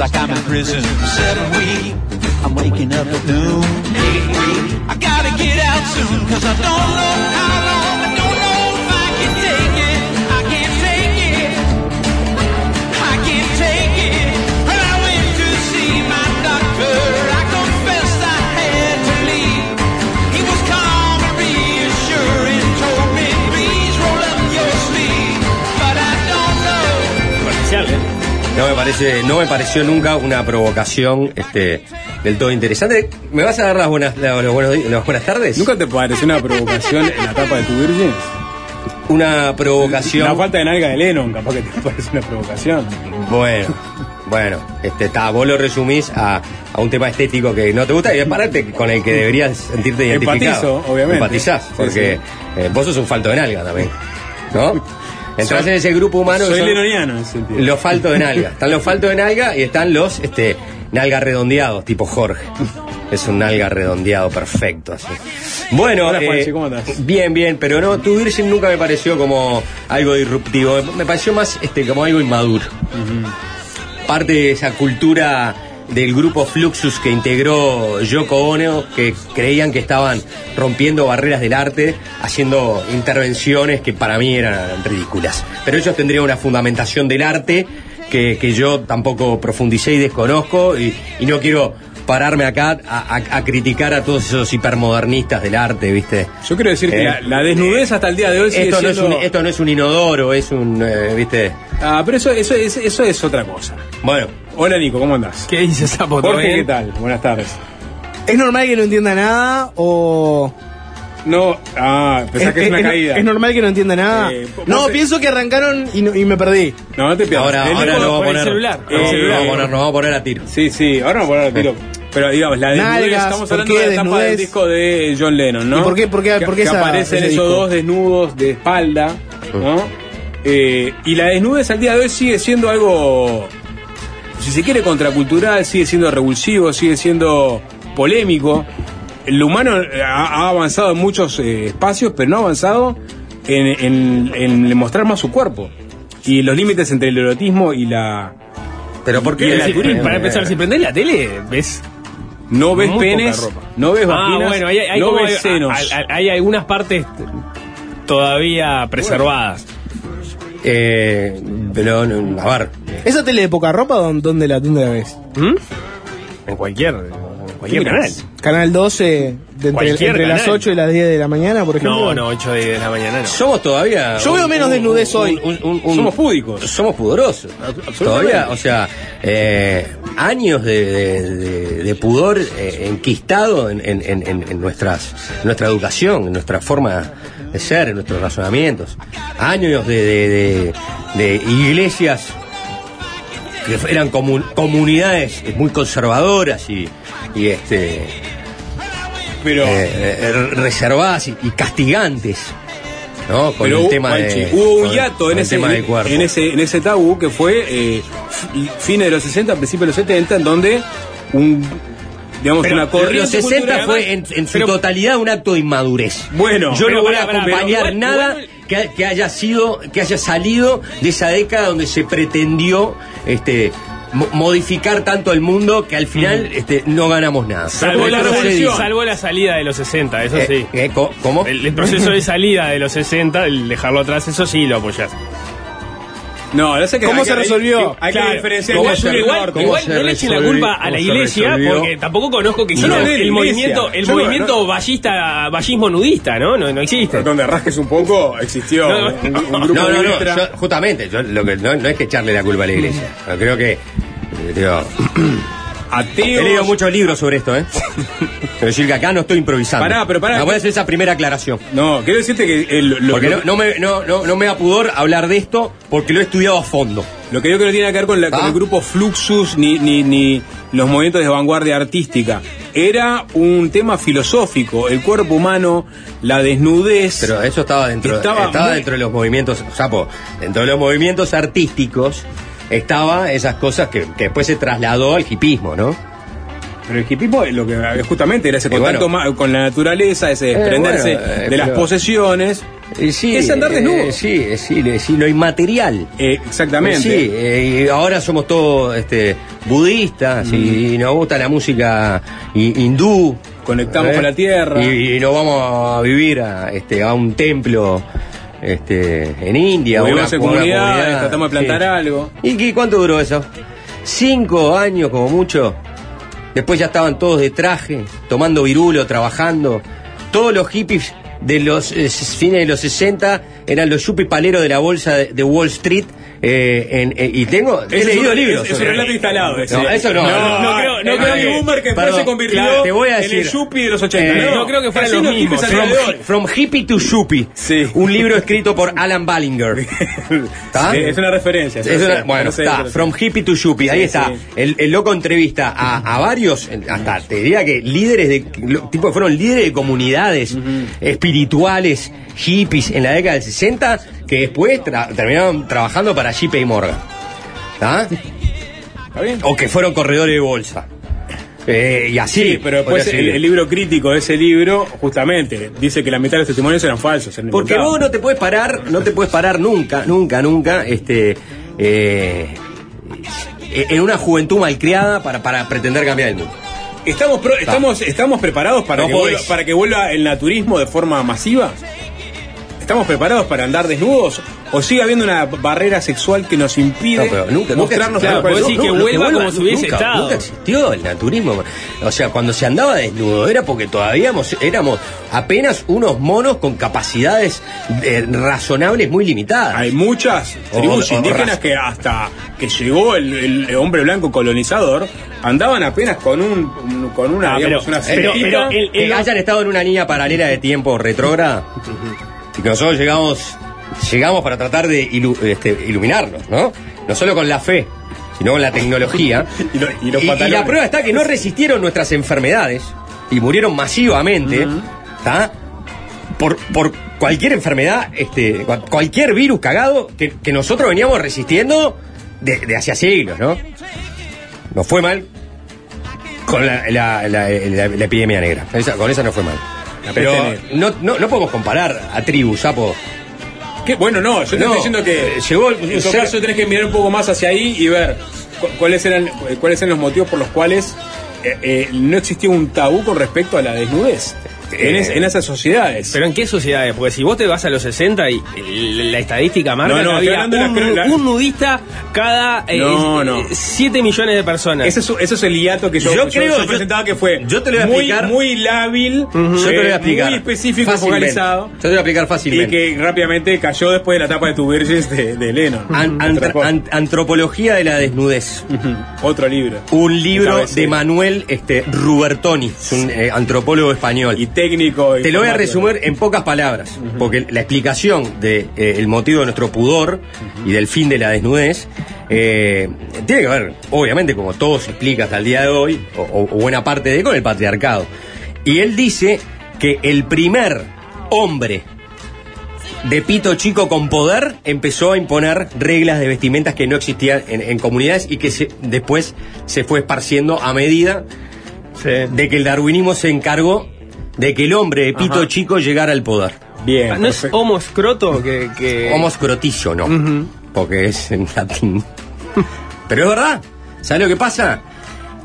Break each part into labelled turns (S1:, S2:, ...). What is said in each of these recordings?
S1: Like I'm in prison. Seventh week, I'm waking up at noon. Eighth week, I gotta get out soon, cause I don't know
S2: No me parece, no me pareció nunca una provocación este, del todo interesante. ¿Me vas a dar las buenas, la- los buenos di- las buenas tardes?
S3: ¿Nunca te pareció una provocación en la tapa de tu virgen?
S2: Una provocación.
S3: La falta de nalga de Lennon, capaz que te parece una provocación.
S2: Bueno, bueno, este, ta, vos lo resumís a, a un tema estético que no te gusta y aparte con el que deberías sentirte identificado.
S3: Empatizo, obviamente.
S2: Empatizás,
S3: Sí,
S2: porque eh, vos sos un falto de nalga también. ¿No? Entrás
S3: Soy-
S2: en ese grupo humano
S3: Soy
S2: son
S3: lenoniano en ese sentido.
S2: los faltos de nalga. Están los faltos de nalga y están los este, nalga redondeados, tipo Jorge. Es un nalga redondeado perfecto, así. Bueno,
S3: Hola,
S2: eh,
S3: ¿cómo andás?
S2: bien, bien, pero no, tu Virgin nunca me pareció como algo disruptivo. Me pareció más este, como algo inmaduro. Parte de esa cultura del grupo Fluxus que integró Yoko Ono, que creían que estaban rompiendo barreras del arte, haciendo intervenciones que para mí eran ridículas. Pero ellos tendrían una fundamentación del arte que, que yo tampoco profundicé y desconozco, y, y no quiero pararme acá a, a- a criticar a todos esos hipermodernistas del arte, ¿viste?
S3: Yo quiero decir que
S2: Eh,
S3: la, la desnudez hasta el día de hoy sigue
S2: Esto no, es
S3: siendo...
S2: un, esto no es un inodoro, es un, eh, ¿viste?
S3: Ah, pero eso, eso, es, eso es otra cosa.
S2: Bueno,
S3: Hola Nico, ¿cómo andás?
S4: ¿Qué dice Sapo? ¿Todo
S3: Jorge,
S4: bien?
S3: ¿qué tal? Buenas tardes.
S5: ¿Es normal que no entienda nada o.?
S3: No, ah, pensás que es, una
S5: es-
S3: caída.
S5: ¿Es normal que no entienda nada?
S3: Eh,
S5: no,
S3: te-
S5: pienso que arrancaron y, no- y me perdí.
S3: No, no te pierdas.
S2: ahora, lo vamos a
S4: el
S2: poner.
S4: celular, el
S2: Eh,
S3: celular.
S2: Vamos a poner, nos vamos a poner a tiro.
S3: Sí, sí, ahora vamos a hablar de tiro. Pero digamos, la desnudez,
S5: Nalgas,
S3: estamos
S5: ¿por
S3: hablando de la tapa del disco de John Lennon, ¿no?
S5: ¿Y por qué- por qué-
S3: que,
S5: por qué
S3: que
S5: esa-
S3: aparecen esos
S5: disco?
S3: dos desnudos de espalda, ¿no? Eh, y la desnudez al día de hoy sigue siendo algo, si se quiere, contracultural, sigue siendo revulsivo, sigue siendo polémico. El humano ha, ha avanzado en muchos eh, espacios, pero no ha avanzado en, en- en mostrar más su cuerpo. Y los límites entre el erotismo y la...
S2: Pero ¿por
S3: naturismo.
S4: para empezar, si prendés la tele, ves.
S3: No ves
S4: Muy
S3: penes, no ves
S4: Ah,
S3: vaginas,
S4: bueno, hay, hay
S3: no
S4: como-
S3: ves senos.
S4: hay- hay- hay algunas partes todavía preservadas.
S2: Eh, pero, no, a ver,
S5: ¿Esa tele de poca ropa dónde, dónde la, dónde la ves?
S4: ¿Mm? En cualquier, en cualquier
S3: ¿Qué
S4: canal.
S5: Canal 12, de entre, las
S4: canal.
S5: 8 y las 10 de la mañana, por ejemplo.
S4: No, no, 8 de la mañana no.
S2: somos todavía.
S5: Yo veo menos desnudez hoy.
S3: Somos púdicos.
S2: Somos pudorosos. Todavía, o sea, eh, años de, de- de- de pudor eh, enquistado en, en- en- nuestras, nuestra educación, en nuestra forma de ser, en nuestros razonamientos. Años de, de- de- de iglesias que eran comu- comunidades muy conservadoras y, y este
S3: Pero,
S2: eh, eh, reservadas y, y castigantes. ¿no? Con
S3: pero
S2: el tema de,
S3: hubo un hiato en ese, en, ese, en ese tabú que fue eh, fi- fines de los 60, principios de los 70, en donde un, digamos,
S4: Pero
S3: una corriente
S2: los 60
S3: cultural-
S2: fue en, en su
S3: Pero-
S2: totalidad un acto de inmadurez.
S3: Bueno,
S2: yo no voy a acompañar nada que, que haya sido, que haya salido de esa década donde se pretendió este modificar tanto el mundo que al final este, no ganamos nada.
S4: Salvo la,
S2: Retrocedimos.
S4: salvo la salida de los 60, eso
S2: Eh,
S4: sí.
S2: eh, ¿Cómo?
S4: El, el proceso de salida de los 60, el dejarlo atrás, eso sí lo apoyás.
S3: No, no sé que
S5: ¿Cómo
S3: hay
S5: se
S3: que-
S5: resorbió?
S3: Hay que
S4: Claro.
S3: diferenciar
S2: ¿Cómo
S3: el sur
S4: igual, igual no le echen la
S2: resolvió?
S4: culpa a la
S2: ¿Cómo se
S4: iglesia,
S2: resolvió?
S4: porque tampoco conozco que el movimiento, el movimiento
S3: no-
S4: ballista, ballismo nudista, ¿no? No, no existe.
S3: Donde rasques un poco, existió
S4: No, no.
S3: un, un grupo
S2: No,
S3: de
S2: no, no, justamente, yo lo que no, no es que echarle la culpa a la iglesia. Yo creo que, digo,
S3: ateos.
S2: He leído muchos libros sobre esto, ¿eh? Quiero decir que acá no estoy improvisando.
S3: Pará, pero pará.
S2: Me voy a hacer esa primera aclaración.
S3: No, quiero decirte que lo,
S2: Porque
S3: lo-
S2: no, no me, no, no, no me da pudor hablar de esto porque lo he estudiado a fondo.
S3: lo que yo creo que no tiene que ver con, la- con
S2: Ah.
S3: el grupo Fluxus ni, ni, ni los movimientos de vanguardia artística. Era un tema filosófico, el cuerpo humano, la desnudez.
S2: Pero eso estaba dentro,
S3: Estaba
S2: estaba,
S3: muy-
S2: dentro de los movimientos, Sapo, dentro de los movimientos artísticos estaba esas cosas que, que después se trasladó al hipismo, ¿no?
S3: Pero el hipismo lo que justamente era ese contacto
S2: bueno.
S3: con la naturaleza, ese desprenderse
S2: bueno, eh,
S3: de las posesiones.
S2: Eh, sí,
S3: Es andar desnudo.
S2: eh, sí, eh, sí, eh, sí, lo inmaterial.
S3: Eh, exactamente.
S2: Sí, eh, y ahora somos todos este, budistas y nos gusta la música hi- hindú.
S3: Conectamos con la tierra.
S2: Y, y nos vamos a vivir a, este, a un templo este, en India. Una-
S3: comunidades,
S2: comunidad,
S3: tratamos de plantar algo.
S2: ¿Y qué, cuánto duró eso? Cinco años como mucho. Después ya estaban todos de traje, tomando virulo, trabajando. Todos los hippies de los eh, fines de los 60 eran los yuppie paleros de la bolsa de, de Wall Street. Eh, en- eh, y tengo he leído
S3: un-
S2: libros.
S3: es- es un relato instalado ese.
S2: No, eso no.
S3: No, no creo- no creo que Boomer que después se convirtió
S2: claro, te voy a
S3: en
S2: decir,
S3: el yuppie de los 80.
S2: Eh,
S3: no, creo que fueran
S4: así
S3: los mismos.
S4: hippies
S3: al
S2: From, from Hippie to Yuppie.
S3: Sí.
S2: Un libro escrito por Alan Ballinger. ¿Está?
S3: Sí, es una referencia.
S2: Es una- bueno,
S3: no sé,
S2: está. From Hippie to Yuppie, ahí
S3: Sí,
S2: está.
S3: sí.
S2: El, el loco entrevista a, a varios, hasta te diría que líderes de, tipo que fueron líderes de comunidades espirituales, hippies en la década del 60, que después tra- terminaron trabajando para JP Morgan. ¿Está?
S3: ¿Está bien?
S2: O que fueron corredores de bolsa. Eh, y así.
S3: Sí, pero después el, libro crítico de ese libro, justamente, dice que la mitad de los testimonios eran falsos. eran
S2: Porque
S3: inventados.
S2: vos no te puedes parar, no te puedes parar nunca, nunca, nunca, este, eh, en una juventud malcriada para, para pretender cambiar el mundo.
S3: ¿Estamos, pro- estamos, ¿Estamos preparados para,
S2: No
S3: que
S2: podés.
S3: vuelva, para que vuelva el naturismo de forma masiva? ¿Estamos preparados para andar desnudos? ¿O sigue habiendo una barrera sexual que nos impide
S2: No, pero nunca, nunca
S3: mostrarnos cual
S4: vos
S3: somos?
S4: decís que
S2: lo
S4: vuelva como si hubiese
S2: nunca,
S4: estado.
S2: Nunca existió el naturismo. O sea, cuando se andaba desnudo era porque todavía mos- éramos apenas unos monos con capacidades eh, razonables muy limitadas.
S3: Hay muchas tribus
S2: O-
S3: indígenas que hasta que llegó el, el hombre blanco colonizador andaban apenas con un, un- con una,
S4: Ah,
S3: digamos,
S4: pero-
S3: una
S4: pero- pero el-
S2: que hayan estado en una línea paralela de tiempo retrógrada y que nosotros llegamos llegamos para tratar de ilu- este, iluminarnos, ¿no? No solo con la fe, sino con la tecnología.
S3: Y lo- y los
S2: y,
S3: pantalones.
S2: la prueba está que no resistieron nuestras enfermedades y murieron masivamente, ¿está? Por, por cualquier enfermedad, este, cua- cualquier virus cagado que, que nosotros veníamos resistiendo de, de hace siglos, ¿no? Nos fue mal con la, la- la- la- la epidemia negra. Esa- con esa no fue mal. Pero no, no, no podemos comparar a tribus, sapo.
S3: ¿Qué? Bueno, no, yo te
S2: No,
S3: estoy diciendo que
S2: eh, llegó el-
S3: en todo caso tenés que mirar un poco más hacia ahí y ver cu- cuáles eran cuáles eran los motivos por los cuales eh, eh, no existía un tabú con respecto a la desnudez en, es- en esas sociedades.
S4: Pero en qué sociedades? Porque si vos te vas a los 60 y y la estadística marca
S3: No, no,
S4: que había un,
S3: la- la-
S4: un nudista cada
S3: No, no.
S4: 7 millones de personas.
S3: ese, es, ese es el hiato que yo,
S2: Yo creo-
S3: yo
S2: yo-
S3: presentaba que fue
S2: yo te lo voy a
S3: muy,
S2: explicar.
S3: muy lábil,
S2: Yo te lo voy
S3: eh,
S2: a explicar.
S3: muy específico,
S2: Fácilmente.
S3: focalizado.
S2: Yo te lo voy a explicar
S3: Y
S2: fácilmente.
S3: que rápidamente cayó después de la etapa de tu Virgins de, de Lennon.
S2: An- an- antropología de la desnudez.
S3: Ujú. Otro libro.
S2: Un libro de Manuel este, Rubertoni, es un eh, antropólogo español.
S3: Y técnico.
S2: Te lo voy a resumir en pocas palabras, porque la explicación del de, eh, motivo de nuestro pudor y del fin de la desnudez eh, tiene que ver, obviamente, como todo se explica hasta el día de hoy, o, buena parte de con el patriarcado. Y él dice que el primer hombre de pito chico con poder empezó a imponer reglas de vestimentas que no existían en, en comunidades y que se- después se fue esparciendo a medida de que el darwinismo se encargó de que el hombre de pito
S3: Ajá.
S2: chico llegara al poder.
S3: Bien.
S4: Ah, ¿No es homo scroto que, que-
S2: Homo scrotillo, no, porque es en latín. Pero es verdad, ¿sabes lo que pasa?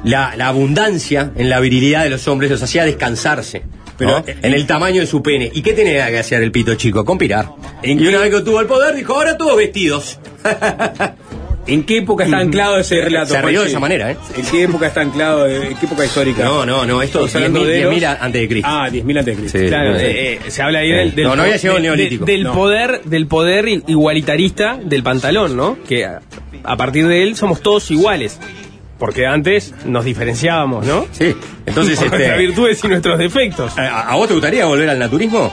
S2: La, la abundancia en la virilidad de los hombres los hacía descansarse.
S3: Pero,
S2: ¿no?
S3: eh,
S2: en el tamaño de su pene. ¿Y qué tenía que hacer el pito chico? Conspirar.
S3: ¿En
S2: y una vez que tuvo el poder, dijo, ahora todos vestidos.
S3: ¿En qué época está anclado ese relato?
S2: Se rió de esa manera, ¿eh?
S3: ¿En qué época está anclado? ¿En qué época histórica?
S2: No, no, no, esto
S3: Estamos hablando
S2: 10.000
S3: de los-
S2: 10.000 antes de Cristo.
S3: Ah, 10.000 antes de Cristo.
S2: Sí.
S4: Claro,
S2: Sí.
S4: eh, eh, se habla ahí del, del
S2: No, no había llegado el
S4: de-
S2: neolítico.
S4: de- del
S3: No.
S4: poder, del poder igualitarista del pantalón, ¿no? Que a, a partir de él somos todos iguales. Porque antes nos diferenciábamos, ¿no?
S2: Sí. Entonces,
S4: Por nuestras
S2: este,
S4: virtudes y nuestros defectos.
S2: ¿a, a vos te gustaría volver al naturismo?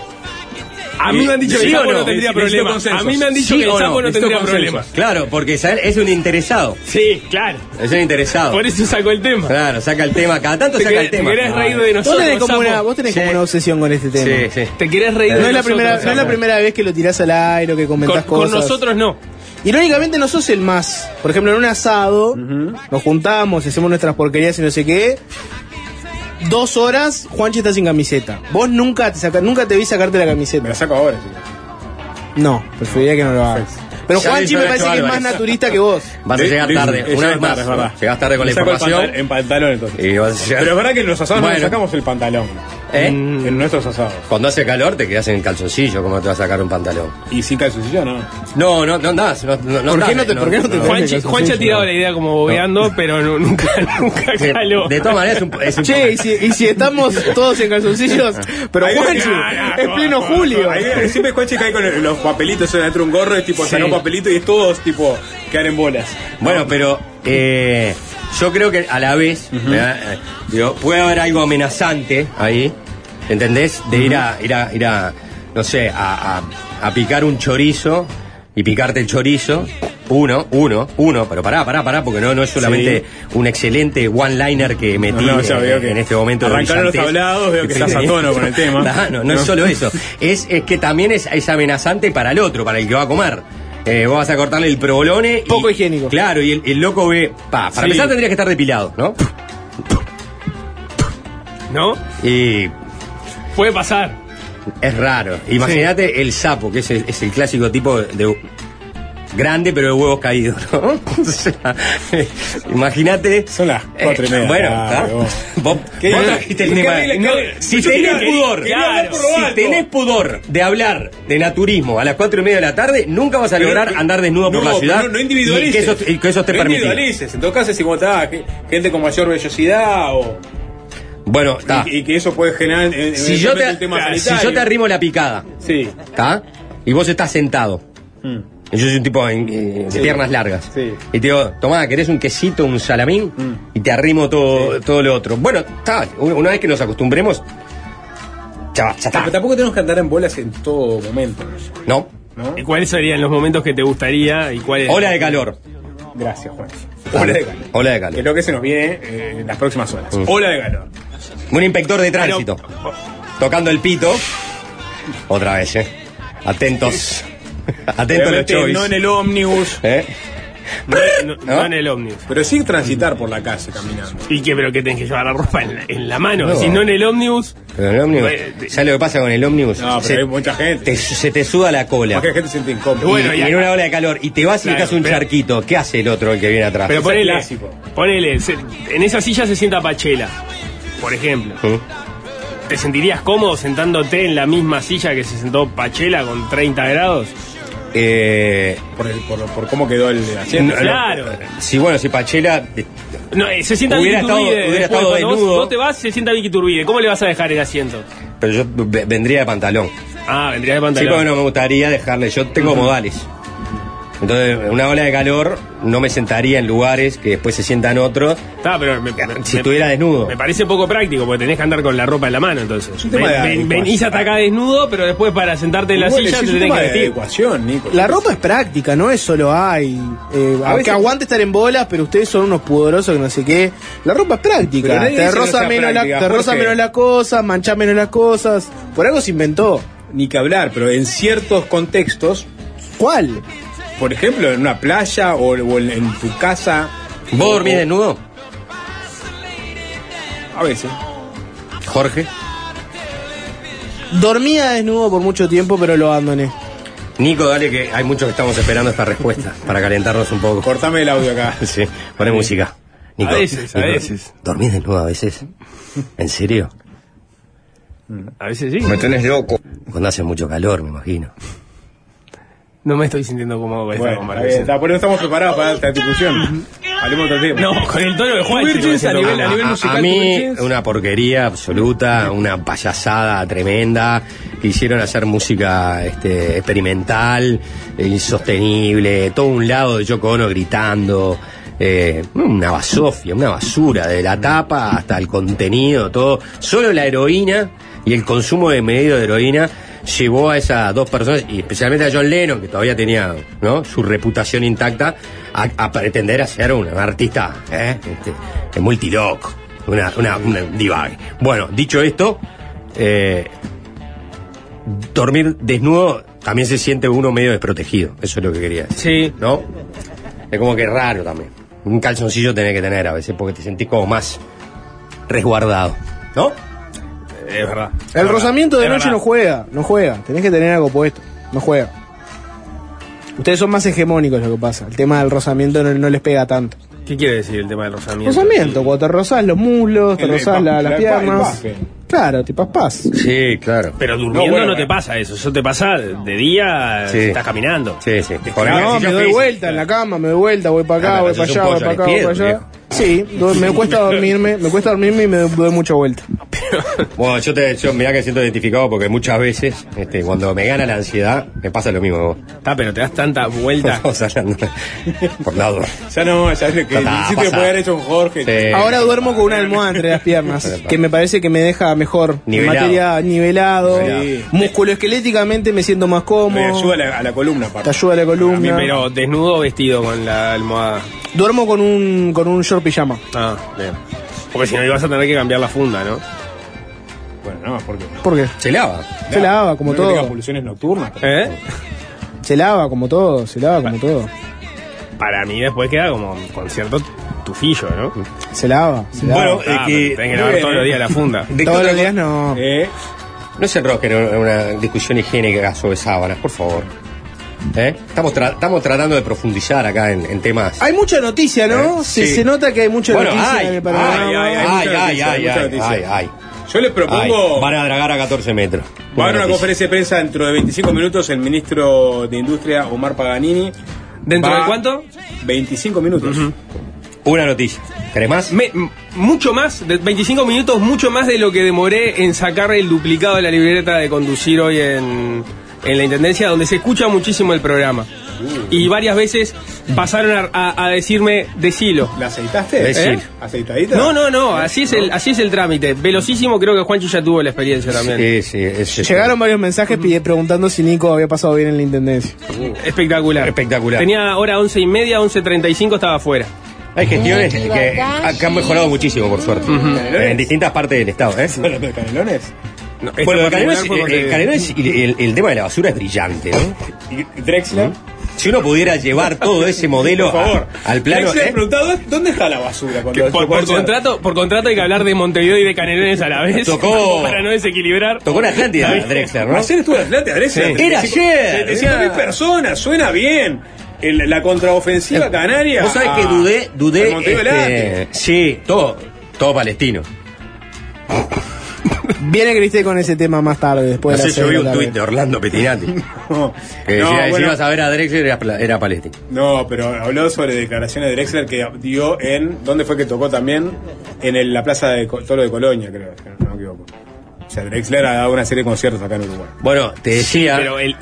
S4: A mí me han dicho que
S2: ¿Sí
S4: el sapo
S2: no?
S4: no tendría
S3: Necesito
S4: problema. A mí me han dicho
S2: ¿Sí
S4: que el sapo no tendría
S3: consensos.
S4: problema.
S2: Claro, porque es un interesado.
S4: Sí, claro.
S2: Es un interesado.
S4: Por eso sacó el tema.
S2: Claro, saca el tema. Cada tanto
S4: Te
S2: saca el
S4: te
S2: tema.
S4: querés reír de
S5: Vos
S4: nosotros,
S5: tenés como
S4: sapo.
S5: una, vos tenés
S2: Sí.
S5: como una obsesión con este tema.
S2: Sí, sí.
S4: Te querés reír de
S5: No es, la
S4: nosotros,
S5: primera, no es la primera vez que lo tirás al aire o que comentás
S4: Con, con
S5: cosas.
S4: nosotros no.
S5: Irónicamente no sos el más. Por ejemplo, en un asado, nos juntamos, hacemos nuestras porquerías y no sé qué. Dos horas, Juanchi está sin camiseta. Vos nunca te, saca- nunca te vi sacarte la
S3: Me
S5: camiseta.
S3: la saco ahora, sí.
S5: No, preferiría que no lo hagas. Pero Juanchi me parece que es más naturista que vos.
S2: Vas a llegar
S3: de-
S2: tarde. Una vez más. Llegás tarde con la información.
S3: en pantalón entonces. Pero es verdad que en los asados no sacamos el pantalón.
S2: ¿Eh?
S3: En nuestros asados.
S2: Cuando hace calor te quedas en calzoncillo, ¿cómo te vas a sacar un pantalón?
S3: Y sin calzoncillo, no.
S2: No, no, no andás. No, no,
S5: ¿Por qué no te- por qué no te
S4: Juanchi,
S5: calzoncillo.
S4: Juanchi ha tirado la idea como bobeando, pero no- nunca, nunca
S2: De,
S4: caló.
S2: de todas maneras es un, es un
S5: Che, y si, y si estamos todos en calzoncillos, pero Juanchi,
S3: viene-
S5: es pleno julio.
S3: Siempre Juanchi cae con los papelitos dentro de un gorro, es tipo papelito y es todos tipo quedar en bolas.
S2: Bueno, pero eh, yo creo que a la vez. Eh, digo, puede haber algo amenazante ahí, ¿entendés? De ir a, ir a, ir a, no sé, a, a- a picar un chorizo y picarte el chorizo. Uno, uno, uno, pero pará, pará, pará, porque no, no es solamente un excelente one-liner que metí
S3: No, no,
S2: eh,
S3: veo que
S2: en este momento.
S3: arrancaron los hablados, veo que estás a tono con el tema.
S2: No, no, es solo eso. Es, es que también es, es amenazante para el otro, para el que va a comer. Eh, vos vas a cortarle el provolone. y-
S5: Poco higiénico.
S2: Claro, y el, el loco ve. Pa, para
S3: Sí.
S2: empezar tendrías que estar depilado, ¿no?
S4: ¿No?
S2: Y
S4: Puede pasar.
S2: es raro. Imagínate el sapo, que es el, es el clásico tipo de. Grande pero de huevos caídos, ¿no? O sea, Imagínate.
S3: Son las cuatro y media.
S2: Bueno, ¿está?
S3: vos.
S2: vos,
S3: ¿Qué-
S2: vos trajiste el tema. No, si tenés pudor,
S3: por
S2: si tenés pudor de hablar de naturismo a las cuatro y media de la tarde, nunca vas a
S3: Pero-
S2: lograr andar desnudo por
S3: no,
S2: la ciudad.
S3: No, no individualices.
S2: Y que eso, y que eso esté
S3: no
S2: permitido.
S3: individualices. En todo caso, si está gente con mayor vellosidad o.
S2: Bueno, está.
S3: Y, y que eso puede generar. eh,
S2: Si yo, te,
S3: un tema
S2: si yo te arrimo la picada,
S3: Sí.
S2: ¿está? Y vos estás sentado.
S3: Mm.
S2: Yo soy un tipo eh, de
S3: Sí.
S2: piernas largas.
S3: Sí.
S2: Y te digo, tomá, ¿querés un quesito, un salamín?
S3: Mm.
S2: Y te arrimo todo, todo lo otro. Bueno, está. Una vez que nos acostumbremos, ya, ya está.
S3: Pero tampoco tenemos que andar en bolas en todo momento.
S2: ¿No?
S3: ¿no?
S4: ¿Y cuáles serían los momentos que te gustaría y cuáles?
S2: Ola de calor.
S3: Gracias, Juan. Ola de calor.
S2: Ola de
S3: Que es
S2: calor.
S3: lo que se nos viene eh, en las próximas horas.
S2: Mm.
S3: Ola de calor.
S2: Un inspector de tránsito. Tocando el pito. Otra vez, ¿eh? Atentos. Atentos los
S3: Obviamente
S2: choice.
S3: no en el ómnibus,
S2: ¿Eh?
S4: No, no- no
S2: ¿No?
S4: en el ómnibus.
S3: pero sí transitar por la calle caminando.
S4: ¿Y qué? ¿Pero que tenés que llevar la ropa en la, en la mano?
S2: No.
S4: Si no en el ómnibus.
S2: Pero el ómnibus.
S4: Bueno,
S2: ¿Sabes lo que pasa con el ómnibus?
S3: No, pero
S2: se,
S3: hay mucha gente.
S2: te- se te suda la cola.
S3: Porque la gente se siente incómoda.
S4: Bueno,
S2: y,
S4: y
S2: en una ola de calor. Y te vas y
S4: Claro,
S2: dejas un
S4: pero-
S2: charquito. ¿Qué hace el otro, el que viene atrás?
S4: Pero ponele.
S3: clásico.
S4: Ponele. se- en esa silla se sienta Pachela. Por ejemplo.
S2: ¿Mm?
S4: ¿Te sentirías cómodo sentándote en la misma silla que se sentó Pachela con 30 grados?
S2: Eh,
S3: Por, el- por, por cómo quedó el asiento.
S4: Claro.
S2: Si bueno, si Pachela. eh,
S4: No, eh, se sienta
S2: Hubiera
S4: Vicky
S2: estado-
S4: Turbide.
S2: hubiera
S4: después,
S2: estado
S4: cuando vos-
S2: desnudo.
S4: Vos, te vas, se sienta Vicky Turbide. ¿Cómo le vas a dejar el asiento?
S2: Pero yo ve- vendría de pantalón.
S4: Ah, vendría de
S2: Sí,
S4: pantalón.
S2: porque no me gustaría dejarle. Yo tengo modales. Entonces, en una ola de calor, no me sentaría en lugares que después se sientan otros.
S4: Está, pero me-
S2: Si
S4: me-
S2: estuviera desnudo.
S4: Me parece poco práctico porque tenés que andar con la ropa en la mano entonces. Ven- ven- venís hasta acá desnudo, pero después para sentarte en la silla te tenés que
S3: de
S4: vestir.
S3: adecuación, Nico.
S5: La ropa es práctica, no es solo hay. Eh,
S3: A
S5: aunque
S3: veces-
S5: aguante estar en bolas, pero ustedes son unos pudorosos que no sé qué. La ropa es práctica. Te
S3: no
S5: roza, menos,
S3: práctica,
S5: la, te roza menos cosas, mancha menos las cosas. Por algo se inventó.
S3: Ni que hablar, pero en ciertos contextos,
S5: ¿Cuál?
S3: Por ejemplo, en una playa o, o en, en tu casa.
S2: ¿Vos
S3: o-
S2: dormís desnudo?
S3: A veces.
S2: Jorge.
S5: Dormía desnudo por mucho tiempo, pero lo abandoné.
S2: Nico, dale que hay muchos que estamos esperando esta respuesta para calentarnos un poco.
S3: Cortame el audio acá.
S2: Sí, poné música. Nico,
S4: A veces, a veces.
S2: ¿Dormís desnudo a veces? ¿En serio?
S4: A veces sí.
S2: tenés loco. Cuando hace mucho calor, me imagino.
S4: No me estoy sintiendo cómodo con esta
S3: está está, por eso estamos preparados para esta discusión. Hablemos de otro tema.
S4: No, con el tono de Juan.
S3: Virgins a nivel- a nivel
S2: a,
S3: musical,
S2: a mí, una porquería absoluta, una payasada tremenda. Quisieron hacer música este, experimental, eh, insostenible, todo un lado de Yoko Ono gritando. eh, una basofia, una basura, de la tapa hasta el contenido, todo. Solo la heroína y el consumo de medio de heroína llevó a esas dos personas, y especialmente a John Lennon, que todavía tenía ¿no? su reputación intacta, a, a pretender ser un artista ¿eh? este, multiloco, una, una, una divague. Bueno, dicho esto, eh, dormir desnudo también se siente uno medio desprotegido, eso es lo que quería decir.
S4: Sí.
S2: ¿No? Es como que raro también. Un calzoncillo tenés que tener a veces porque te sentís como más resguardado. ¿No?
S4: Es verdad.
S5: El rozamiento de
S4: Es
S5: noche
S4: verdad.
S5: no juega, no juega. Tenés que tener algo puesto, no juega. Ustedes son más hegemónicos lo que pasa. El tema del rozamiento no, no les pega tanto.
S4: ¿Qué quiere decir el tema del rozamiento?
S5: Rozamiento, cuando te rozás los muslos, te
S3: El-
S5: rozás
S3: el
S5: la- las piernas.
S3: el.
S5: Claro, te paspás.
S2: Sí, claro.
S4: Pero durmiendo
S3: No, bueno,
S4: no te pasa eso. Eso te pasa de día,
S2: Sí.
S4: estás caminando.
S2: Sí, sí.
S3: Claro,
S5: No, me doy vuelta en la cama, me doy vuelta, voy para acá, voy para allá, voy para acá,
S2: al
S5: voy para allá. Sí, me cuesta dormirme, me cuesta dormirme y me doy mucha vuelta.
S2: Bueno, yo te, yo mirá que siento identificado porque muchas veces, este, cuando me gana la ansiedad, me pasa lo mismo vos.
S4: Está, pero te das tanta vuelta.
S2: Estamos hablando. Por lado.
S3: Ya no, ya es lo que
S2: pasa.
S3: haber hecho con Jorge.
S2: Sí.
S5: Ahora duermo con una almohada entre las piernas, que me parece que me deja mejor. en
S2: Nivelado.
S5: materia nivelado,
S3: Sí.
S5: musculoesqueléticamente me siento más
S3: Me
S5: cómodo.
S3: ayuda a la, a la columna,
S5: Te
S3: aparte.
S5: ayuda la columna.
S4: Pero desnudo o vestido con la almohada.
S5: Duermo con un, con un short pijama.
S4: Ah, bien. Porque si no ibas a tener que cambiar la funda, ¿no?
S3: Bueno, no, porque.
S5: ¿Por qué?
S2: Se lava.
S5: Se lava como
S3: no que tenga
S5: todo.
S3: poluciones nocturnas. pero-
S4: ¿Eh?
S5: Se lava como todo, se lava como todo.
S4: Para mí después queda como con cierto tufillo, ¿no?
S5: Se lava, se lava.
S2: Bueno,
S4: Ah,
S2: es que-
S4: pero tenés que lavar todos
S3: ¿eh?
S4: los días la funda.
S2: ¿De qué
S5: Todos
S2: otra
S5: los días no.
S3: Eh,
S2: No se enrosquen en una discusión higiénica sobre sábanas, por favor. ¿Eh? Estamos, tra- estamos tratando de profundizar acá en, en temas.
S5: Hay mucha noticia, ¿no?
S2: Eh,
S5: se,
S2: sí.
S5: se nota que hay mucha
S2: Bueno,
S5: noticia
S2: hay,
S5: en el panorama.
S3: hay, hay, hay.
S2: ay,
S3: mucha
S2: ay,
S3: noticia,
S2: ay,
S3: yo les propongo.
S2: Ay, Van a dragar a 14 metros.
S3: Va a haber una conferencia de prensa dentro de 25 minutos. El ministro de Industria, Omar Paganini.
S4: ¿Dentro
S3: va-
S4: de cuánto?
S3: 25 minutos.
S2: Una noticia. ¿Querés más?
S4: Me- mucho más, de 25 minutos, mucho más de lo que demoré en sacar el duplicado de la libreta de conducir hoy en, en la Intendencia, donde se escucha muchísimo el programa. Y varias veces pasaron a, a- a decirme, decilo.
S3: ¿La aceitaste?
S2: Decir.
S3: ¿Eh? ¿Aceitadita?
S4: No, no, no, así es el, así es el trámite. Velocísimo, creo que Juanchi ya tuvo la experiencia también.
S2: Sí, sí. es-
S5: Llegaron varios mensajes pide- preguntando si Nico había pasado bien en la intendencia.
S4: Espectacular.
S2: Espectacular.
S4: Tenía hora 11 y media, 11.35 estaba afuera.
S2: Hay gestiones que, que han mejorado muchísimo, por suerte. En distintas partes del estado. ¿eh?
S3: ¿Hablando de canelones?
S4: No,
S2: Bueno, Canelones,
S4: porque-
S2: eh, Canelones el, el tema de la basura es brillante, ¿no?
S3: ¿Y Drexler?
S2: Si uno pudiera llevar todo ese modelo
S3: Por favor.
S2: a- al plano.
S3: Drexler
S2: ¿eh?
S3: preguntado, ¿dónde está la basura?
S4: por, por contrato, por contrato hay que hablar de Montevideo y de Canelones a la vez.
S2: Tocó-
S4: Para no desequilibrar.
S2: Tocó en Atlántida, Drexler, ¿no?
S3: Ayer estuvo en Atlanta, Drexler.
S2: Sí. Era ayer.
S3: 700 mil personas, suena bien. El- la contraofensiva canaria.
S2: Vos sabés que dudé, dudé.
S3: Montevideo
S2: este, sí, todo, todo palestino.
S5: Viene Cristé con ese tema más tarde,
S2: No
S5: después de
S2: sé,
S5: las
S2: yo vi
S5: de
S2: un
S5: la
S2: tuit de Orlando Petinati.
S3: No,
S2: Que
S3: No,
S2: decía, si
S3: bueno,
S2: ibas a ver a Drexler era, era palestino.
S3: no, pero habló sobre declaraciones de Drexler que dio en. ¿Dónde fue que tocó también? En el- la plaza de Toro de Colonia, creo, si no me equivoco. O sea, Drexler ha dado una serie de conciertos acá en Uruguay.
S2: Bueno, te decía.
S4: Pero el.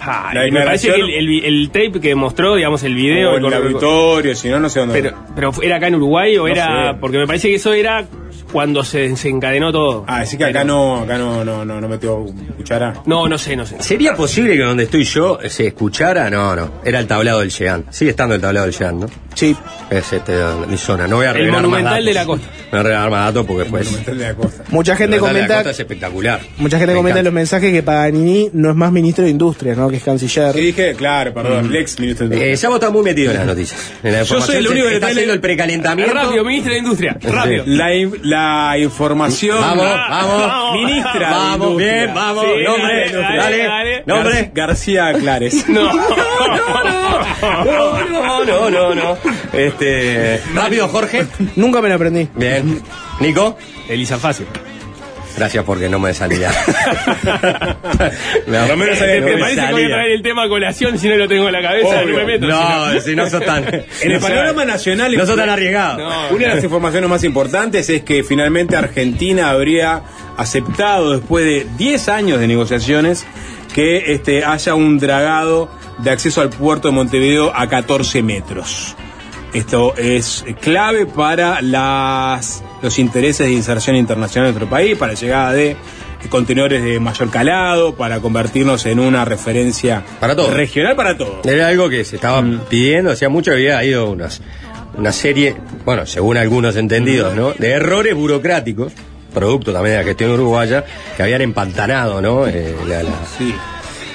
S4: Ah,
S3: La
S4: me parece que el, el- el tape que mostró, digamos, el video.
S3: o
S4: el
S3: el auditorio, si no, no sé dónde.
S4: pero, pero ¿era acá en Uruguay o
S3: No
S4: era.?
S3: sé.
S4: Porque me parece que eso era cuando se desencadenó todo.
S3: Ah, así que acá no, acá no, no, no, no metió cuchara.
S4: No, no sé, no sé.
S2: ¿Sería posible que donde estoy yo se escuchara? No, no. Era el tablado del Chean. Sigue estando el tablado del Chean, ¿no?
S5: Sí.
S2: Es este, mi zona. No voy a
S4: El monumental de la costa.
S2: No voy a revelar más datos porque después.
S3: Monumental de la costa.
S5: Mucha gente
S2: el de la
S5: comenta,
S2: costa es espectacular.
S5: mucha gente
S2: Me
S5: comenta en los mensajes que Paganini no es más ministro de Industria, ¿no? Que es canciller.
S3: Sí, dije, claro, perdón, el ex ministro de
S2: Eh,
S3: Industria.
S2: ya vos estás muy metido en las noticias. En la
S3: Yo soy el único que
S2: está haciendo el precalentamiento.
S4: Rápido, ministro de Industria. Rápido.
S3: La, in- la información.
S2: Vamos, vamos.
S3: Ministra. de
S2: Vamos,
S3: Industria.
S2: bien, vamos.
S4: Sí,
S2: nombre,
S4: dale,
S2: dale,
S4: dale.
S2: Nombre.
S3: Gar- García Clares.
S4: No.
S2: No, no, no, no, no. Este. Rápido, Jorge.
S5: Nunca me lo aprendí.
S2: Bien. Nico.
S4: Elisa Fácil.
S2: Gracias porque no me salía.
S3: Por lo menos
S4: ¿Te,
S3: no
S4: te
S3: me
S4: parece que voy a traer el tema a colación si no lo tengo en la cabeza?
S3: Obvio.
S4: No me meto.
S2: No, si no sos tan.
S3: En el panorama nacional.
S2: No sos tan arriesgado.
S4: No.
S3: Una de las informaciones más importantes es que finalmente Argentina habría aceptado, después de 10 años de negociaciones, que este, haya un dragado de acceso al puerto de Montevideo a 14 metros. Esto es clave para las, los intereses de inserción internacional de nuestro país, para la llegada de contenedores de mayor calado, para convertirnos en una referencia
S2: Para todo.
S3: regional para todo.
S2: Era algo que se estaba
S3: Mm.
S2: pidiendo, hacía mucho había ido unas, una serie, bueno, según algunos entendidos, ¿no? De errores burocráticos, producto también de la gestión uruguaya, que habían empantanado, ¿no? Eh, la- la-
S3: Sí.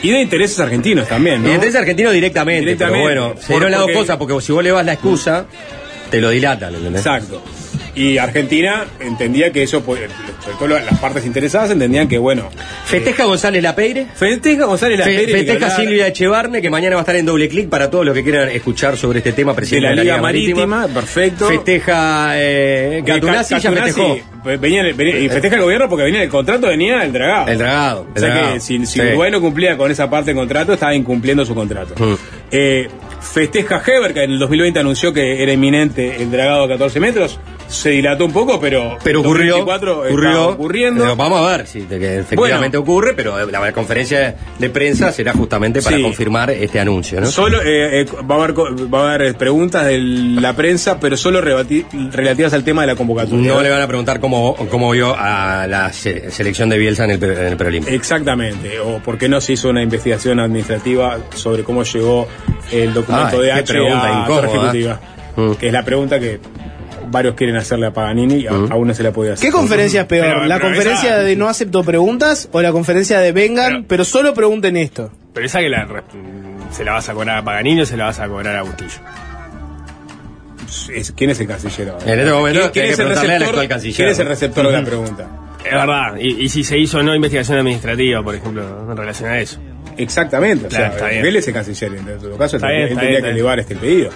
S3: Y de intereses argentinos también,
S2: Y
S3: ¿no?
S2: entonces argentino directamente,
S3: Directamente.
S2: pero bueno, se dieron las dos cosas, porque si vos le vas la excusa, te lo dilatan, ¿entendés?
S3: Exacto. Y Argentina entendía que eso, sobre todo las partes interesadas entendían que, bueno,
S2: Festeja González Lapeire.
S3: festeja González la
S2: Fe- festeja Silvia Echevarne, que mañana va a estar en doble clic para todos los que quieran escuchar sobre este tema,
S3: de
S2: presidente
S3: la Liga Marítima, perfecto.
S2: Festeja eh, Gatunazzi, ya festejó.
S3: ve- venía, venía- y festeja el gobierno porque venía el contrato, venía el dragado.
S2: El dragado.
S3: O sea
S2: dragado.
S3: que si, si
S2: Sí.
S3: Uruguay no cumplía con esa parte del contrato, estaba incumpliendo su contrato.
S2: Mm.
S3: Eh, festeja Heber, que en el 2020 anunció que era inminente el dragado a 14 metros. Se dilató un poco, pero.
S2: Pero ocurrió,
S3: 2024 estaba
S2: ocurrió,
S3: ocurriendo.
S2: Pero vamos a ver si que efectivamente ocurre, pero la conferencia de prensa será justamente para
S3: Sí.
S2: confirmar este anuncio, ¿no?
S3: Solo eh, eh, va, a haber, va a haber preguntas de la prensa, pero solo rebati- relativas al tema de la convocatoria.
S2: No le van a preguntar cómo, cómo vio a la se- selección de Bielsa en el, en el preolímpico.
S3: Exactamente, o por qué no se hizo una investigación administrativa sobre cómo llegó el documento
S2: Ay,
S3: de H a
S2: incómoda.
S3: Ejecutiva.
S2: Mm.
S3: Que es la pregunta que varios quieren hacerle a Paganini y a- aún no se la podía hacer.
S5: ¿Qué conferencia es peor?
S4: Pero-
S5: ¿La
S4: pero
S5: conferencia
S4: esa-
S5: de no acepto preguntas o la conferencia de vengan,
S4: Pero-
S5: pero, solo pregunten esto?
S4: Pero esa que la, se la vas a cobrar a Paganini o se la vas a cobrar a Bustillo.
S3: Es- ¿Quién es el canciller ahora?
S2: En este momento
S3: ¿Quién, es
S2: que
S3: el
S2: preguntarle al
S3: receptor,
S2: actual canciller,
S3: ¿Quién es el receptor de la pregunta?
S4: Es verdad. Y, y si se hizo o no investigación administrativa, por ejemplo, en relación a eso.
S3: Exactamente, o sea,
S4: Claro, está bien.
S3: él es el canciller, en todo caso,
S4: Está
S3: él
S4: bien, está
S3: tendría
S4: bien,
S3: que elevar este pedido.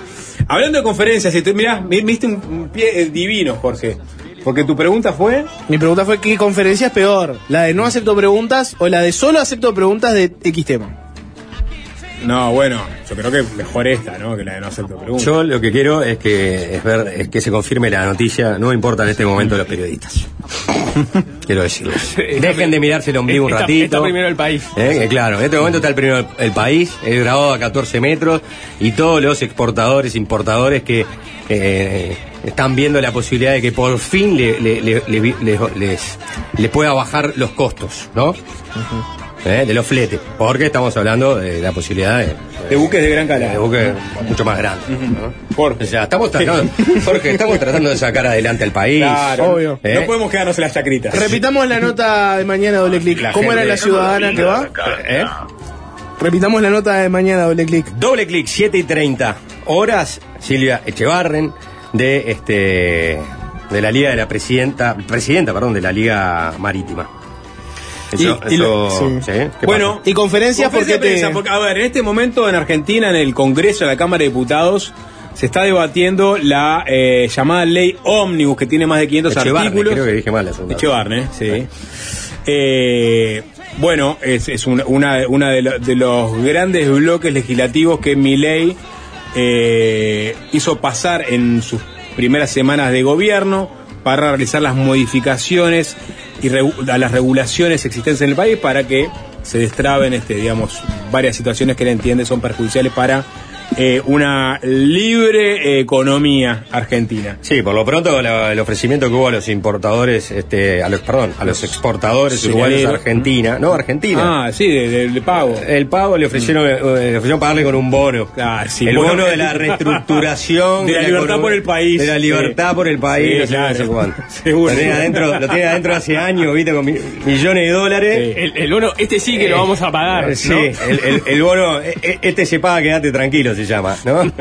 S3: Hablando de conferencias, mirá, me un, un pie eh, divino, Jorge, porque tu pregunta fue...
S5: Mi pregunta fue, ¿qué conferencia es peor? ¿La de no acepto preguntas o la de solo acepto preguntas de X tema?
S3: No, bueno, yo creo que mejor esta, ¿no? Que la de no acepto preguntas.
S2: Yo lo que quiero es que es ver es que se confirme la noticia, no importa en este momento los periodistas. quiero decirlo. Dejen de mirarse el ombligo un ratito.
S4: está primero el país.
S2: Eh, que claro, en este momento está el primero el, el país, es grabado a 14 metros y todos los exportadores, importadores que eh, están viendo la posibilidad de que por fin le, le- le- le- les, les- les pueda bajar los costos, ¿no? Eh, de los fletes, porque estamos hablando de la posibilidad de,
S3: De buques de gran
S2: de
S3: calado.
S2: buques mucho más grandes. ¿no?
S3: Jorge.
S2: O sea, estamos tratando, Jorge, estamos tratando de sacar adelante al país.
S3: Claro,
S5: obvio.
S2: ¿Eh?
S3: No podemos quedarnos en las chacritas.
S5: Repitamos la nota de mañana, doble clic.
S2: La
S5: ¿Cómo era la ciudadana que va?
S2: ¿Eh?
S5: Repitamos la nota de mañana, doble clic.
S2: Doble clic, 7 y 30 horas, Silvia Echevarren, de este de la Liga de la Presidenta, Presidenta, perdón, de la Liga Marítima. Eso,
S5: Y- y lo-
S2: eso-
S5: sí.
S2: ¿sí? ¿Qué
S3: Bueno,
S5: ¿Y conferencias por
S3: Conferencia
S5: qué
S3: de
S5: te...?
S3: prensa, porque, a ver, en este momento en Argentina, en el Congreso, en la Cámara de Diputados, se está debatiendo la eh, llamada ley ómnibus, que tiene más de 500
S2: pasa? Echevarren,
S3: artículos.
S2: creo que dije mal la segunda.
S3: Echevarne, sí. Eh, bueno, es, es una, una, una de, lo- de los grandes bloques legislativos que Milei eh, hizo pasar en sus primeras semanas de gobierno para realizar las modificaciones y a las regulaciones existentes en el país para que se destraben, este, digamos, varias situaciones que él entiende son perjudiciales para eh, una libre eh, economía argentina.
S2: Sí, por lo pronto la- el ofrecimiento que hubo a los importadores, este, a los, perdón, a los exportadores
S3: Cerealeros.
S2: uruguayos a Argentina, no, Argentina.
S3: Ah, sí, de, de- de pago.
S2: El pago le ofrecieron, eh, le ofrecieron pagarle con un bono.
S3: Ah, sí,
S2: el
S3: bono-
S2: bono de la reestructuración.
S3: De la libertad por el país.
S2: De la libertad
S3: Sí.
S2: por el país.
S3: Sí,
S2: no sé,
S3: claro.
S2: no sé cuánto.
S3: Seguro.
S2: Lo tiene adentro, lo tiene adentro hace años, viste, con mi- millones de dólares.
S4: El, el bono, este sí que lo vamos a pagar.
S2: Eh, Sí,
S4: ¿no?
S2: el, el- el bono, eh, eh, este se paga, quédate tranquilo, se llama, ¿no?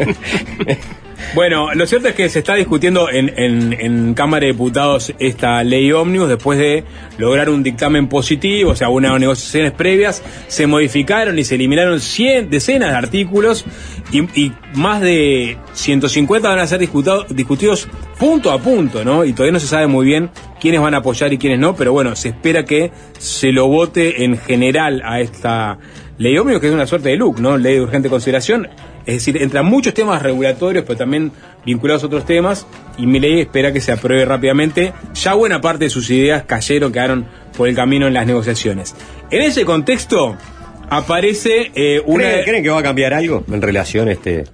S3: Bueno, lo cierto es que se está discutiendo en, en- en Cámara de Diputados esta ley ómnibus después de lograr un dictamen positivo, o sea, unas negociaciones previas, se modificaron y se eliminaron 100, decenas de artículos y, más de 150 van a ser discutidos punto a punto, ¿no? Y todavía no se sabe muy bien quiénes van a apoyar y quiénes no, pero bueno, se espera que se lo vote en general a esta ley ómnibus, que es una suerte de look, ¿no? Ley de urgente consideración. Es decir, entran muchos temas regulatorios, pero también vinculados a otros temas, y mi ley espera que se apruebe rápidamente. Ya buena parte de sus ideas cayeron, quedaron por el camino en las negociaciones. En ese contexto aparece eh, una...
S2: ¿Creen, creen que va a cambiar algo en relación este,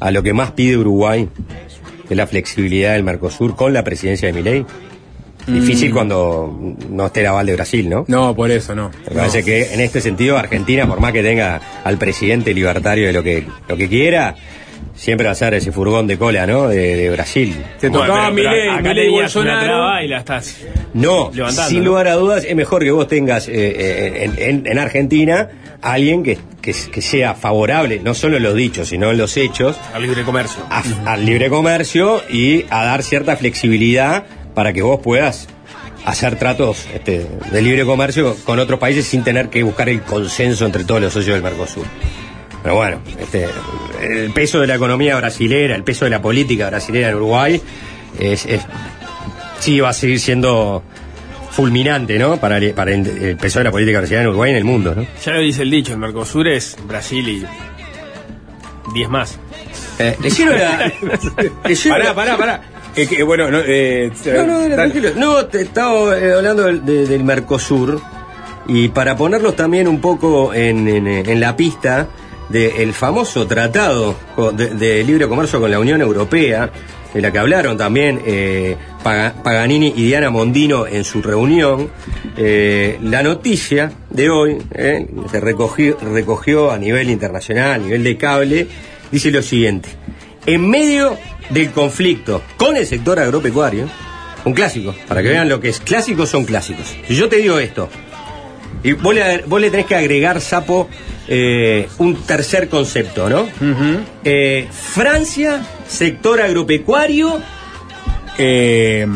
S2: a lo que más pide Uruguay? que es la flexibilidad del Mercosur con la presidencia de Milei. Difícil cuando no esté el aval de Brasil, ¿no?
S3: No, por eso no.
S2: Me parece que en este sentido Argentina, por más que tenga al presidente libertario de lo que, lo que quiera, siempre va a ser ese furgón de cola, ¿no? De, de Brasil.
S3: Te tocaba Milei, Bolsonaro.
S4: y la estás.
S2: No, sin lugar a dudas, es mejor que vos tengas eh, eh, en, en- en Argentina a alguien que, que, que sea favorable, no solo en los dichos, sino en los hechos,
S4: Al libre comercio.
S2: a- al libre comercio y a dar cierta flexibilidad para que vos puedas hacer tratos este, de libre comercio con otros países sin tener que buscar el consenso entre todos los socios del Mercosur. Pero bueno, este, el peso de la economía brasilera, el peso de la política brasilera en Uruguay, es, es- sí va a seguir siendo fulminante, ¿no? Para, el, para el- el peso de la política brasilera en Uruguay y en el mundo, ¿no?
S4: Ya lo dice el dicho, el Mercosur es Brasil y 10 más.
S2: Eh, leyendo la- leyendo
S3: Pará,
S2: la-
S3: pará, pará. Eh, que, bueno, no, eh,
S2: No, no, tranquilo. No, te estaba eh, hablando del, de- del Mercosur y para ponerlos también un poco en, en, eh, en la pista del famoso tratado de, de libre comercio con la Unión Europea, de la que hablaron también eh, Paga- Paganini y Diana Mondino en su reunión, la noticia de hoy, que recogió, recogió a nivel internacional, a nivel de cable, dice lo siguiente. En medio del conflicto con el sector agropecuario, un clásico, para que vean lo que es clásicos son clásicos. Si yo te digo esto, y vos le, vos le tenés que agregar, Sapo, eh, un tercer concepto, ¿no? Eh, Francia, sector agropecuario,
S3: Eh,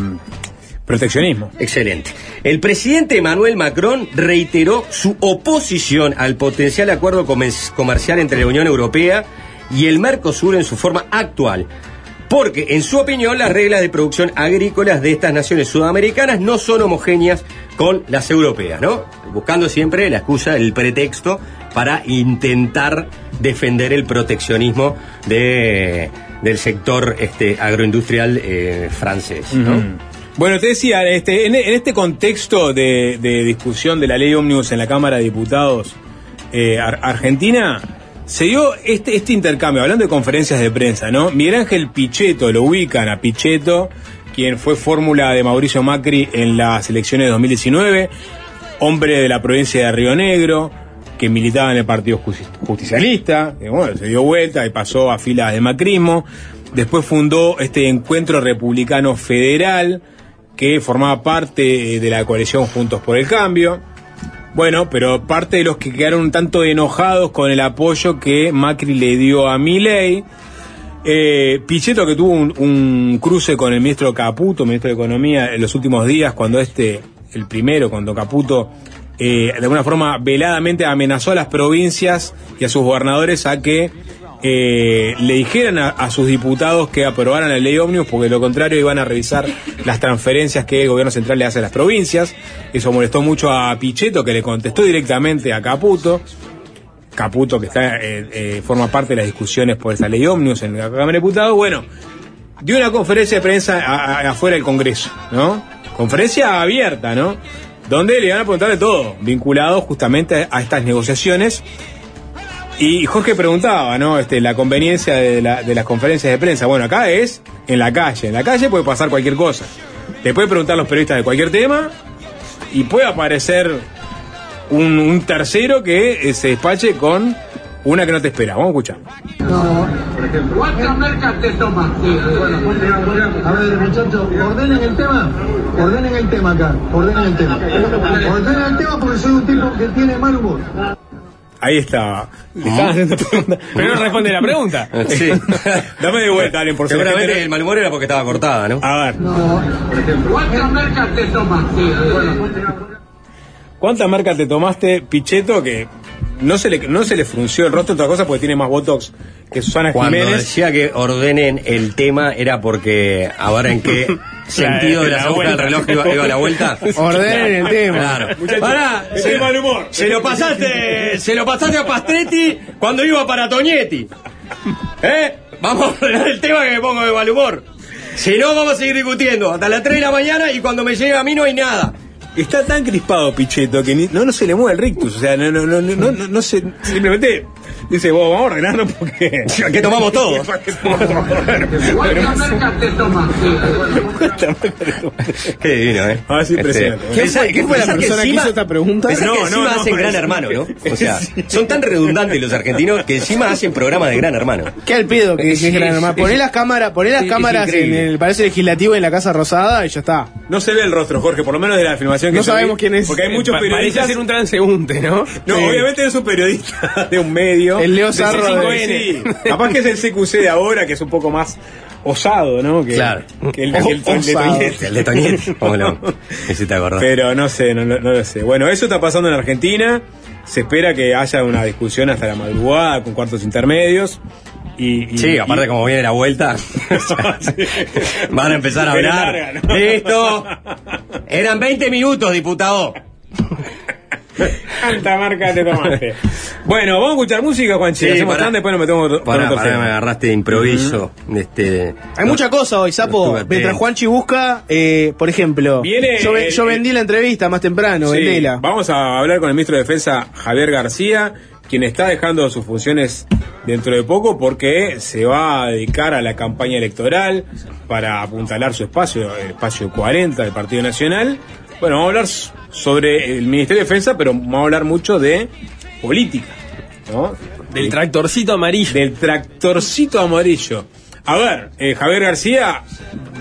S3: proteccionismo.
S2: Excelente. El presidente Emmanuel Macron reiteró su oposición al potencial acuerdo comercial entre la Unión Europea y el Mercosur en su forma actual. Porque, en su opinión, las reglas de producción agrícolas de estas naciones sudamericanas no son homogéneas con las europeas, ¿no? Buscando siempre la excusa, el pretexto para intentar defender el proteccionismo de, del sector este, agroindustrial eh, francés, ¿no?
S3: Bueno, te decía, este, en, este contexto de, de discusión de la ley Omnibus en la Cámara de Diputados eh, Ar- Argentina, se dio este, este intercambio, hablando de conferencias de prensa, ¿no? Miguel Ángel Pichetto, lo ubican a Pichetto, quien fue fórmula de Mauricio Macri en las elecciones de 2019, hombre de la provincia de Río Negro, que militaba en el Partido Justi- Justicialista, que bueno, se dio vuelta y pasó a filas de macrismo. Después fundó este encuentro republicano federal, que formaba parte eh, de la coalición Juntos por el Cambio. Bueno, pero parte de los que quedaron un tanto enojados con el apoyo que Macri le dio a Milei. Eh, Pichetto que tuvo un, cruce con el ministro Caputo, ministro de Economía, en los últimos días, cuando este, el primero, cuando Caputo, eh, de alguna forma veladamente amenazó a las provincias y a sus gobernadores a que le dijeran a, sus diputados que aprobaran la ley ómnibus, porque de lo contrario iban a revisar las transferencias que el gobierno central le hace a las provincias. Eso molestó mucho a Pichetto, que le contestó directamente a Caputo. Caputo, que está eh, eh, forma parte de las discusiones por esa ley ómnibus en la Cámara de Diputados, bueno, dio una conferencia de prensa afuera del Congreso, ¿no? Conferencia abierta, ¿no? Donde le iban a preguntar de todo, vinculado justamente a estas negociaciones. Y Jorge preguntaba, ¿no? Este, la conveniencia de, la- de las conferencias de prensa. Bueno, acá es en la calle. En la calle puede pasar cualquier cosa. Le puede preguntar los periodistas de cualquier tema y puede aparecer un, tercero que eh, se despache con una que no te espera. Vamos a escuchar.
S6: ¿Cuántas mercas te tomas?
S7: A ver, muchachos, ordenen el tema. Ordenen el tema acá. Ordenen el tema. Ordenen el tema porque soy un tipo que tiene mal humor.
S3: Ahí estaba. Le estaban haciendo preguntas.
S4: Pero no responde la pregunta.
S2: Sí.
S3: Dame de vuelta, alguien, por si
S2: Seguramente
S3: gente
S2: el mal humor era porque estaba cortada, ¿no?
S3: no- A ver.
S6: ¿Cuántas mercas te tomas?
S3: ¿Cuántas marcas te tomaste, Pichetto, que no se le, no se le frunció el rostro, otra cosa, porque tiene más botox que Susana
S2: Cuando
S3: Jiménez?
S2: decía que ordenen el tema era porque ahora en qué sentido de la,
S4: la
S2: aguja del reloj iba, iba a la vuelta.
S5: Ordenen el tema.
S2: Claro.
S3: Muchachos,
S2: Pará, se,
S3: mal humor.
S2: se lo pasaste, se lo pasaste a Pastretti cuando iba para Toñetti. ¿Eh? Vamos a ordenar el tema que me pongo de mal humor. Si no, vamos a seguir discutiendo hasta las 3 de la mañana y cuando me llegue a mí no hay nada.
S3: Está tan crispado Pichetto que ni- no, no se le mueve el rictus, o sea, no, no, no, no, no, no se, simplemente Dice, vos, vamos a ordenarnos porque.
S2: ¿Qué tomamos todos?
S6: ¿Cuántas mercas te?
S2: Qué divino, ¿eh?
S3: Ah, sí, impresionante.
S2: Este,
S5: ¿Quién fue la
S2: que
S5: persona que
S2: encima-
S5: hizo esta pregunta?
S3: No,
S2: que
S3: no,
S2: encima
S3: no,
S2: hacen Gran Hermano, ¿no? O sea, son tan redundantes los argentinos que encima hacen programas de Gran Hermano.
S5: ¿Qué al pedo que, que es gran hermano? Poné las cámaras, poné las cámaras en el Palacio Legislativo y en la Casa Rosada y ya está.
S3: No se ve el rostro, Jorge, por lo menos de la filmación que
S5: No sabemos
S3: vi,
S5: quién es.
S3: Porque hay muchos
S4: Pa- Parece
S3: periodistas.
S4: ser un transeúnte, ¿no?
S3: No,
S5: Sí.
S3: obviamente es un periodista de un medio.
S5: El Leo
S3: C5N.
S5: de-
S3: Sí. Capaz que es el CQC de ahora, que es un poco más osado, ¿no? Que,
S2: Claro.
S3: Que el, que el, el de. Toñete.
S2: El de Toñete. ¿Cómo no? Ese te acordás.
S3: Pero no sé, no, no- no lo sé. Bueno, eso está pasando en Argentina. Se espera que haya una discusión hasta la madrugada con cuartos intermedios. Y, y-
S2: Sí, aparte
S3: y-
S2: como viene la vuelta, van a empezar a hablar.
S3: larga, ¿no?
S2: Listo. Eran 20 minutos, diputado.
S3: ¿Cuánta marca te tomaste? bueno, vamos a escuchar música, Juanchi.
S2: Sí,
S3: Hacemos tanda, después nos metemos con
S2: Pará,
S3: otro
S2: pará,
S3: tema.
S2: me agarraste de improviso. este,
S5: Hay mucha cosa hoy, Sapo. Mientras Juanchi busca, eh, por ejemplo,
S3: Viene
S5: yo, ve-
S3: el-
S5: yo vendí la entrevista más temprano,
S3: Sí,
S5: vendela.
S3: Vamos a hablar con el ministro de Defensa, Javier García, quien está dejando sus funciones dentro de poco porque se va a dedicar a la campaña electoral para apuntalar su espacio, el espacio 40 del Partido Nacional. Bueno, vamos a hablar sobre el Ministerio de Defensa, pero vamos a hablar mucho de política, ¿no?
S4: Del tractorcito amarillo.
S3: Del tractorcito amarillo. A ver, eh, Javier García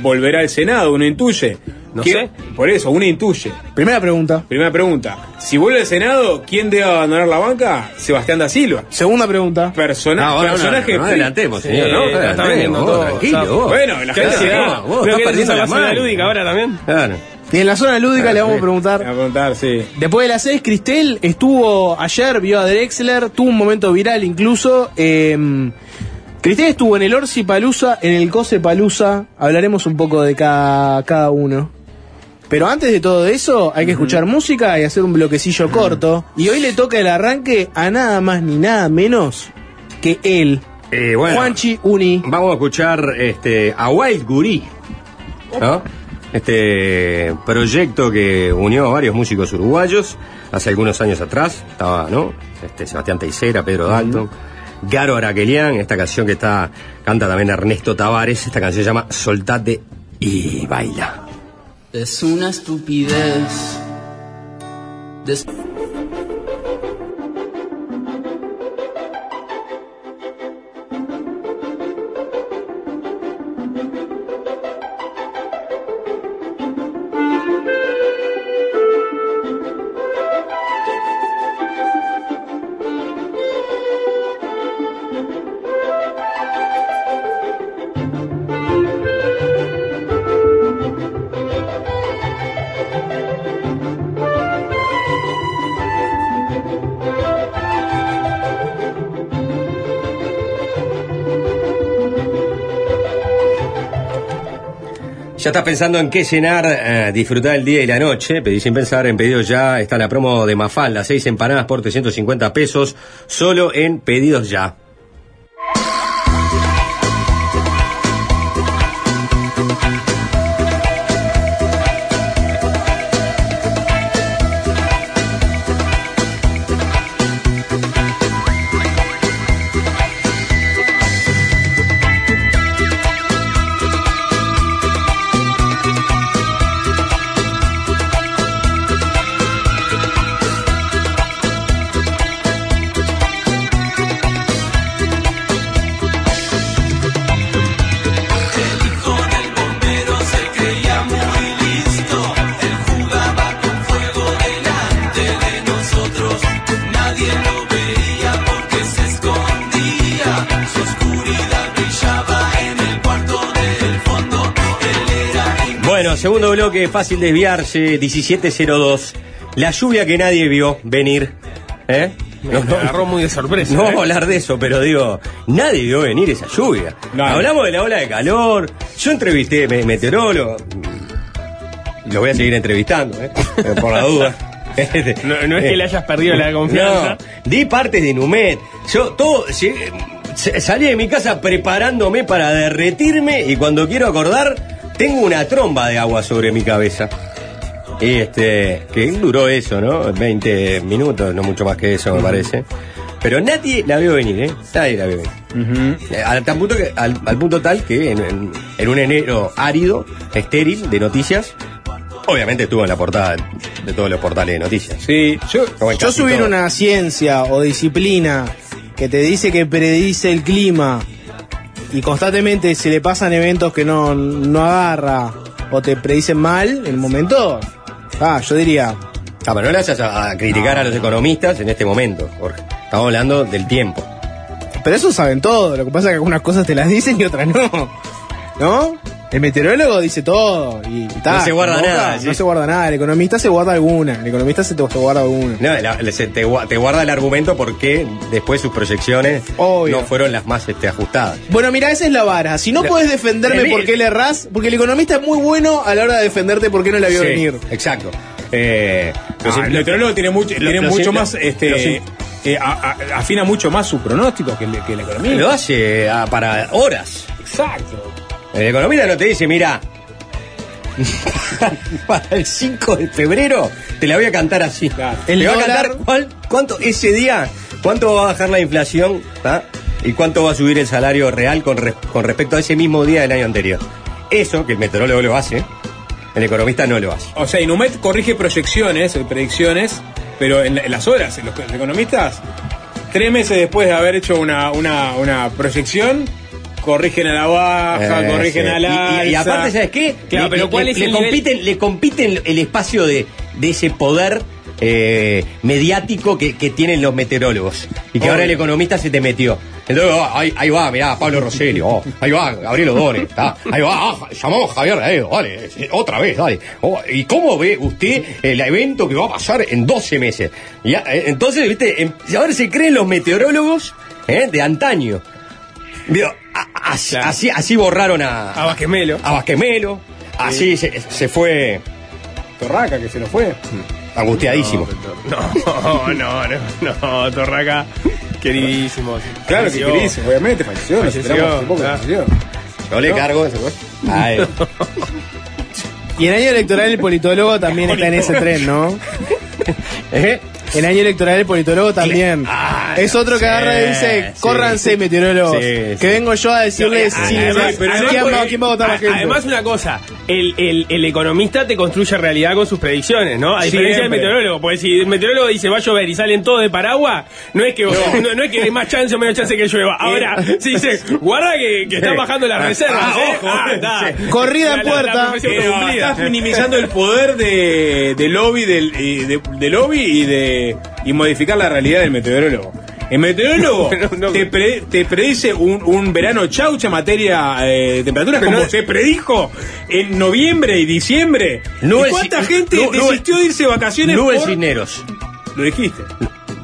S3: volverá al Senado, uno intuye.
S4: No
S3: ¿Quién-
S4: sé.
S3: Por eso, uno intuye.
S5: Primera pregunta.
S3: Primera pregunta. Si vuelve al Senado, ¿quién debe abandonar la banca? Sebastián da Silva.
S5: Segunda pregunta.
S3: Persona,
S2: No, no, no,
S3: personaje.
S2: no, no adelantemos, señor.
S4: Sí,
S2: no,
S4: está
S2: adelantemos, vos,
S4: todo,
S2: Tranquilo, vos.
S3: Bueno, la
S4: ¿Qué
S3: gente se-
S2: vos
S4: ¿No
S2: estás perdiendo la
S4: la zona lúdica ahora también?
S2: Claro.
S5: Y en la zona lúdica le vamos a
S3: A
S5: preguntar.
S3: preguntar, sí.
S5: Después de las 6, Cristel estuvo ayer, vio a Drexler, tuvo un momento viral incluso. Eh, Cristel estuvo en el Orsi Palusa, en el Cose Palusa. Hablaremos un poco de cada, cada uno. Pero antes de todo eso, hay que escuchar música y hacer un bloquecillo corto. Y hoy le toca el arranque a nada más ni nada menos que él,
S2: Eh, bueno,
S5: Juanchi Uni.
S2: vamos a escuchar este, a Wild Gurí, ¿no? Este proyecto que unió a varios músicos uruguayos hace algunos años atrás. Estaba, ¿no? Este, Sebastián Teixeira, Pedro Dalton, Garo Araquelian, esta canción que está, canta también Ernesto Tavares, esta canción se llama Soltate y baila.
S8: Es una estupidez.
S2: Estás pensando en qué cenar, eh, disfrutar el día y la noche. Pedí sin pensar, en pedidos ya está la promo de Mafalda, seis empanadas por 350 pesos, solo en pedidos ya. Fácil desviarse, 1702. La lluvia que nadie vio venir. ¿Eh?
S4: Me agarró muy de sorpresa.
S2: No
S4: ¿eh?
S2: vamos a hablar de eso, pero digo, nadie vio venir esa lluvia. Hablamos de la ola de calor. Yo entrevisté me- meteorólogo. Lo voy a seguir entrevistando, ¿eh? por la duda.
S4: No, no es que le hayas perdido la confianza.
S2: Di partes de Numet. Yo todo llegué- s- salí de mi casa preparándome para derretirme y cuando quiero acordar tengo una tromba de agua sobre mi cabeza. Y este, que duró eso, ¿no? 20 minutos, no mucho más que eso me parece. Pero nadie la vio venir, ¿eh? Nadie la vio venir. Eh, al, tal punto que, al, al punto tal que en, en- en un enero árido, estéril de noticias, obviamente estuvo en la portada de todos los portales de noticias.
S3: Sí, yo,
S5: Yo subir
S2: todo.
S5: una ciencia o disciplina que te dice que predice el clima y constantemente se le pasan eventos que no, no agarra o te predicen mal, el momento, ah, yo diría,
S2: Ah, pero no le a, a criticar a los economistas en este momento, Jorge. Estamos hablando del tiempo.
S5: pero eso saben todo, lo que pasa es que algunas cosas te las dicen y otras no. ¿No? El meteorólogo dice todo y, ta,
S2: No se guarda
S5: boca,
S2: nada,
S5: No se guarda nada, el economista se guarda alguna, el economista se te se guarda alguna.
S2: No, la- se te, gua- te guarda el argumento porque después sus proyecciones
S5: Obvio.
S2: no fueron las más este, ajustadas.
S5: Bueno, mira, esa es la vara. Si no
S2: La-
S5: puedes defenderme
S2: el-
S5: por qué le errás, porque el economista es muy bueno a la hora de defenderte por qué no la vio
S2: Sí,
S5: venir.
S2: Exacto. Eh, ah,
S3: el meteorólogo tiene mucho,
S2: lo-
S3: tiene
S2: lo
S3: mucho
S2: sin-
S3: más, este, eh, a- a- afina mucho más sus pronósticos que, el- que la economía.
S2: lo hace ah, para horas.
S3: Exacto.
S2: El economista no te dice, mira, para el 5 de febrero te la voy a cantar así.
S3: Claro.
S2: Te
S5: El
S2: va a cantar cuál- cuánto ese día, cuánto va a bajar la inflación ¿tá? y cuánto va a subir el salario real con, con respecto a ese mismo día del año anterior. Eso, que el meteorólogo lo hace, el economista no lo hace.
S3: O sea, Inumet corrige proyecciones, eh, predicciones, pero en, la- en las horas, los, los economistas, tres meses después de haber hecho una, una, una proyección, corrigen a la baja,
S2: Eh,
S3: corrigen
S2: sí.
S3: a la
S2: y, y- aparte, ¿sabes qué?
S4: Claro,
S2: le,
S4: pero
S2: le-
S4: ¿cuál
S2: le-
S4: es nivel?
S2: compiten, le compiten el espacio de, de ese poder eh, mediático que, que tienen los meteorólogos. Y que ahora el economista se te metió. Entonces, oh, ahí, ahí va, mirá, Pablo Rosselli, oh, ahí va, Gabriel está, ahí va, ah, a Javier Raedo, dale, eh, otra vez, dale. Oh, ¿Y cómo ve usted el evento que va a pasar en 12 meses? Y, ah, eh, entonces, viste, em- y ahora se creen los meteorólogos eh, de antaño. Digo, a- así,
S4: Claro.
S2: así, así borraron a,
S4: A Basquemelo.
S2: a Basquemelo. Así se, se fue
S3: Torraca, que se nos fue.
S2: angustiadísimo.
S4: No, no, no, no, Torraca, queridísimo.
S3: Claro que querís, obviamente, falleció,
S4: Falleció,
S3: poco
S4: claro.
S2: le cargo ese pues. a él.
S5: Y en año electoral el politólogo también está en ese tren, ¿no?
S2: ¿Eh?
S5: En año electoral el politólogo también.
S2: Ah,
S5: es otro que
S2: sí,
S5: agarra y dice,
S2: sí.
S5: córranse meteorólogos.
S2: Sí,
S5: que
S2: sí.
S5: vengo yo a decirles
S4: No,
S5: si,
S4: además-
S5: si-
S4: pero
S5: si-
S4: además
S5: quién, va,
S4: porque-
S5: quién va a votar la
S4: a-
S5: gente.
S4: Además, una cosa, el, el, el economista te construye realidad con sus predicciones, ¿no? A diferencia del meteorólogo, porque si el meteorólogo dice va a llover y salen todos de paraguas, no es que no, no es que hay más chance o menos chance que llueva. Ahora, si dice, guarda que, que están bajando las reservas,
S2: Ah,
S4: ¿eh?
S2: ojo,
S4: Ah, está.
S5: Corrida en puerta.
S3: Eh, estás minimizando el poder de, de lobby del, de lobby y de y modificar la realidad del meteorólogo. El meteorólogo
S4: No, no.
S3: te, pre- te predice un, un verano chaucha en materia eh, de temperaturas como
S4: no-
S3: se predijo en noviembre y diciembre. ¿Y ¿Cuánta gente desistió de irse de vacaciones
S2: Nubes
S3: por-
S2: cisneros.
S3: Lo dijiste.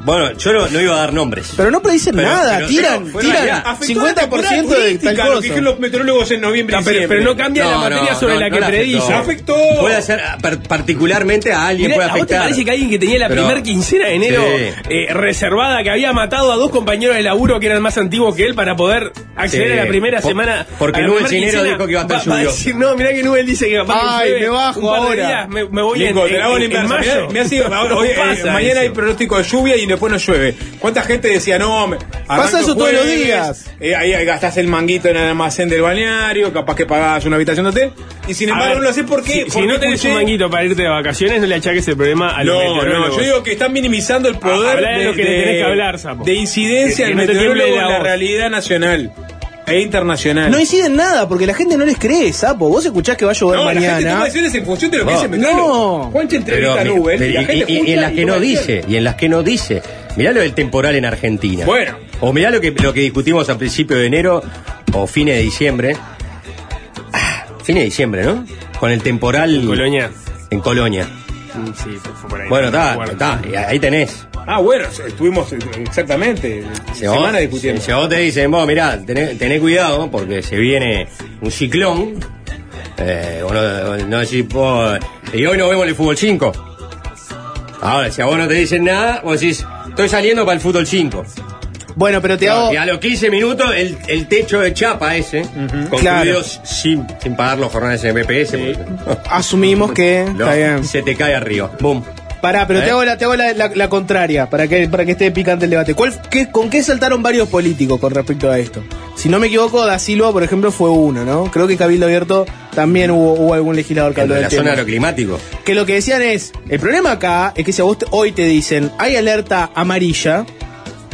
S2: Bueno, yo no, no iba a dar nombres.
S5: Pero no predicen
S2: Pero-
S5: nada,
S2: pero-
S5: tiran,
S2: pero fue
S5: tiran
S2: realidad.
S3: Afectó a la temporada
S5: 50% de tal
S3: Lo que
S5: cosa.
S3: dijeron los meteorólogos en noviembre y
S4: No, pero, no cambia la
S2: No,
S4: materia
S2: no,
S4: sobre
S2: no,
S4: la
S2: no
S4: que predice.
S2: afectó.
S3: afectó.
S2: Puede ser par- particularmente a alguien
S4: Mirá,
S2: puede
S4: ¿A vos te
S2: afectar.
S4: parece que alguien que tenía la
S2: Pero-
S4: primer quincena de enero
S2: Sí.
S4: eh, reservada, que había matado a dos compañeros de laburo que eran más antiguos que él para poder acceder
S2: Sí.
S4: a la primera
S2: Por-
S4: semana?
S2: porque Nubel
S4: quincena,
S2: dijo que iba a estar
S4: va- va
S2: lluvioso.
S4: decir, no, mirá que Nubel dice que va a
S5: Ay, me bajo ahora.
S4: me, voy en, mayo. No
S3: eh, mañana hay pronóstico de lluvia y después no llueve. ¿Cuánta gente decía, no, me- arranco
S5: eso todos los días.
S3: eh, ahí, gastás el manguito en el almacén del balneario, capaz que pagás una habitación de hotel. Y sin embargo,
S4: ver,
S3: no lo haces porque.
S4: Si, si
S3: porque
S4: no tenés
S3: escuché-
S4: un manguito para irte de vacaciones, no le achaques el problema a los
S3: No, no, yo digo que están minimizando el poder
S4: Ah, habla de lo que le tenés que hablar, sapo.
S3: de incidencia
S4: Que- que no
S3: meteorólogo en la realidad nacional e internacional.
S5: No inciden nada, porque la gente no les cree, sapo. Vos escuchás que va a llover
S3: No, la gente
S5: mañana.
S3: toma decisiones en función de lo que
S2: No.
S3: dice el meteorólogo.
S5: No.
S3: Juanche entrevista
S2: Pero,
S3: a Nubel
S2: pero-
S3: y la
S2: y,
S3: gente
S2: y- y en las que no dice, y en las que no dice. Mirá lo del temporal en Argentina.
S3: Bueno.
S2: O mirá lo que, lo que discutimos a principios de enero o fines de diciembre. Ah, fines de diciembre, ¿no? Con el temporal.
S4: Colonia.
S2: En Colonia.
S4: Sí, fue por ahí.
S2: Bueno, está, Ahí tenés.
S3: Ah, bueno, estuvimos eh, exactamente
S2: vos-
S3: semana discutiendo.
S2: Si, si a vos te dicen, vos mirá, tené, tené cuidado porque se viene un ciclón. Eh, vos no, no decís, vos, y hoy no vemos el fútbol 5. Ahora, si a vos no te dicen nada, vos decís, estoy saliendo para el fútbol 5.
S5: Bueno, pero te hago.
S2: Y a los 15 minutos, el, el techo de chapa ese, concluido
S5: Claro.
S2: sin, sin pagar los jornales en BPS. porque-
S5: Asumimos que.
S2: No,
S5: Está bien.
S2: se te cae arriba. Boom.
S5: Pará, pero
S2: ¿Eh?
S5: te hago, la, te hago la, la- la contraria, para que, para que esté picante el debate. ¿Cuál, qué- ¿Con qué saltaron varios políticos con respecto a esto? Si no me equivoco, Da Silva, por ejemplo, fue uno, ¿no? Creo que Cabildo Abierto también hubo, hubo algún legislador que
S2: En
S5: habló del
S2: relación
S5: tema.
S2: a lo climático.
S5: Que lo que decían es, el problema acá es que si a vos hoy te dicen, hay alerta amarilla,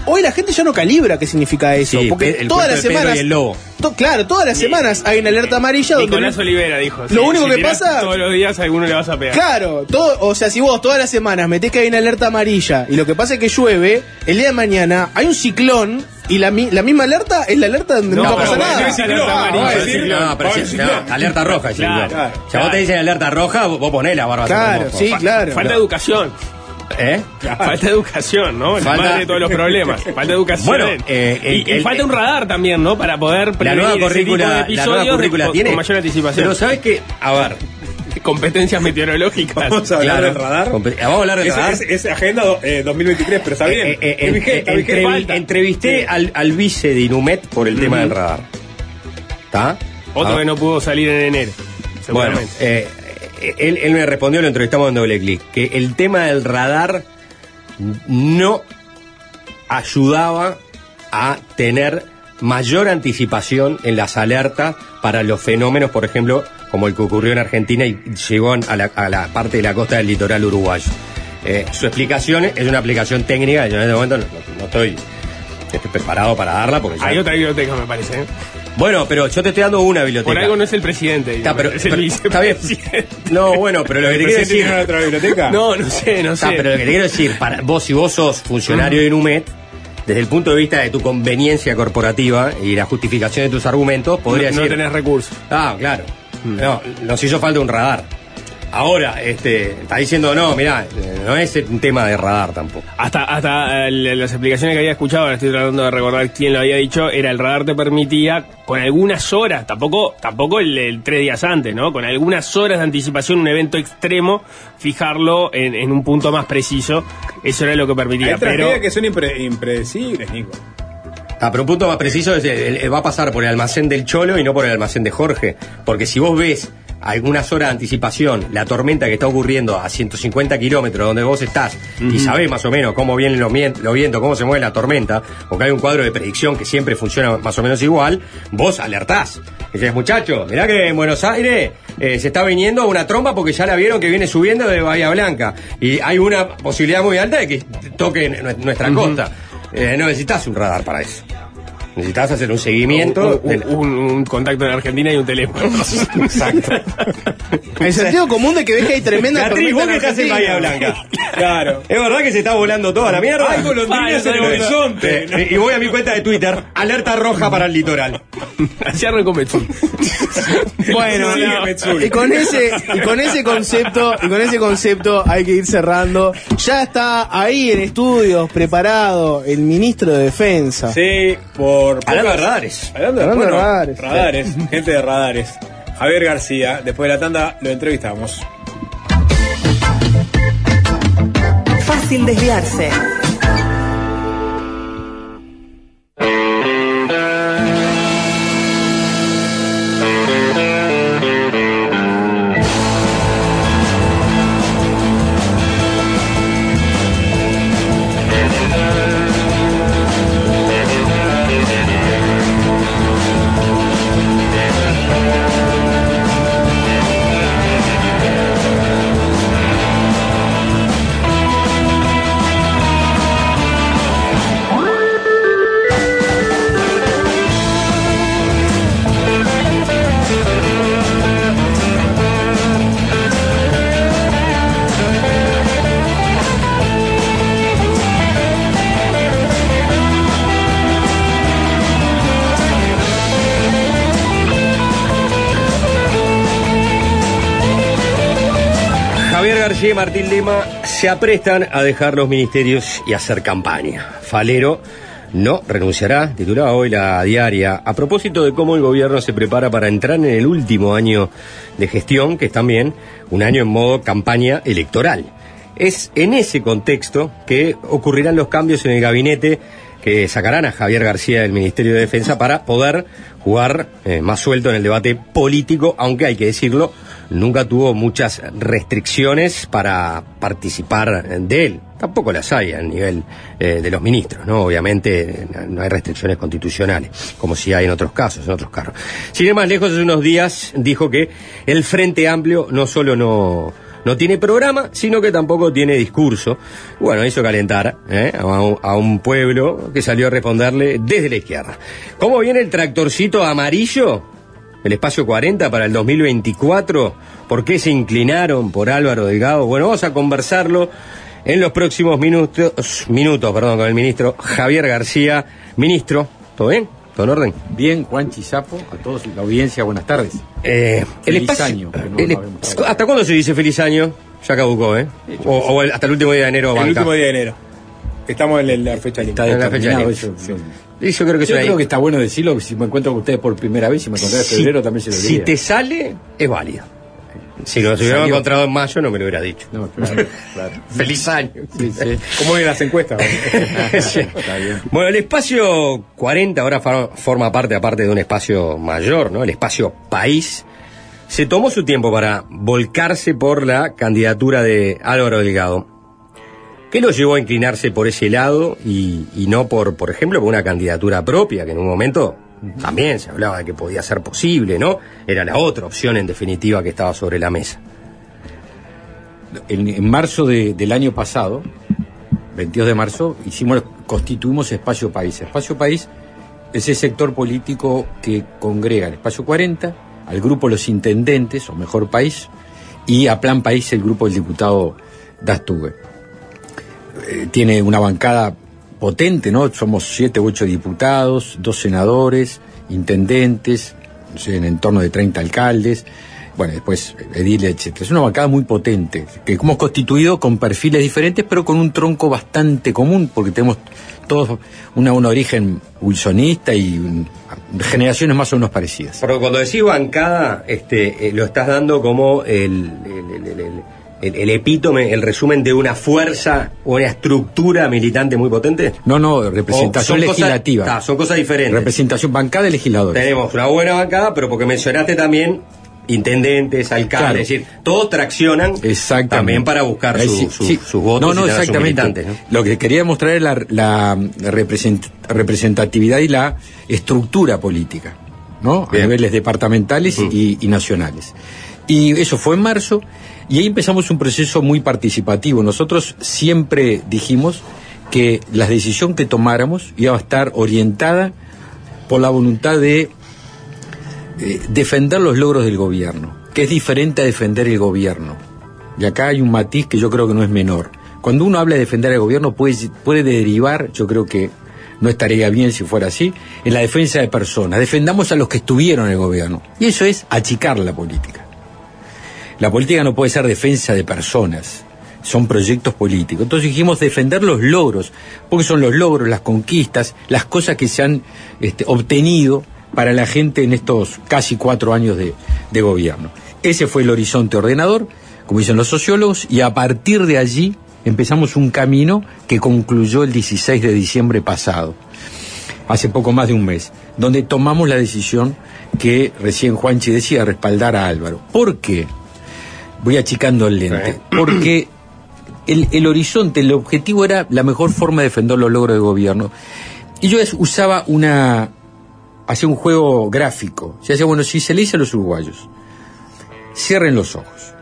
S5: hoy la gente ya no calibra qué significa eso.
S2: Sí,
S5: porque
S2: el
S5: todas las
S2: de
S5: semanas...
S2: y el lobo.
S5: to- claro, todas las semanas hay una alerta amarilla donde...
S4: Nicolás Olivera dijo.
S5: Lo único que pasa-
S4: Todos los días a alguno le vas a pegar.
S5: Claro, todo, o sea, si vos todas las semanas metés que hay una alerta amarilla y lo que pasa es que llueve, el día de mañana hay un ciclón y la, mi- la misma alerta es la alerta donde no,
S2: No,
S5: pasa nada.
S3: bueno, sí, alerta amarilla,
S2: No, pero
S3: sí,
S2: no, alerta roja,
S4: Claro,
S3: claro,
S2: Si a vos
S4: claro.
S2: te dicen alerta roja, vos ponés la barba.
S5: Claro, sí, claro.
S4: Falta educación.
S2: ¿Eh?
S4: Falta educación, ¿no? La
S2: Falta-
S4: madre de todos los problemas. Falta educación.
S2: Bueno, eh, el-
S4: y, falta un radar también, ¿no? Para poder
S2: La
S4: prevenir
S2: nueva
S4: ese tipo de
S2: currícula, la
S4: episodios
S2: nueva currícula
S4: con,
S2: tiene.
S4: con mayor anticipación.
S2: Pero sabes que, a ver,
S4: Competencias meteorológicas.
S3: Vamos a hablar
S2: claro,
S3: del radar.
S2: compe- vamos a hablar del
S3: Es,
S2: radar.
S3: es- es agenda do- eh, 2023, pero está bien.
S2: Eh, eh,
S3: vigente,
S2: entrevisté
S3: Sí.
S2: al, al vice de Inumet por el tema del radar. ¿Está?
S4: Otro
S2: Ah.
S4: que no pudo salir en enero.
S2: Bueno,
S4: Seguramente.
S2: eh, él, me respondió, lo entrevistamos en doble clic, que el tema del radar no ayudaba a tener mayor anticipación en las alertas para los fenómenos, por ejemplo, como el que ocurrió en Argentina y llegó a la, parte de la costa del litoral uruguayo. Eh, su explicación es una aplicación técnica, yo en este momento no, estoy, estoy preparado para darla porque ya-
S4: Hay otra biblioteca, me parece. ¿eh?
S2: Bueno, pero yo te estoy dando una biblioteca.
S4: Por algo no es el presidente.
S2: Está, pero-
S4: es el
S2: pero- está bien. No, bueno, pero lo que te
S3: ¿El
S2: quiero decir...
S3: tiene otra biblioteca?
S4: No, no sé, no sé.
S2: Pero lo que te quiero decir, para vos si vos sos funcionario de Inumet, desde el punto de vista de tu conveniencia corporativa y la justificación de tus argumentos, podría
S4: no, no
S2: decir.
S4: tenés recursos.
S2: Ah, claro. No, nos hizo falta un radar. Ahora, este, está diciendo, no, mirá, eh, no es un tema de radar tampoco.
S4: Hasta, hasta eh, las explicaciones que había escuchado, ahora estoy tratando de recordar quién lo había dicho, era el radar te permitía con algunas horas, tampoco, tampoco el, el tres días antes, ¿no? Con algunas horas de anticipación, un evento extremo, fijarlo en, en un punto más preciso. Eso era lo que permitía.
S3: Hay
S4: Pero
S3: que son impre- impredecibles, Nico.
S2: Ah, pero un punto más preciso es, el- el- va a pasar por el almacén del Cholo y no por el almacén de Jorge. Porque si vos ves algunas horas de anticipación la tormenta que está ocurriendo a 150 kilómetros donde vos estás y sabés más o menos cómo vienen los, los vientos, cómo se mueve la tormenta, porque hay un cuadro de predicción que siempre funciona más o menos igual, vos alertás. Dices, muchachos, mirá que en Buenos Aires eh, se está viniendo una tromba porque ya la vieron que viene subiendo de Bahía Blanca. Y hay una posibilidad muy alta de que toque nuestra costa. Eh, no necesitas un radar para eso. Necesitas hacer un seguimiento.
S4: un,
S2: del-
S4: un- un contacto en Argentina y un teléfono.
S2: Exacto.
S5: El sentido común de que ves que hay tremenda
S2: Beatriz, vos que estás en. Bahía Blanca.
S3: Claro.
S2: ¿Es verdad que se está volando toda la mierda?
S3: Hay golondrinas en el horizonte.
S2: Eh, y voy a mi cuenta de Twitter, alerta roja para el litoral.
S4: Así arrancó Metsu.
S5: Bueno,
S3: Sí,
S5: no. Y con ese y con ese concepto y con ese concepto hay que ir cerrando. Ya está ahí en estudios preparado el ministro de Defensa.
S3: Sí, por.
S2: Hablando de radares.
S3: Hablando de,
S5: radares.
S3: Radares, gente de radares. Javier García, después de la tanda lo entrevistamos.
S9: Fácil desviarse.
S2: García y Martín Lema se aprestan a dejar los ministerios y hacer campaña. Falero no renunciará, titulaba hoy la diaria, a propósito de cómo el gobierno se prepara para entrar en el último año de gestión, que es también un año en modo campaña electoral. Es en ese contexto que ocurrirán los cambios en el gabinete que sacarán a Javier García del Ministerio de Defensa para poder jugar eh, más suelto en el debate político, aunque hay que decirlo, nunca tuvo muchas restricciones para participar de él. Tampoco las hay a nivel eh, de los ministros, ¿no? Obviamente no hay restricciones constitucionales, como si hay en otros casos, en otros cargos. Sin ir más lejos, hace unos días dijo que el Frente Amplio no solo no, no tiene programa, sino que tampoco tiene discurso. Bueno, hizo calentar ¿eh? a, un, a un pueblo que salió a responderle desde la izquierda. ¿Cómo viene el tractorcito amarillo? El espacio 40 para el 2024. ¿Por qué se inclinaron por Álvaro Delgado? Bueno, vamos a conversarlo en los próximos minutos, minutos perdón, con el ministro Javier García. Ministro, ¿todo bien? ¿Todo en orden?
S10: Bien, Juan Chisapo, a todos la audiencia, buenas tardes.
S2: Eh, el
S10: Feliz
S2: espacio-
S10: año, no
S2: el-. ¿Hasta cuándo se dice feliz año? Ya caducó, ¿eh? O, o el- hasta el último día de enero
S3: El
S2: banca.
S3: último día de enero. Estamos en la- fecha
S10: Está
S3: límite.
S2: en la fecha límite. Y yo creo que, es
S10: Yo
S2: una-
S10: creo que está bueno decirlo, si me encuentro con ustedes por primera vez, si me encontré en
S2: si,
S10: febrero también se lo
S2: si
S10: diría.
S2: te sale, es válido. Si nos
S10: Salió.
S2: encontrado en mayo, no me lo hubiera dicho.
S10: No, claro, claro.
S2: Feliz año.
S10: Sí, sí.
S3: ¿Cómo ven las encuestas?
S2: Sí.
S10: Está bien.
S2: Bueno, el espacio 40 ahora forma parte, aparte de un espacio mayor, ¿no? El espacio país. Se tomó su tiempo para volcarse por la candidatura de Álvaro Delgado. ¿Qué lo llevó a inclinarse por ese lado y, no por, por ejemplo, por una candidatura propia, que en un momento también se hablaba de que podía ser posible, ¿no? Era la otra opción, en definitiva, que estaba sobre la mesa.
S10: En, marzo de- del año pasado, 22 de marzo, hicimos, constituimos Espacio País. Espacio País es el sector político que congrega el Espacio 40, al grupo Los Intendentes, o Mejor País, y a Plan País, el grupo del diputado Dastugue. Eh, tiene una bancada potente, ¿no? Somos siete u ocho diputados, dos senadores, intendentes, no sé, en torno de 30 alcaldes, bueno, después ediles, etcétera. Es una bancada muy potente, que hemos constituido con perfiles diferentes, pero con un tronco bastante común, porque tenemos todos una, un origen wilsonista y generaciones más o menos parecidas.
S2: Porque cuando decís bancada, este, eh, lo estás dando como el- el- el epítome, el resumen de una fuerza o una estructura militante muy potente.
S10: No, no, representación
S2: son cosas-
S10: legislativa.
S2: Ah, son cosas diferentes.
S10: representación bancada de legisladores.
S2: Tenemos una buena bancada, pero porque mencionaste también intendentes, alcaldes,
S10: Claro.
S2: es decir, todos traccionan también para buscar su-
S10: sí,
S2: su-
S10: sí.
S2: sus votos
S10: No, no, exactamente.
S2: militantes. ¿no?
S10: Lo que quería demostrar es la, la represent- representatividad y la estructura política, ¿no?
S2: Bien.
S10: A niveles departamentales y, y nacionales. Y eso fue en marzo, y ahí empezamos un proceso muy participativo. Nosotros siempre dijimos que la decisión que tomáramos iba a estar orientada por la voluntad de eh, defender los logros del gobierno, que es diferente a defender el gobierno. Y acá hay un matiz que yo creo que no es menor. Cuando uno habla de defender al gobierno puede, puede derivar, yo creo que no estaría bien si fuera así, en la defensa de personas. Defendamos a los que estuvieron en el gobierno. Y eso es achicar la política. La política no puede ser defensa de personas, son proyectos políticos. Entonces dijimos defender los logros, porque son los logros, las conquistas, las cosas que se han este, obtenido para la gente en estos casi cuatro años de, de gobierno. Ese fue el horizonte ordenador, como dicen los sociólogos, y a partir de allí empezamos un camino que concluyó el 16 de diciembre pasado hace poco más de un mes, donde tomamos la decisión que recién Juanchi decía, respaldar a Álvaro. ¿Por qué? Voy achicando el lente. Porque el, el horizonte, el objetivo era la mejor forma de defender los logros del gobierno. Y yo usaba una. hacía un juego gráfico. Se hacía, bueno, si se le dice a los uruguayos, cierren los ojos.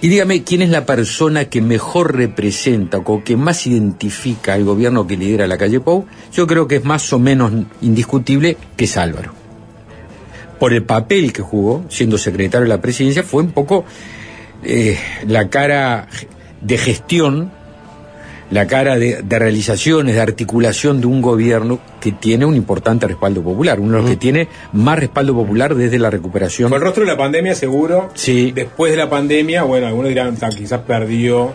S10: Y dígame quién es la persona que mejor representa o que más identifica al gobierno que lidera la calle Pou. Yo creo que es más o menos indiscutible que es Álvaro. Por el papel que jugó, siendo secretario de la presidencia, fue un poco eh, la cara de gestión, la cara de, de realizaciones, de articulación de un gobierno que tiene un importante respaldo popular, uno de los que tiene más respaldo popular desde la recuperación.
S3: Con el rostro de la pandemia, seguro.
S10: Sí.
S3: Después de la pandemia, bueno, algunos dirán, "Ta, quizás perdió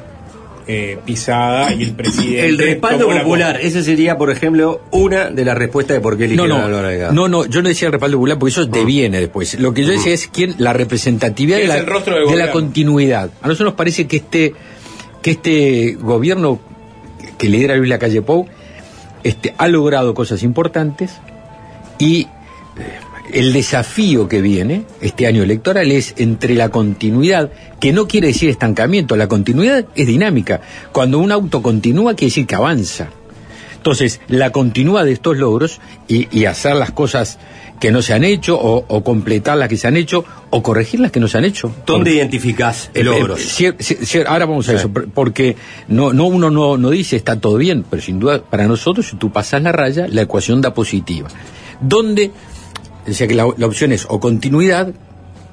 S3: eh, pisada y el presidente.
S2: El respaldo popular, ese sería, por ejemplo, una de las respuestas de por qué
S10: No,
S2: eligieron
S10: no,
S2: a Álvaro Delgado.
S10: no, no, yo no decía el respaldo popular porque eso deviene después. Lo que yo decía es quién, la representatividad de
S3: ¿Quién
S10: la, de la continuidad. A nosotros nos parece que este, que este gobierno que lidera Luis Lacalle Pou este, ha logrado cosas importantes y eh, el desafío que viene este año electoral es entre la continuidad, que no quiere decir estancamiento, la continuidad es dinámica. Cuando un auto continúa quiere decir que avanza. Entonces, la continuidad de estos logros y, y hacer las cosas que no se han hecho o, o completar las que se han hecho o corregir las que no se han hecho.
S2: ¿Dónde identificás
S10: eh,
S2: logros?
S10: eh, cier- cier- cier- ahora vamos a eso, por- porque no, no uno no, no dice está todo bien, pero sin duda para nosotros si tú pasas la raya, la ecuación da positiva. Donde decía que la, la opción es o continuidad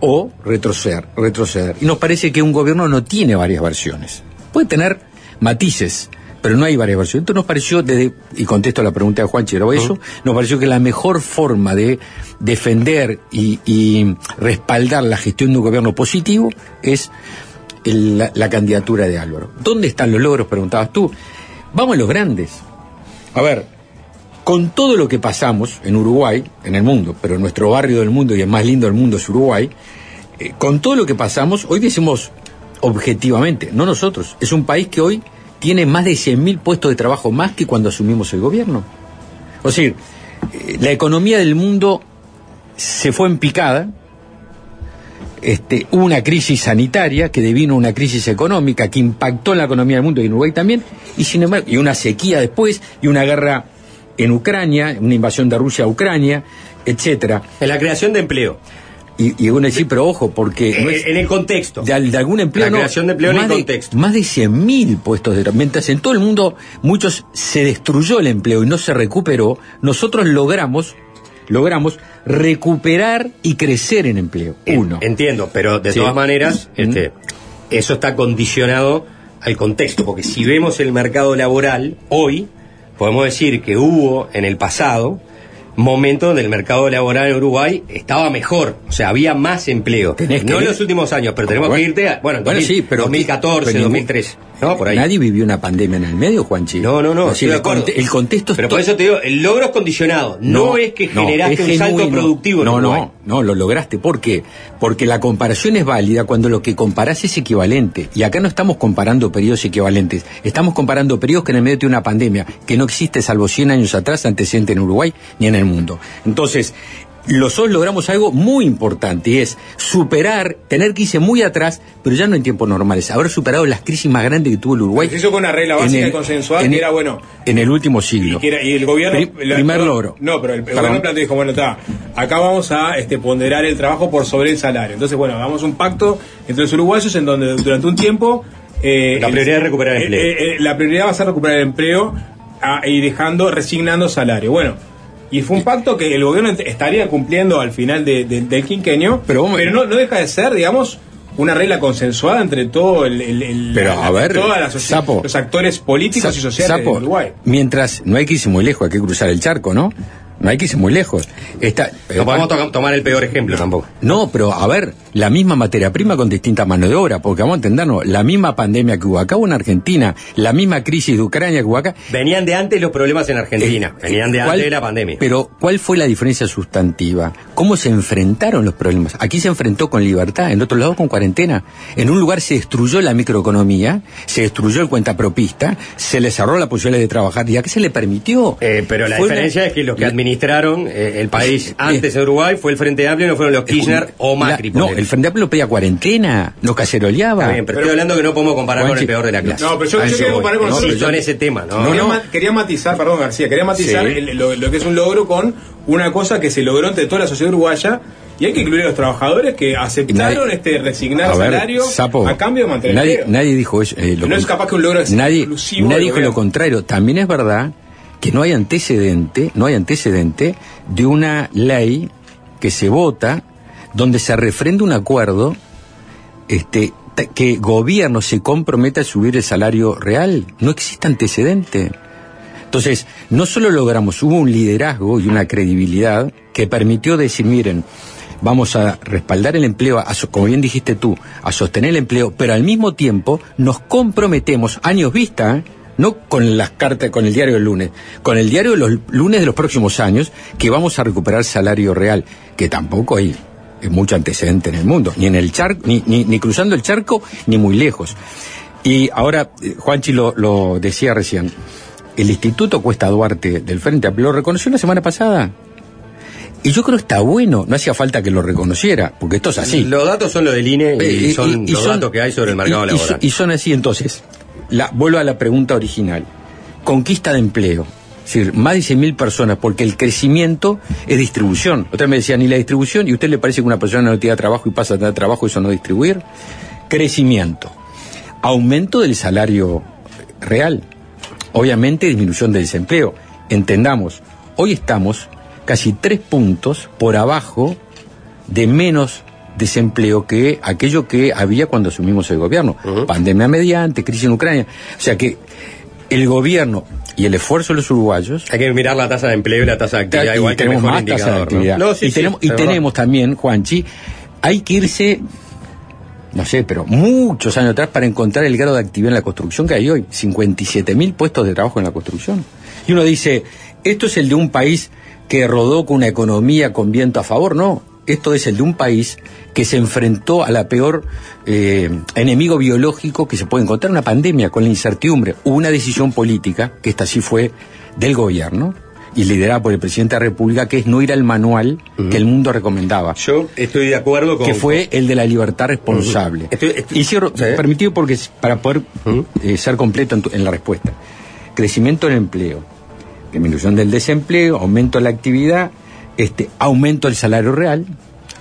S10: o retroceder, retroceder. Y nos parece que un gobierno no tiene varias versiones. Puede tener matices, pero no hay varias versiones. Entonces nos pareció, desde, y contesto la pregunta de Juan Chiro, eso, nos pareció que la mejor forma de defender y, y respaldar la gestión de un gobierno positivo es el- la, la candidatura de Álvaro. ¿Dónde están los logros? Preguntabas tú. Vamos a los grandes. A ver, con todo lo que pasamos en Uruguay, en el mundo, pero nuestro barrio del mundo y el más lindo del mundo es Uruguay, eh, con todo lo que pasamos, hoy decimos objetivamente, no nosotros, es un país que hoy tiene más de 100.000 puestos de trabajo más que cuando asumimos el gobierno. O sea, eh, la economía del mundo se fue en picada, este, hubo una crisis sanitaria que devino una crisis económica que impactó en la economía del mundo y en Uruguay también, y sin embargo, y una sequía después, y una guerra en Ucrania, una invasión de Rusia a Ucrania, etcétera.
S2: En la creación de empleo.
S10: Y, y uno decir, pero ojo, porque no es-
S2: En el contexto.
S10: de, al- de algún empleo
S2: La
S10: no,
S2: creación de empleo en el
S10: de-
S2: contexto.
S10: más de 100.000 puestos de trabajo. Mientras en todo el mundo muchos se destruyó el empleo y no se recuperó, nosotros logramos logramos recuperar y crecer en empleo. Uno.
S2: Entiendo, pero de
S10: Sí.
S2: todas maneras,
S10: Mm.
S2: este, eso está condicionado al contexto, porque si vemos el mercado laboral hoy, podemos decir que hubo en el pasado momentos donde el mercado laboral en Uruguay estaba mejor, o sea, había más empleo.
S10: Tenés
S2: no en los últimos años, pero tenemos
S10: Bueno,
S2: que irte a, bueno,
S10: bueno,
S2: 2000,
S10: sí, pero
S2: 2014,
S10: pero ningún-
S2: 2013, ¿no? Por ahí.
S10: Nadie vivió una pandemia en el medio, Juanchi.
S2: No, no, no,
S10: el, conte- el contexto es
S2: Pero por eso te digo, el logro es condicionado. No, es que
S10: no,
S2: generaste un salto productivo en
S10: No,
S2: Uruguay.
S10: no, no, lo lograste. ¿Por qué? Porque la comparación es válida cuando lo que comparás es equivalente. Y acá no estamos comparando periodos equivalentes. Estamos comparando periodos que en el medio de una pandemia que no existe salvo 100 años atrás antecedente en Uruguay ni en el mundo. Entonces, los dos logramos algo muy importante y es superar, tener que irse muy atrás, pero ya no en tiempos normales, haber superado las crisis más grandes que tuvo el Uruguay.
S3: Se hizo con una regla básica
S10: el-
S3: y consensual
S10: en
S3: que era, bueno,
S10: En el último siglo.
S3: y, que era- y el gobierno...
S10: Pri-
S3: la-
S10: primer
S3: no,
S10: logro.
S3: No, pero el, el gobierno planteó, dijo, bueno, está, acá vamos a este, ponderar el trabajo por sobre el salario. Entonces, bueno, hagamos un pacto entre los uruguayos en donde durante un tiempo... eh,
S2: La prioridad es recuperar el
S3: eh,
S2: empleo.
S3: eh, eh, la prioridad va a ser recuperar el empleo ah, y dejando, resignando salario. Bueno, y fue un pacto que el gobierno estaría cumpliendo al final de- de- del quinquenio,
S10: Pero vamos-
S3: no, no deja de ser, digamos, una regla consensuada entre todo el, el- el-
S10: Pero,
S3: la-
S10: a ver,
S3: todas las soci-
S10: Sapo.
S3: los actores políticos
S10: Sa-
S3: y sociales
S10: Sapo,
S3: de Uruguay.
S10: Mientras no hay que irse muy lejos, hay que cruzar el charco, ¿no? No hay que irse muy lejos. Está,
S2: No podemos to- tomar el peor ejemplo tampoco.
S10: No, pero a ver, la misma materia prima con distinta mano de obra, porque vamos a entendernos, la misma pandemia que hubo acá hubo en Argentina, la misma crisis de Ucrania que hubo acá.
S2: Venían de antes los problemas en Argentina,
S10: Eh,
S2: venían de
S10: ¿cuál-
S2: antes de la pandemia.
S10: Pero, ¿cuál fue la diferencia sustantiva? ¿Cómo se enfrentaron los problemas? Aquí se enfrentó con libertad, en otro lado con cuarentena. En un lugar se destruyó la microeconomía, se destruyó el cuentapropista, se le cerró la posibilidad de trabajar, y a qué se le permitió.
S2: Eh, pero la
S10: Fue una-
S2: diferencia es que los que administraron eh, el país antes de Uruguay fue el Frente Amplio, no fueron los Kirchner o Macri.
S10: La- no. El Frente Amplio pedía cuarentena, no caceroleaba.
S2: Está bien, pero, estoy hablando que no podemos comparar con el peor de la clase.
S3: No, pero yo, yo comparar con
S2: No, yo en ese tema, ¿no?
S3: quería,
S10: no.
S3: ma- quería matizar, perdón García, quería matizar
S10: Sí.
S3: el- lo, lo que es un logro con una cosa que se logró entre toda la sociedad uruguaya y hay que incluir a los trabajadores que aceptaron
S10: Nadie-
S3: este resignar
S10: A ver,
S3: salario
S10: Sapo,
S3: a cambio de mantener
S10: nadie, nadie dijo eso. eh, lo
S3: No es capaz que un logro
S10: nadie,
S3: exclusivo
S10: nadie dijo lo contrario. También es verdad que no hay antecedente, no hay antecedente de una ley que se vota donde se refrenda un acuerdo este que gobierno se comprometa a subir el salario real. No existe antecedente. Entonces, no solo logramos, hubo un liderazgo y una credibilidad que permitió decir, miren, vamos a respaldar el empleo, a como bien dijiste tú, a sostener el empleo, pero al mismo tiempo nos comprometemos, años vista, ¿eh? no con las cartas, con el diario del lunes, con el diario de los lunes de los próximos años, que vamos a recuperar salario real, que tampoco hay mucho antecedente en el mundo, ni en el charco, ni, ni, ni cruzando el charco, ni muy lejos. Y ahora, eh, Juanchi lo, lo decía recién, el Instituto Cuesta Duarte del Frente lo reconoció la semana pasada. Y yo creo que está bueno, no hacía falta que lo reconociera, porque esto es así.
S2: Los datos son los del INE y,
S10: Eh,
S2: son
S10: y
S2: los
S10: son-
S2: datos que hay sobre el mercado laboral.
S10: Y, son así, entonces, la, vuelvo a la pregunta original. Conquista de empleo. Es decir, más de 100.000 personas, porque el crecimiento es distribución. Otra me decían, ¿y la distribución? ¿Y a usted le parece que una persona no tiene trabajo y pasa a tener trabajo, eso no distribuir? Crecimiento. Aumento del salario real. Obviamente, disminución del desempleo. Entendamos, hoy estamos casi tres puntos por abajo de menos desempleo que aquello que había cuando asumimos el gobierno. Pandemia mediante, crisis en Ucrania. O sea que el gobierno y el esfuerzo de los uruguayos
S2: Hay que mirar la tasa de empleo y la tasa de actividad
S10: y
S2: igual que
S10: tenemos
S2: mejor
S10: más tasa de
S2: indicador. ¿no?
S10: actividad.
S2: No, sí,
S10: y
S2: sí,
S10: tenemos, y tenemos también, Juanchi, hay que irse, no sé, pero muchos años atrás para encontrar el grado de actividad en la construcción que hay hoy. 57 mil puestos de trabajo en la construcción. Y uno dice, esto es el de un país que rodó con una economía con viento a favor. No, esto es el de un país que se enfrentó a la peor eh, enemigo biológico que se puede encontrar, una pandemia con la incertidumbre. Hubo una decisión política, que esta sí fue del gobierno, y liderada por el presidente de la República, que es no ir al manual que el mundo recomendaba.
S2: Yo estoy de acuerdo con.
S10: que fue el de la libertad responsable.
S2: Estoy- estoy-
S10: y cierro,
S2: Sí.
S10: permitido porque para poder eh, ser completo en, tu- en la respuesta. Crecimiento del empleo, disminución del desempleo, aumento de la actividad, este, aumento del salario real.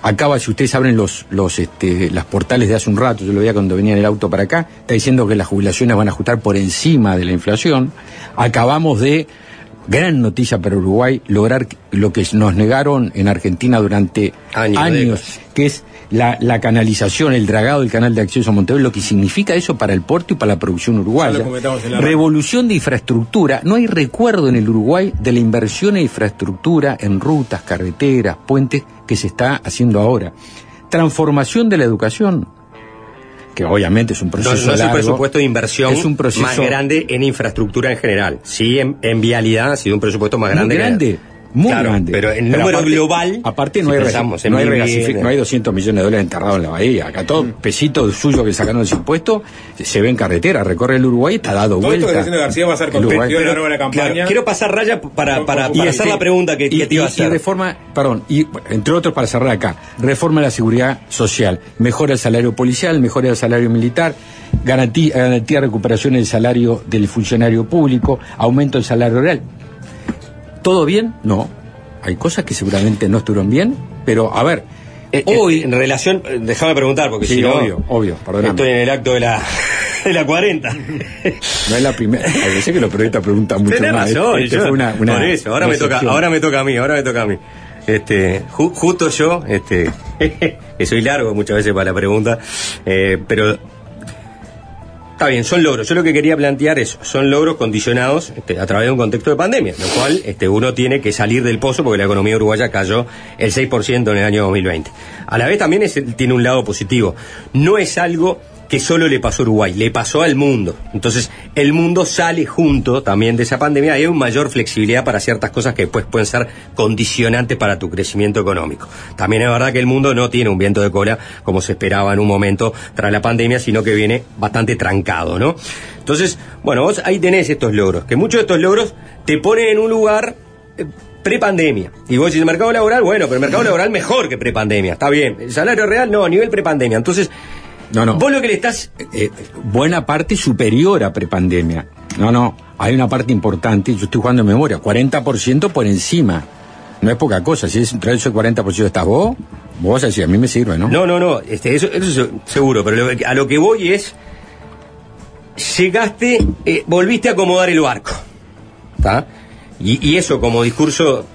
S10: Acaba, si ustedes abren los, los, este, las portales de hace un rato, yo lo veía cuando venía en el auto para acá, está diciendo que las jubilaciones van a ajustar por encima de la inflación. Acabamos de, gran noticia para Uruguay, lograr lo que nos negaron en Argentina durante
S2: Años,
S10: que es la, la canalización, el dragado del canal de acceso a Montevideo, lo que significa eso para el puerto y para la producción uruguaya.
S3: La
S10: Revolución de infraestructura. No hay recuerdo en el Uruguay de la inversión en infraestructura, en rutas, carreteras, puentes, que se está haciendo ahora. Transformación de la educación, que obviamente es un
S2: No,
S10: proceso
S2: no es el
S10: largo.
S2: presupuesto de inversión
S10: Es un proceso
S2: más grande en infraestructura en general. Sí, en, en vialidad ha sido un presupuesto más grande.
S10: muy
S2: que-
S10: grande. Muy
S2: Claro,
S10: grande.
S2: Pero en número
S10: aparte-
S2: global.
S10: Aparte, no,
S2: si
S10: hay,
S2: pensamos
S10: no, hay no hay 200 millones de dólares enterrados en la bahía. Acá todo pesito suyo que sacaron de su impuesto se ve en carretera, recorre el Uruguay, está dado
S3: Todo esto
S10: vuelta.
S3: que está haciendo García va a ser
S10: El
S3: competitivo en la nueva campaña.
S2: claro, quiero pasar raya para, para, para
S3: y
S2: hacer la pregunta que,
S10: y,
S2: que te iba a
S10: y- y
S2: hacer.
S10: reforma, perdón, y entre otros para cerrar acá, reforma de la seguridad social, mejora el salario policial, mejora el salario militar, garantía, garantía de recuperación del salario del funcionario público, aumento del salario real. ¿Todo bien? No. Hay cosas que seguramente no estuvieron bien, pero a ver,
S2: Eh, eh,
S10: hoy...
S2: en relación, eh, déjame preguntar, porque
S10: Sí,
S2: si no.
S10: obvio, obvio, perdóname.
S2: Estoy en el acto de la, de la 40.
S10: No es la primera. A veces que los periodistas preguntan mucho
S2: Tenés
S10: más.
S2: razón,
S10: Este
S2: yo-
S10: fue una, una-
S2: por eso, ahora me toca, ahora me toca a mí, ahora me toca a mí. Este, ju- justo yo, este, que soy largo muchas veces para la pregunta, eh, pero está bien, son logros. Yo lo que quería plantear es, son logros condicionados este, a través de un contexto de pandemia, lo cual este, uno tiene que salir del pozo porque la economía uruguaya cayó el 6% en el año 2020. A la vez también es- tiene un lado positivo. No es algo que solo le pasó Uruguay, le pasó al mundo. Entonces, el mundo sale junto también de esa pandemia y hay una mayor flexibilidad para ciertas cosas que después pueden ser condicionantes para tu crecimiento económico. También es verdad que el mundo no tiene un viento de cola como se esperaba en un momento tras la pandemia, sino que viene bastante trancado, ¿no? Entonces, bueno, vos ahí tenés estos logros, que muchos de estos logros te ponen en un lugar eh, prepandemia. Y vos decís, el mercado laboral, bueno, pero el mercado laboral mejor que prepandemia, está bien. El salario real, no, a nivel prepandemia. Entonces,
S10: No, no.
S2: vos lo que le estás
S10: Eh, buena parte superior a prepandemia. No, no. Hay una parte importante, yo estoy jugando en memoria, 40% por encima. No es poca cosa. Si es entre ese 40% estás vos, vos vas a mí me sirve, ¿no?
S2: No, no, no, este, eso, eso es seguro, pero lo a lo que voy es, llegaste, eh, volviste a acomodar el barco, ¿está? Y, y eso como discurso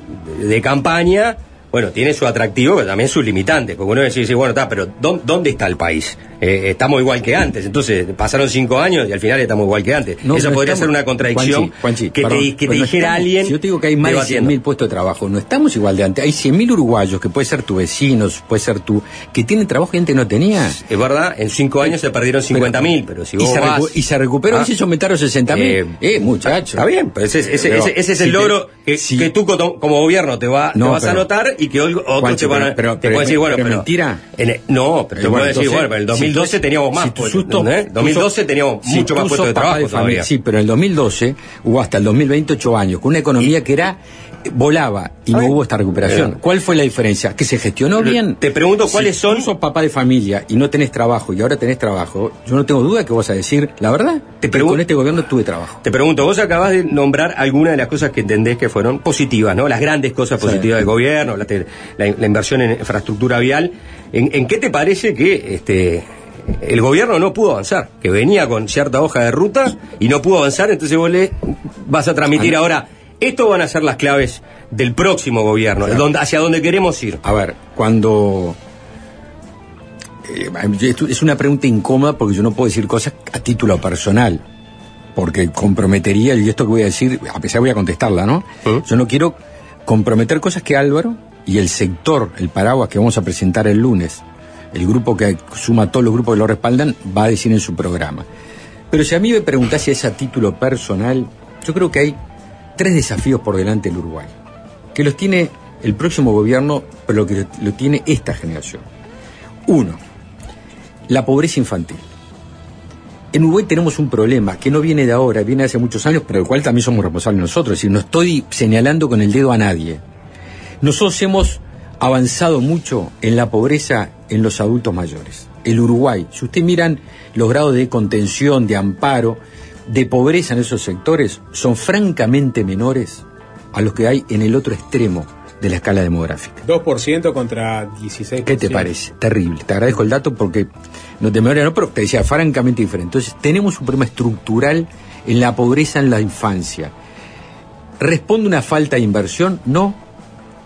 S2: de, campaña, bueno, tiene su atractivo, pero también sus limitantes, porque uno dice, bueno, está, pero ¿dó- ¿dónde está el país? Eh, estamos igual que antes, entonces pasaron cinco años y al final estamos igual que antes.
S10: No,
S2: Eso
S10: no
S2: podría
S10: estamos-
S2: ser una contradicción
S10: Juanchi, Juanchi,
S2: que
S10: perdón,
S2: te, que te
S10: pero no
S2: dijera
S10: estamos-
S2: alguien.
S10: Si yo te digo que hay más de
S2: debatiendo.
S10: 100.000 puestos de trabajo, no estamos igual de antes. Hay 100.000 uruguayos, que puede ser tu vecino, puede ser tú, que tienen trabajo que antes no tenía.
S2: Es verdad, en cinco años se perdieron 50.000, pero si
S10: y, se
S2: vas-
S10: y se recuperó
S2: Ah.
S10: y se aumentaron 60.000.
S2: Eh,
S10: Eh, muchacho.
S2: Está bien, pero ese, ese-
S10: Pero,
S2: ese- ese es
S10: si
S2: el
S10: te-
S2: logro que,
S10: si-
S2: que tú como, gobierno te, va, te
S10: No,
S2: vas a
S10: pero-
S2: notar y que otros
S10: Juanchi,
S2: te van a.
S10: pero-
S2: te
S10: pero
S2: pueden decir, bueno, pero.
S10: mentira.
S2: no, pero te
S10: Eh,
S2: puedo decir, bueno, pero el
S10: si
S2: 2012 teníamos más
S10: si tú
S2: puestos,
S10: sos-
S2: ¿entendés?
S10: tú
S2: 2012
S10: sos-
S2: teníamos
S10: si
S2: mucho más puestos de trabajo
S10: familia,
S2: todavía.
S10: Sí, pero en el 2012 hubo hasta el 2020 ocho años, con una economía que era volaba y no hubo esta recuperación. ¿Cuál fue la diferencia? Que se gestionó bien.
S2: te pregunto, ¿cuáles
S10: Si
S2: son-
S10: tú sos papá de familia y no tenés trabajo y ahora tenés trabajo, yo no tengo duda que vas a decir, la verdad,
S2: Te
S10: con este gobierno tuve trabajo.
S2: Te pregunto, vos acabás de nombrar algunas de las cosas que entendés que fueron positivas, ¿no? Las grandes cosas
S10: Sí.
S2: positivas del gobierno, la, la- la inversión en infraestructura vial. ¿En, en qué te parece que este el gobierno no pudo avanzar? Que venía con cierta hoja de ruta y no pudo avanzar, entonces vos le vas a transmitir
S10: Ah,
S2: ahora. Esto van a ser las claves del próximo gobierno,
S10: Claro.
S2: donde, hacia donde queremos ir.
S10: A ver, cuando... eh, es una pregunta incómoda porque yo no puedo decir cosas a título personal, porque comprometería, y esto que voy a decir, a pesar voy a contestarla, ¿no?
S2: ¿Mm?
S10: Yo no quiero comprometer cosas que Álvaro y el sector, el paraguas que vamos a presentar el lunes, el grupo que suma a todos los grupos que lo respaldan, va a decir en su programa. Pero si a mí me preguntás si es a título personal, yo creo que hay tres desafíos por delante del Uruguay, que los tiene el próximo gobierno, pero que lo tiene esta generación. Uno, la pobreza infantil. En Uruguay tenemos un problema que no viene de ahora, viene de hace muchos años, pero del cual también somos responsables nosotros. Es decir, no estoy señalando con el dedo a nadie. Nosotros hemos avanzado mucho en la pobreza en los adultos mayores. El Uruguay, si ustedes miran los grados de contención, de amparo, de pobreza en esos sectores, son francamente menores a los que hay en el otro extremo de la escala demográfica.
S3: 2% contra 16%.
S10: ¿Qué te parece? Terrible. Te agradezco el dato porque no te memoria no, pero te decía francamente diferente. Entonces, tenemos un problema estructural en la pobreza en la infancia. ¿Responde una falta de inversión? No,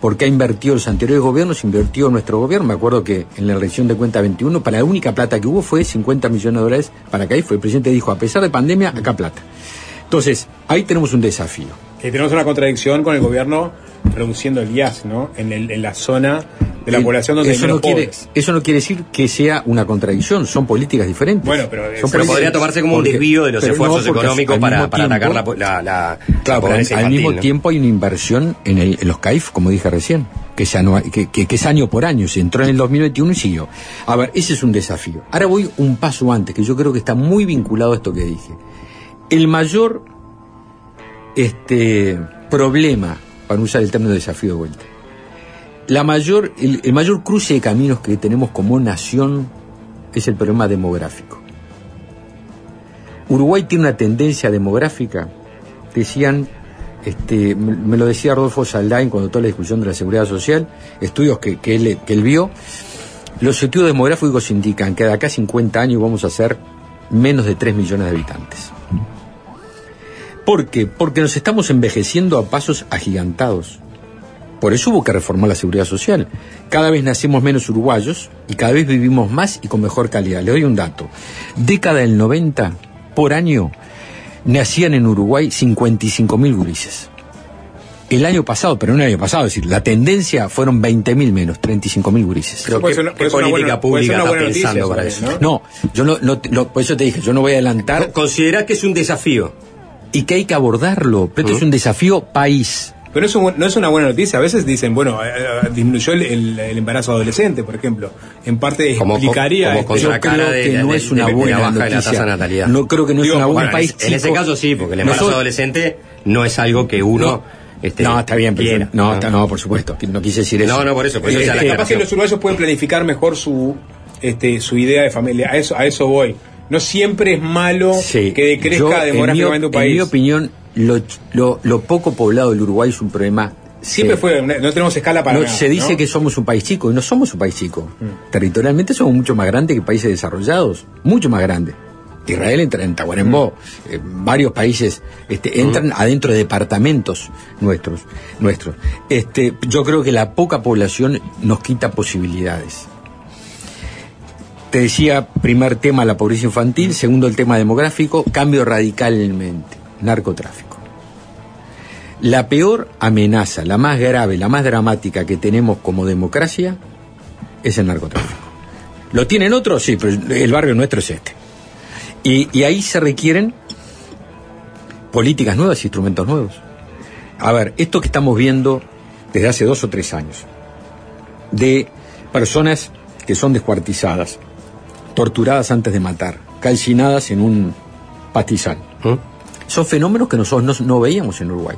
S10: porque ha invertido los anteriores gobiernos, invirtió nuestro gobierno. Me acuerdo que en la elección de cuenta 21, para la única plata que hubo fue 50 millones de dólares para que ahí fue. El presidente dijo, a pesar de pandemia, acá plata. Entonces, ahí tenemos un desafío.
S3: Que tenemos una contradicción con el gobierno reduciendo el IAS, ¿no? En la zona de la
S10: Eh,
S3: población donde
S10: eso no quiere,
S3: pobres.
S10: eso no quiere decir que sea una contradicción, son políticas diferentes.
S3: Bueno, pero-
S10: Son
S3: pero
S2: Pero
S10: políticas-
S2: podría tomarse como un desvío de los
S10: no,
S2: esfuerzos económicos para, para atacar la, la, la- la
S10: Claro,
S2: pobreza
S10: al
S2: infantil.
S10: mismo
S2: ¿no?
S10: tiempo hay una inversión en, el- en los CAIF, como dije recién, que es, que, que- que es año por año, se entró en el 2021 y siguió. A ver, ese es un desafío. Ahora voy un paso antes, que yo creo que está muy vinculado a esto que dije. El mayor este, problema, para no usar el término desafío de vuelta, la mayor, el, mayor cruce de caminos que tenemos como nación es el problema demográfico. Uruguay tiene una tendencia demográfica, decían, este, me me lo decía Rodolfo Saldain cuando toda la discusión de la seguridad social, estudios que, que, él, que él vio, los estudios demográficos indican que de acá a 50 años vamos a ser menos de 3 millones de habitantes. ¿Por qué? Porque nos estamos envejeciendo a pasos agigantados. Por eso hubo que reformar la seguridad social. Cada vez nacemos menos uruguayos y cada vez vivimos más y con mejor calidad. Le doy un dato. Década del 90, por año, nacían en Uruguay 55.000 gurises. El año pasado, pero no el año pasado, es decir, la tendencia fueron 20.000 menos, 35.000 gurises.
S2: Pero ¿qué,
S3: una-
S2: qué política
S3: buena-
S2: pública está pensando para
S3: eso
S10: No, yo no, no, no, por eso te dije, yo no voy a adelantar
S2: ¿Considerás que es un desafío?
S10: y que hay que abordarlo, pero esto es un desafío país.
S3: Pero eso no es una buena noticia. A veces dicen, bueno, eh, eh, disminuyó el, el- el embarazo adolescente, por ejemplo. En parte
S2: Como-
S3: explicaría.
S2: como con-
S10: Yo creo
S2: de
S10: que no es una
S2: de-
S10: buena
S2: baja de la
S10: noticia.
S2: natalidad.
S10: No creo que no
S3: Digo,
S10: es una
S3: bueno,
S10: buena
S2: en,
S10: país.
S2: en ese caso sí, porque el embarazo adolescente no es algo que uno...
S10: No.
S2: este,
S10: no, está bien, pero no, está- no, por supuesto, no quise decir eso.
S2: No, no, por eso, por eso
S10: Eh,
S2: la
S3: capaz que los uruguayos pueden planificar mejor su este su idea de familia. A eso a eso voy. No siempre es malo
S10: Sí.
S3: que decrezca demográficamente un país.
S10: En mi opinión, lo, lo- lo poco poblado del Uruguay es un problema.
S3: Siempre
S10: eh,
S3: fue, una- no tenemos escala para
S10: no,
S3: nada,
S10: se dice
S3: ¿no?
S10: que somos un país chico y no somos un país chico.
S3: Mm.
S10: Territorialmente somos mucho más grandes que países desarrollados, mucho más grandes. Israel entra en Tacuarembó,
S3: Mm.
S10: eh, varios países este, entran adentro de departamentos nuestros, nuestros. Este, yo creo que la poca población nos quita posibilidades. Te decía, primer tema la pobreza infantil, segundo el tema demográfico, cambio radicalmente, narcotráfico. La peor amenaza, la más grave, la más dramática que tenemos como democracia es el narcotráfico. ¿Lo tienen otros? Sí, pero el barrio nuestro es este. Y, ahí se requieren políticas nuevas, instrumentos nuevos. A ver, esto que estamos viendo desde hace dos o tres años, de personas que son descuartizadas, torturadas antes de matar, calcinadas en un pastizal.
S2: ¿Mm?
S10: Son fenómenos que nosotros no, no veíamos en Uruguay.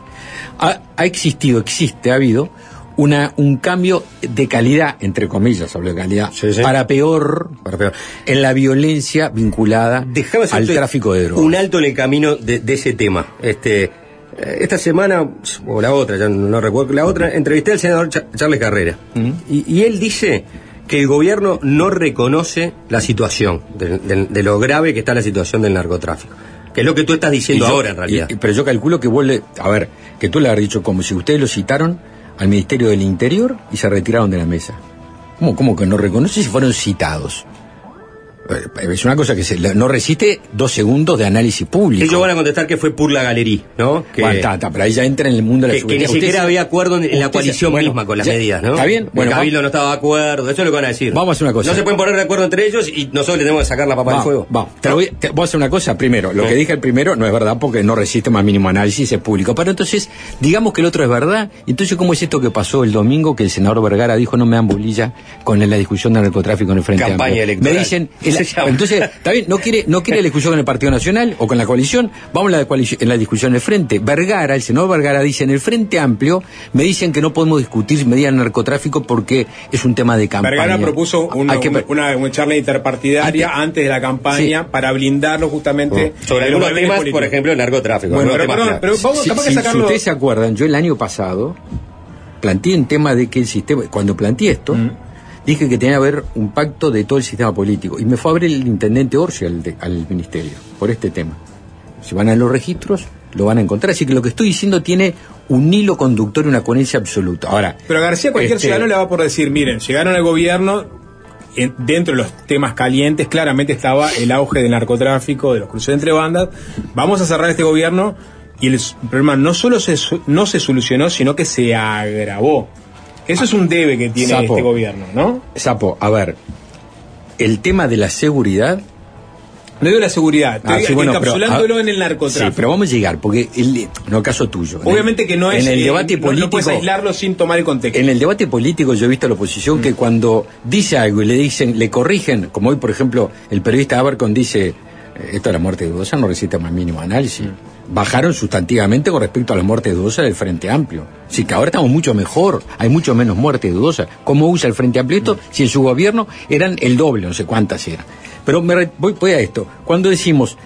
S10: Ha, ha existido, existe, ha habido una, un cambio de calidad, entre comillas, hablo de calidad,
S2: Sí, sí.
S10: Para, peor,
S2: Para peor.
S10: en la violencia vinculada
S2: Déjame
S10: al tráfico de drogas.
S2: Un alto en el camino de, de ese tema. Este, eh, esta semana, o la otra, ya no recuerdo, la otra, entrevisté al senador Cha- Charles Carrera.
S10: ¿Mm?
S2: Y, y él dice que el gobierno no reconoce la situación, de, de- de lo grave que está la situación del narcotráfico. Que es lo que tú estás diciendo
S10: yo-
S2: ahora, en realidad.
S10: y- pero yo calculo que vos le, a ver, que tú le has dicho como si ustedes lo citaron al Ministerio del Interior y se retiraron de la mesa. ¿Cómo, cómo que no reconoce si fueron citados? Eh, Es una cosa que se, no resiste dos segundos de análisis público.
S2: Ellos van a contestar que fue por la galería, ¿no? Que,
S10: Bueno, está, está, pero ahí ya entra en el mundo de la
S2: que, que ni siquiera había acuerdo en, en la coalición
S10: bueno,
S2: misma con las
S10: ya-
S2: medidas, ¿no?
S10: ¿Está bien?
S2: Bueno, el Cabildo no estaba de acuerdo, eso es lo que van a decir.
S10: Vamos a hacer una cosa.
S2: No se pueden poner de acuerdo entre ellos y nosotros le tenemos que sacar la papa del fuego.
S10: vamos. Te voy, te- voy a hacer una cosa. Primero, lo
S2: Sí.
S10: que dije el primero no es verdad porque no resiste más mínimo análisis, es público. Pero entonces, digamos que el otro es verdad. Entonces, ¿cómo es esto que pasó el domingo que el senador Vergara dijo no me dan bolilla con la discusión del narcotráfico en el Frente
S2: Campaña
S10: Amplio?
S2: electoral.
S10: Me dicen, entonces, está bien, no quiere, no quiere la discusión con el Partido Nacional o con la coalición, vamos a la, coalición- en la discusión en el Frente. Vergara, el senador Vergara dice, en el Frente Amplio me dicen que no podemos discutir medidas de narcotráfico porque es un tema de campaña.
S3: Vergara propuso un-
S10: Hay que-
S3: una, una, una charla interpartidaria
S10: Antes-
S3: antes de la campaña para blindarlo justamente
S2: Sobre
S3: de los
S2: algunos temas,
S3: políticos.
S2: por ejemplo, el narcotráfico.
S3: Bueno, pero, perdón, vamos
S10: Si-
S3: capaz que
S10: si-
S3: sacarlo.
S10: si ustedes se acuerdan, yo el año pasado planteé un tema de que el sistema, cuando planteé esto,
S3: Mm.
S10: Dije que tenía que haber un pacto de todo el sistema político. Y me fue a ver el intendente Orsi al, de- al ministerio por este tema. Si van a los registros, lo van a encontrar. Así que lo que estoy diciendo tiene un hilo conductor y una coherencia absoluta. Ahora,
S3: Pero a García cualquier
S10: este,
S3: ciudadano le va por decir, miren, llegaron al gobierno, en- dentro de los temas calientes claramente estaba el auge del narcotráfico, de los cruces entre bandas, vamos a cerrar este gobierno y el problema no solo se, no se solucionó, sino que se agravó. Eso es un debe que tiene
S10: Sapo.
S3: este gobierno, ¿no?
S10: Sapo, a ver, el tema de la seguridad
S3: No digo la seguridad,
S10: Ah,
S3: estoy
S10: sí, bueno, pero,
S3: encapsulándolo
S10: ah,
S3: en el
S10: Sí,
S3: narcotráfico.
S10: pero vamos a llegar, porque el, no caso tuyo. El-
S3: Obviamente que no es.
S10: En el
S3: eh,
S10: debate político.
S3: No, puedes aislarlo sin tomar el contexto.
S10: En el debate político yo he visto a la oposición que cuando dice algo y le dicen, le corrigen, como hoy por ejemplo el periodista Abercon dice, eh, esto de la muerte dudosa no resiste más mínimo análisis. Bajaron sustantivamente con respecto a la muerte dudosa del Frente Amplio. Sí, que ahora estamos mucho mejor, hay mucho menos muerte dudosa. ¿Cómo usa el Frente Amplio esto? Si en su gobierno eran el doble, no sé cuántas eran. Pero me re- voy, voy a esto. Cuando decimos,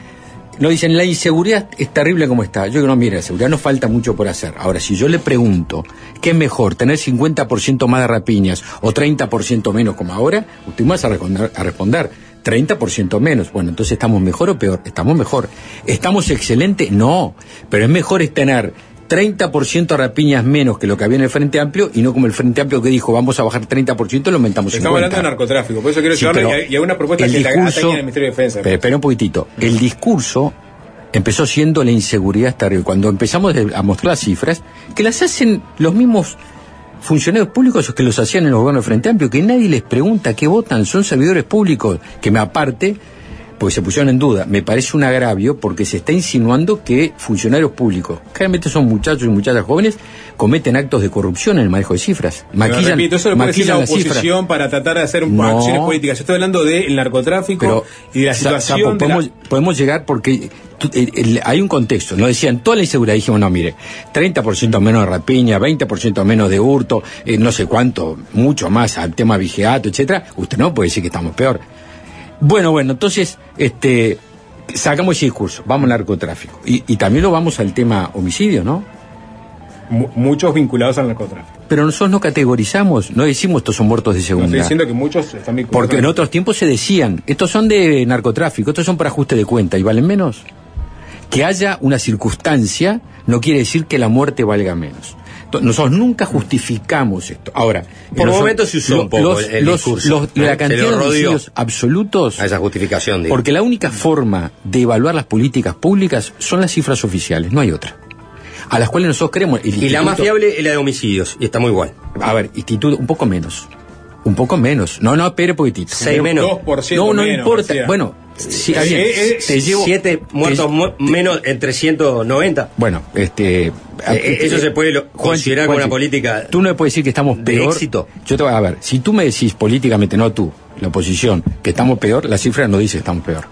S10: nos dicen, la inseguridad es terrible como está. Yo digo, no, mire, la seguridad nos falta mucho por hacer. Ahora, si yo le pregunto, ¿qué es mejor, tener 50% más de rapiñas o 30% menos como ahora? Usted me va a responder, a responder 30% menos. Bueno, entonces estamos mejor o peor? Estamos mejor. ¿Estamos excelente? No. Pero es mejor tener 30% de rapiñas menos que lo que había en el Frente Amplio y no como el Frente Amplio que dijo, vamos a bajar 30% y lo aumentamos 50%.
S3: Estamos hablando de narcotráfico, por eso quiero
S10: Sí,
S3: llevarlo y hay- y una propuesta
S10: el
S3: que
S10: discurso-
S3: al Ministerio de Defensa.
S10: Pero espera un poquitito. El discurso empezó siendo la inseguridad terrible. Cuando empezamos a mostrar las cifras, que las hacen los mismos funcionarios públicos que los hacían en los gobiernos del Frente Amplio, que nadie les pregunta qué votan, son servidores públicos, que me aparte, porque se pusieron en duda, me parece un agravio porque se está insinuando que funcionarios públicos, claramente son muchachos y muchachas jóvenes, cometen actos de corrupción en el manejo de cifras.
S3: Pero
S10: Maquillan,
S3: repito, eso lo puede decir la oposición para tratar de hacer un-
S10: No.
S3: acciones políticas. Yo estoy hablando del narcotráfico
S10: pero
S3: y de la situación.
S10: Sapo,
S3: de la-
S10: podemos, llegar porque el- el- hay un contexto, nos decían toda la inseguridad, dijimos, no, mire, 30% menos de rapiña, 20% menos de hurto, eh, no sé cuánto, mucho más al tema vigiato, etcétera, usted no puede decir que estamos peor. Bueno, bueno, entonces, este, sacamos ese discurso, vamos al narcotráfico. Y, y también lo vamos al tema homicidio, ¿no?
S3: Mu- muchos vinculados al narcotráfico.
S10: Pero nosotros no categorizamos, no decimos estos son muertos de
S3: No
S10: segunda.
S3: estoy diciendo que muchos están vinculados.
S10: Porque en otros tiempos se decían, estos son de narcotráfico, estos son para ajuste de cuenta y valen menos. Que haya una circunstancia no quiere decir que la muerte valga menos. Nosotros nunca justificamos esto. Ahora,
S2: Por momentos se usó
S10: lo-
S2: un poco
S10: los-
S2: el
S10: los-
S2: discurso,
S10: los-
S2: ¿no?
S10: la cantidad de homicidios absolutos
S2: a esa justificación. digo.
S10: porque la única forma de evaluar las políticas públicas son las cifras oficiales, no hay otra. A las cuales nosotros queremos.
S2: y la más fiable es la de homicidios, y está muy igual.
S10: A ver, instituto, un poco menos. Un poco menos. No, no, espere poquitito.
S2: Seis menos.
S3: 2%
S10: No, no
S3: menos,
S10: importa.
S3: García.
S10: Bueno, sí, está bien.
S3: Eh, eh,
S10: te llevo.
S2: Siete muertos
S10: te-
S2: mu- menos en 390.
S10: Bueno, este.
S2: Eh, eso se puede lo- considerar como una política
S10: Tú no me puedes decir que estamos
S2: de
S10: peor.
S2: éxito.
S10: Yo te voy a ver. Si tú me decís políticamente, no tú, la oposición, que estamos peor, la cifra no dice que estamos peor.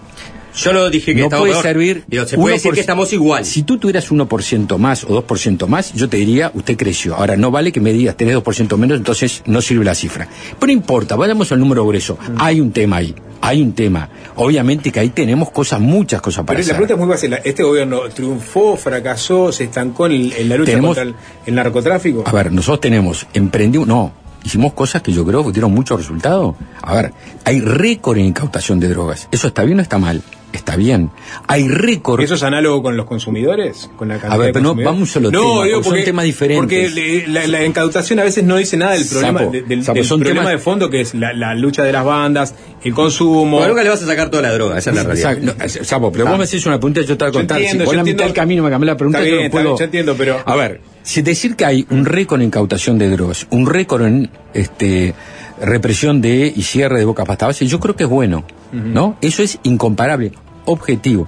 S2: Yo no dije que
S10: no puede
S2: peor.
S10: servir.
S2: Digo, se puede decir
S10: 1%.
S2: que estamos igual.
S10: Si tú tuvieras 1% más o 2% más, yo te diría, usted creció. Ahora, no vale que me digas, tenés 2% menos, entonces no sirve la cifra. Pero no importa, vayamos al número grueso.
S2: Mm.
S10: Hay un tema ahí, hay un tema. Obviamente que ahí tenemos cosas, muchas cosas para
S3: Pero la pregunta es muy fácil. ¿Este gobierno triunfó, fracasó, se estancó en, en la lucha
S10: Tenemos-
S3: contra el, el narcotráfico?
S10: A ver, nosotros tenemos, emprendimos, no, hicimos cosas que yo creo que dieron mucho resultado. A ver, hay récord en incautación de drogas. ¿Eso está bien o está mal? Está bien. Hay récord.
S3: ¿Eso es análogo con los consumidores? ¿Con la cantidad
S10: A ver, pero no, vamos solo
S3: no,
S10: tema,
S3: digo
S10: porque son temas diferentes.
S3: Porque le- la, la incautación a veces no dice nada del problema,
S10: Sapo,
S3: de- del,
S10: Sapo,
S3: del
S10: son
S3: problema
S10: temas-
S3: de fondo que es la, la lucha de las bandas, el consumo.
S2: Bueno, nunca le vas a sacar toda la droga, esa es la realidad.
S10: No, Sapo, pero
S2: Ah.
S10: vos me haces una pregunta, yo te voy a contar.
S3: entiendo,
S10: si vos la mitad
S3: entiendo.
S10: del camino me cambié la pregunta,
S3: Está
S10: yo
S3: bien,
S10: no puedo.
S3: bien, yo entiendo, pero-
S10: A ver, si decir que hay un récord en incautación de drogas, un récord en este represión de y cierre de boca pasta base, yo creo que es bueno, ¿no? Eso es incomparable, objetivo.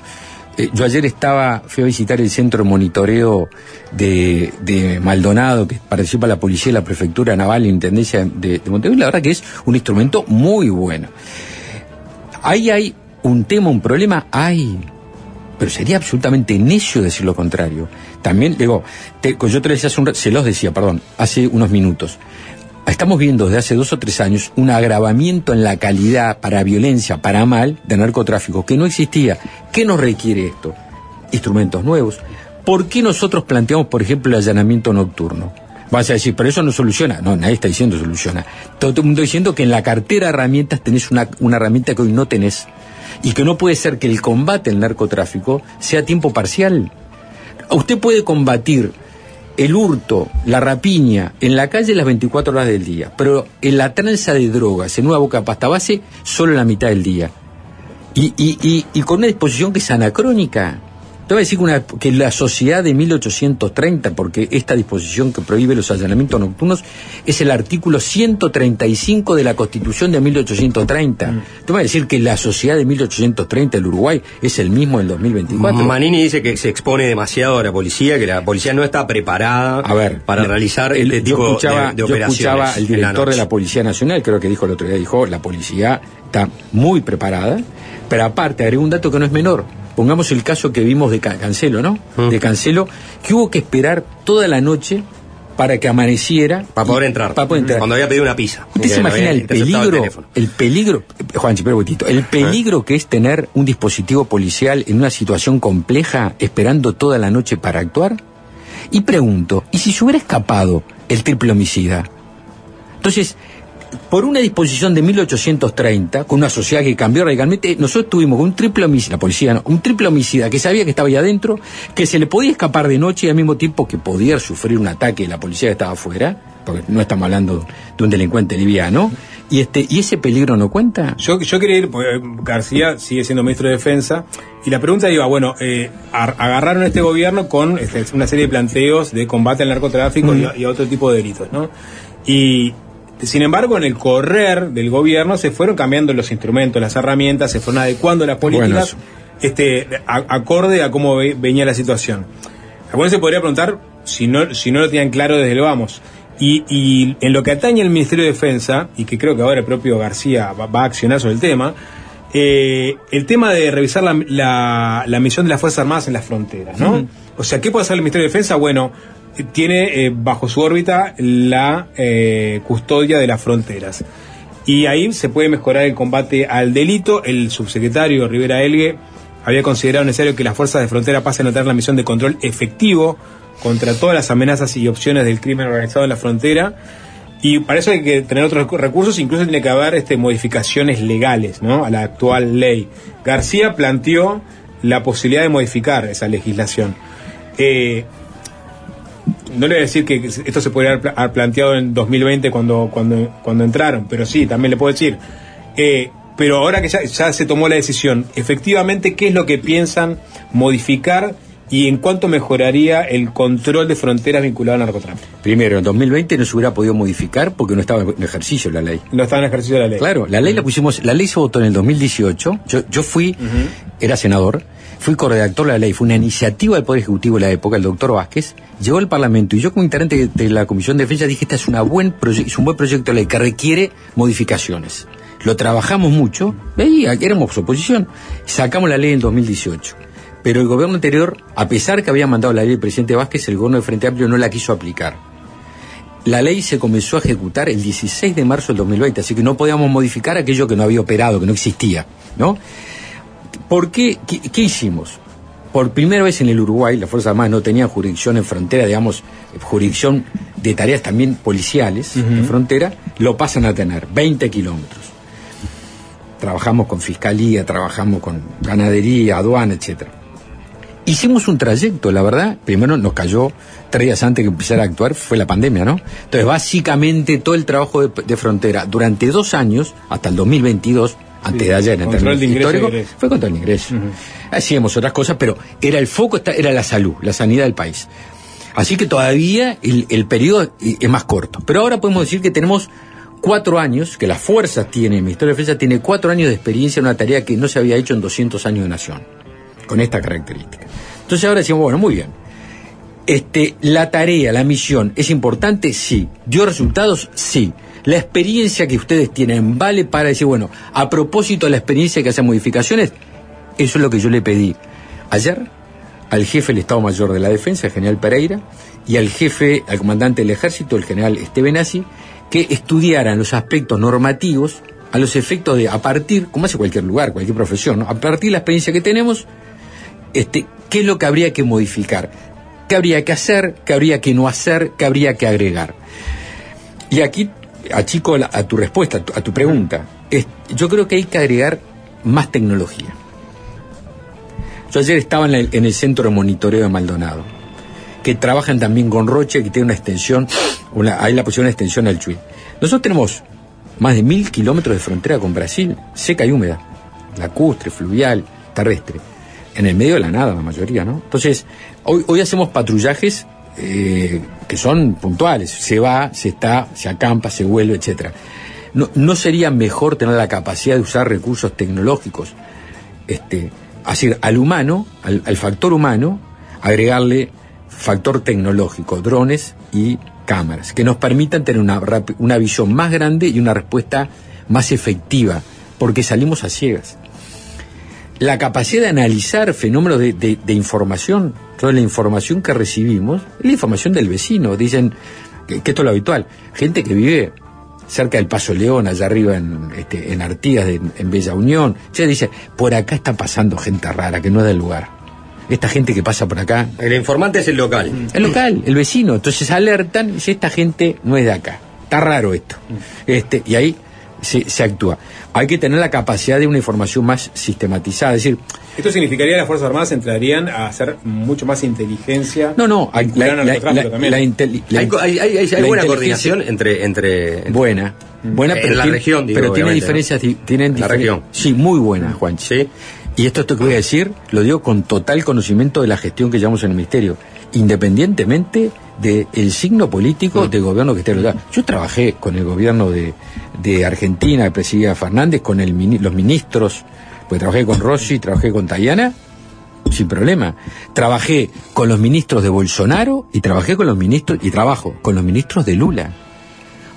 S10: Eh, yo ayer estaba, fui a visitar el centro de monitoreo de, de Maldonado, que participa la policía, la prefectura naval la intendencia de, de Montevideo, y la verdad que es un instrumento muy bueno. Ahí hay un tema, un problema, hay. Pero sería absolutamente necio decir lo contrario. También, digo, yo te decía hace un se los decía, perdón, hace unos minutos. Estamos viendo desde hace dos o tres años un agravamiento en la calidad para violencia, para mal, de narcotráfico, que no existía. ¿Qué nos requiere esto? Instrumentos nuevos. ¿Por qué nosotros planteamos, por ejemplo, el allanamiento nocturno? Vas a decir, pero eso no soluciona. No, nadie está diciendo soluciona. Todo el mundo diciendo que en la cartera de herramientas tenés una, una herramienta que hoy no tenés. Y que no puede ser que el combate al narcotráfico sea a tiempo parcial. Usted puede combatir el hurto, la rapiña en la calle las 24 horas del día, pero en la tranza de drogas, en una boca pasta base, solo la mitad del día. Y, y, y, y con una disposición que es anacrónica. Te voy a decir que, una- que la sociedad de 1830, porque esta disposición que prohíbe los allanamientos nocturnos es el artículo 135 de la Constitución de 1830. Te voy a decir que la sociedad de 1830 del Uruguay es el mismo del 2024.
S2: Manini dice que se expone demasiado a la policía, que la policía no está preparada
S10: A ver,
S2: para
S10: la-
S2: realizar
S10: el-
S2: este
S10: yo
S2: tipo
S10: escuchaba,
S2: de, de
S10: yo
S2: operaciones.
S10: escuchaba al
S2: en la
S10: director de la Policía Nacional, creo que dijo el otro día, dijo, la policía está muy preparada, pero aparte, agregó un dato que no es menor. Pongamos el caso que vimos de Ca- Cancelo, ¿no?
S2: Mm.
S10: De Cancelo, que hubo que esperar toda la noche para que amaneciera.
S2: Para poder entrar.
S10: Para poder entrar.
S2: Cuando había pedido una pizza.
S10: ¿Usted se imagina el peligro,
S2: teléfono.
S10: el peligro, Juanchi, pero momentito, el peligro que es tener un dispositivo policial en una situación compleja esperando toda la noche para actuar? Y pregunto, ¿y si se hubiera escapado el triple homicida? Entonces, por una disposición de 1830, con una sociedad que cambió radicalmente, nosotros tuvimos un triple homicida, la policía no, un triple homicida que sabía que estaba ahí adentro, que se le podía escapar de noche y al mismo tiempo que podía sufrir un ataque de la policía que estaba afuera, porque no estamos hablando de un delincuente liviano, y este y ese peligro no cuenta.
S3: Yo, yo quería ir, porque García sigue siendo ministro de Defensa, y la pregunta iba, bueno, eh, ar- agarraron este gobierno con este, una serie de planteos de combate al narcotráfico y, a, y a otro tipo de delitos, ¿no? Y, sin embargo, en el correr del gobierno se fueron cambiando los instrumentos, las herramientas, se fueron adecuando las políticas, este, a- acorde a cómo ve- venía la situación. Algunos se podría preguntar si no, si no lo tenían claro desde el vamos. Y, y en lo que atañe al Ministerio de Defensa, y que creo que ahora el propio García va, va a accionar sobre el tema, eh, el tema de revisar la, la- la misión de las Fuerzas Armadas en las fronteras, ¿no? O sea, ¿qué puede hacer el Ministerio de Defensa? Bueno, tiene eh, bajo su órbita la eh, custodia de las fronteras. Y ahí se puede mejorar el combate al delito. El subsecretario Rivera Elgue había considerado necesario que las fuerzas de frontera pasen a tener la misión de control efectivo contra todas las amenazas y opciones del crimen organizado en la frontera. Y para eso hay que tener otros recu- recursos, incluso tiene que haber este, modificaciones legales ¿no? a la actual ley. García planteó la posibilidad de modificar esa legislación. Eh, no le voy a decir que esto se podría haber pla- haber planteado en 2020 cuando, cuando, cuando entraron, pero sí, también le puedo decir. Eh, pero ahora que ya, ya se tomó la decisión, efectivamente, ¿qué es lo que piensan modificar y en cuánto mejoraría el control de fronteras vinculado al narcotráfico?
S10: Primero, en 2020 no se hubiera podido modificar porque no estaba en ejercicio la ley.
S3: No está en ejercicio la ley.
S10: Claro, la ley la pusimos, la ley se votó en el 2018. Yo, yo fui, era senador, fui corredactor de la ley, fue una iniciativa del Poder Ejecutivo de la época, el doctor Vázquez, llegó al Parlamento y yo como integrante de, la Comisión de Defensa dije, este es, una buen es un buen proyecto de ley que requiere modificaciones. lo trabajamos mucho, veía que éramos oposición, sacamos la ley en 2018. Pero el gobierno anterior, a pesar que había mandado la ley del presidente Vázquez, el gobierno de Frente Amplio no la quiso aplicar. La ley se comenzó a ejecutar el 16 de marzo del 2020, así que no podíamos modificar aquello que no había operado, que no existía, ¿no? ¿Por qué? ¿Qué, qué hicimos? Por primera vez en el Uruguay, las Fuerzas Armadas no tenían jurisdicción en frontera, digamos, jurisdicción de tareas también policiales en frontera, lo pasan a tener, 20 kilómetros. Trabajamos con fiscalía, trabajamos con ganadería, aduana, etcétera. Hicimos un trayecto, la verdad, primero nos cayó tres días antes que empezara a actuar, fue la pandemia, ¿no? Entonces, básicamente todo el trabajo de, de frontera durante dos años, hasta el 2022, antes de ayer, en términos históricos, fue contra el ingreso. Hacíamos otras cosas, pero era el foco, era la salud, la sanidad del país. Así que todavía el, el periodo es más corto. Pero ahora podemos decir que tenemos cuatro años, que las fuerzas tienen, el Ministerio de Defensa tiene cuatro años de experiencia en una tarea que no se había hecho en 200 años de nación, con esta característica. Entonces ahora decimos, bueno, muy bien. Este, la tarea, la misión, ¿es importante? Sí. ¿Dio resultados? Sí. La experiencia que ustedes tienen vale para decir, bueno, a propósito de la experiencia que hacen modificaciones, eso es lo que yo le pedí ayer al jefe del Estado Mayor de la Defensa, el general Pereira, y al jefe, al comandante del Ejército, el general Estebenazzi, que estudiaran los aspectos normativos a los efectos de, a partir, como hace cualquier lugar, cualquier profesión, a partir de la experiencia que tenemos, este, qué es lo que habría que modificar, qué habría que hacer, qué habría que no hacer, qué habría que agregar. Y aquí achico a tu respuesta, a tu, pregunta. Es- yo creo que hay que agregar más tecnología. Yo ayer estaba en el, en el centro de monitoreo de Maldonado, que trabajan también con Roche, que tiene una extensión, una, ahí la pusieron una extensión al Chuy. Nosotros tenemos más de mil kilómetros de frontera con Brasil, seca y húmeda, lacustre, fluvial, terrestre, en el medio de la nada la mayoría, ¿no? Entonces, hoy, hoy hacemos patrullajes eh, que son puntuales, se va, se está, se acampa, se vuelve, etcétera. No, ¿No sería mejor tener la capacidad de usar recursos tecnológicos? Este, así, al humano, al, al factor humano, agregarle factor tecnológico, drones y cámaras, que nos permitan tener una, una visión más grande y una respuesta más efectiva, porque salimos a ciegas. La capacidad de analizar fenómenos de, de- de información, toda la información que recibimos, es la información del vecino, dicen que, que esto es lo habitual, gente que vive cerca del Paso León, allá arriba en, este, en Artigas, de- en Bella Unión, se dice, por acá está pasando gente rara, que no es del lugar. Esta gente que pasa por acá,
S2: El informante es el local.
S10: el local, el vecino. Entonces alertan y si esta gente no es de acá. Está raro esto. Este, y ahí se, se actúa. Hay que tener la capacidad de una información más sistematizada. Es decir,
S3: Esto significaría que las Fuerzas Armadas entrarían a hacer mucho más inteligencia.
S10: no, no, la, la- la-
S3: también.
S10: la
S2: Hay, co- hay- hay- hay
S10: la
S2: buena
S10: inteligencia-
S2: coordinación entre, entre
S10: Buena, buena,
S2: En
S10: pero
S2: la
S10: tiene,
S2: región, digo,
S10: pero tiene diferencias, di- tienen
S2: En la región.
S10: Sí, muy buena, Juan.
S2: Sí.
S10: Y esto, esto que voy a decir, lo digo con total conocimiento de la gestión que llevamos en el ministerio, independientemente del signo político
S2: Mm.
S10: del gobierno que esté en el lugar. Yo trabajé con el gobierno de, de Argentina, que presidía Fernández, con el, los ministros, pues trabajé con Rossi, trabajé con Tayana, sin problema. Trabajé con los ministros de Bolsonaro y trabajé con los ministros, y trabajo con los ministros de Lula.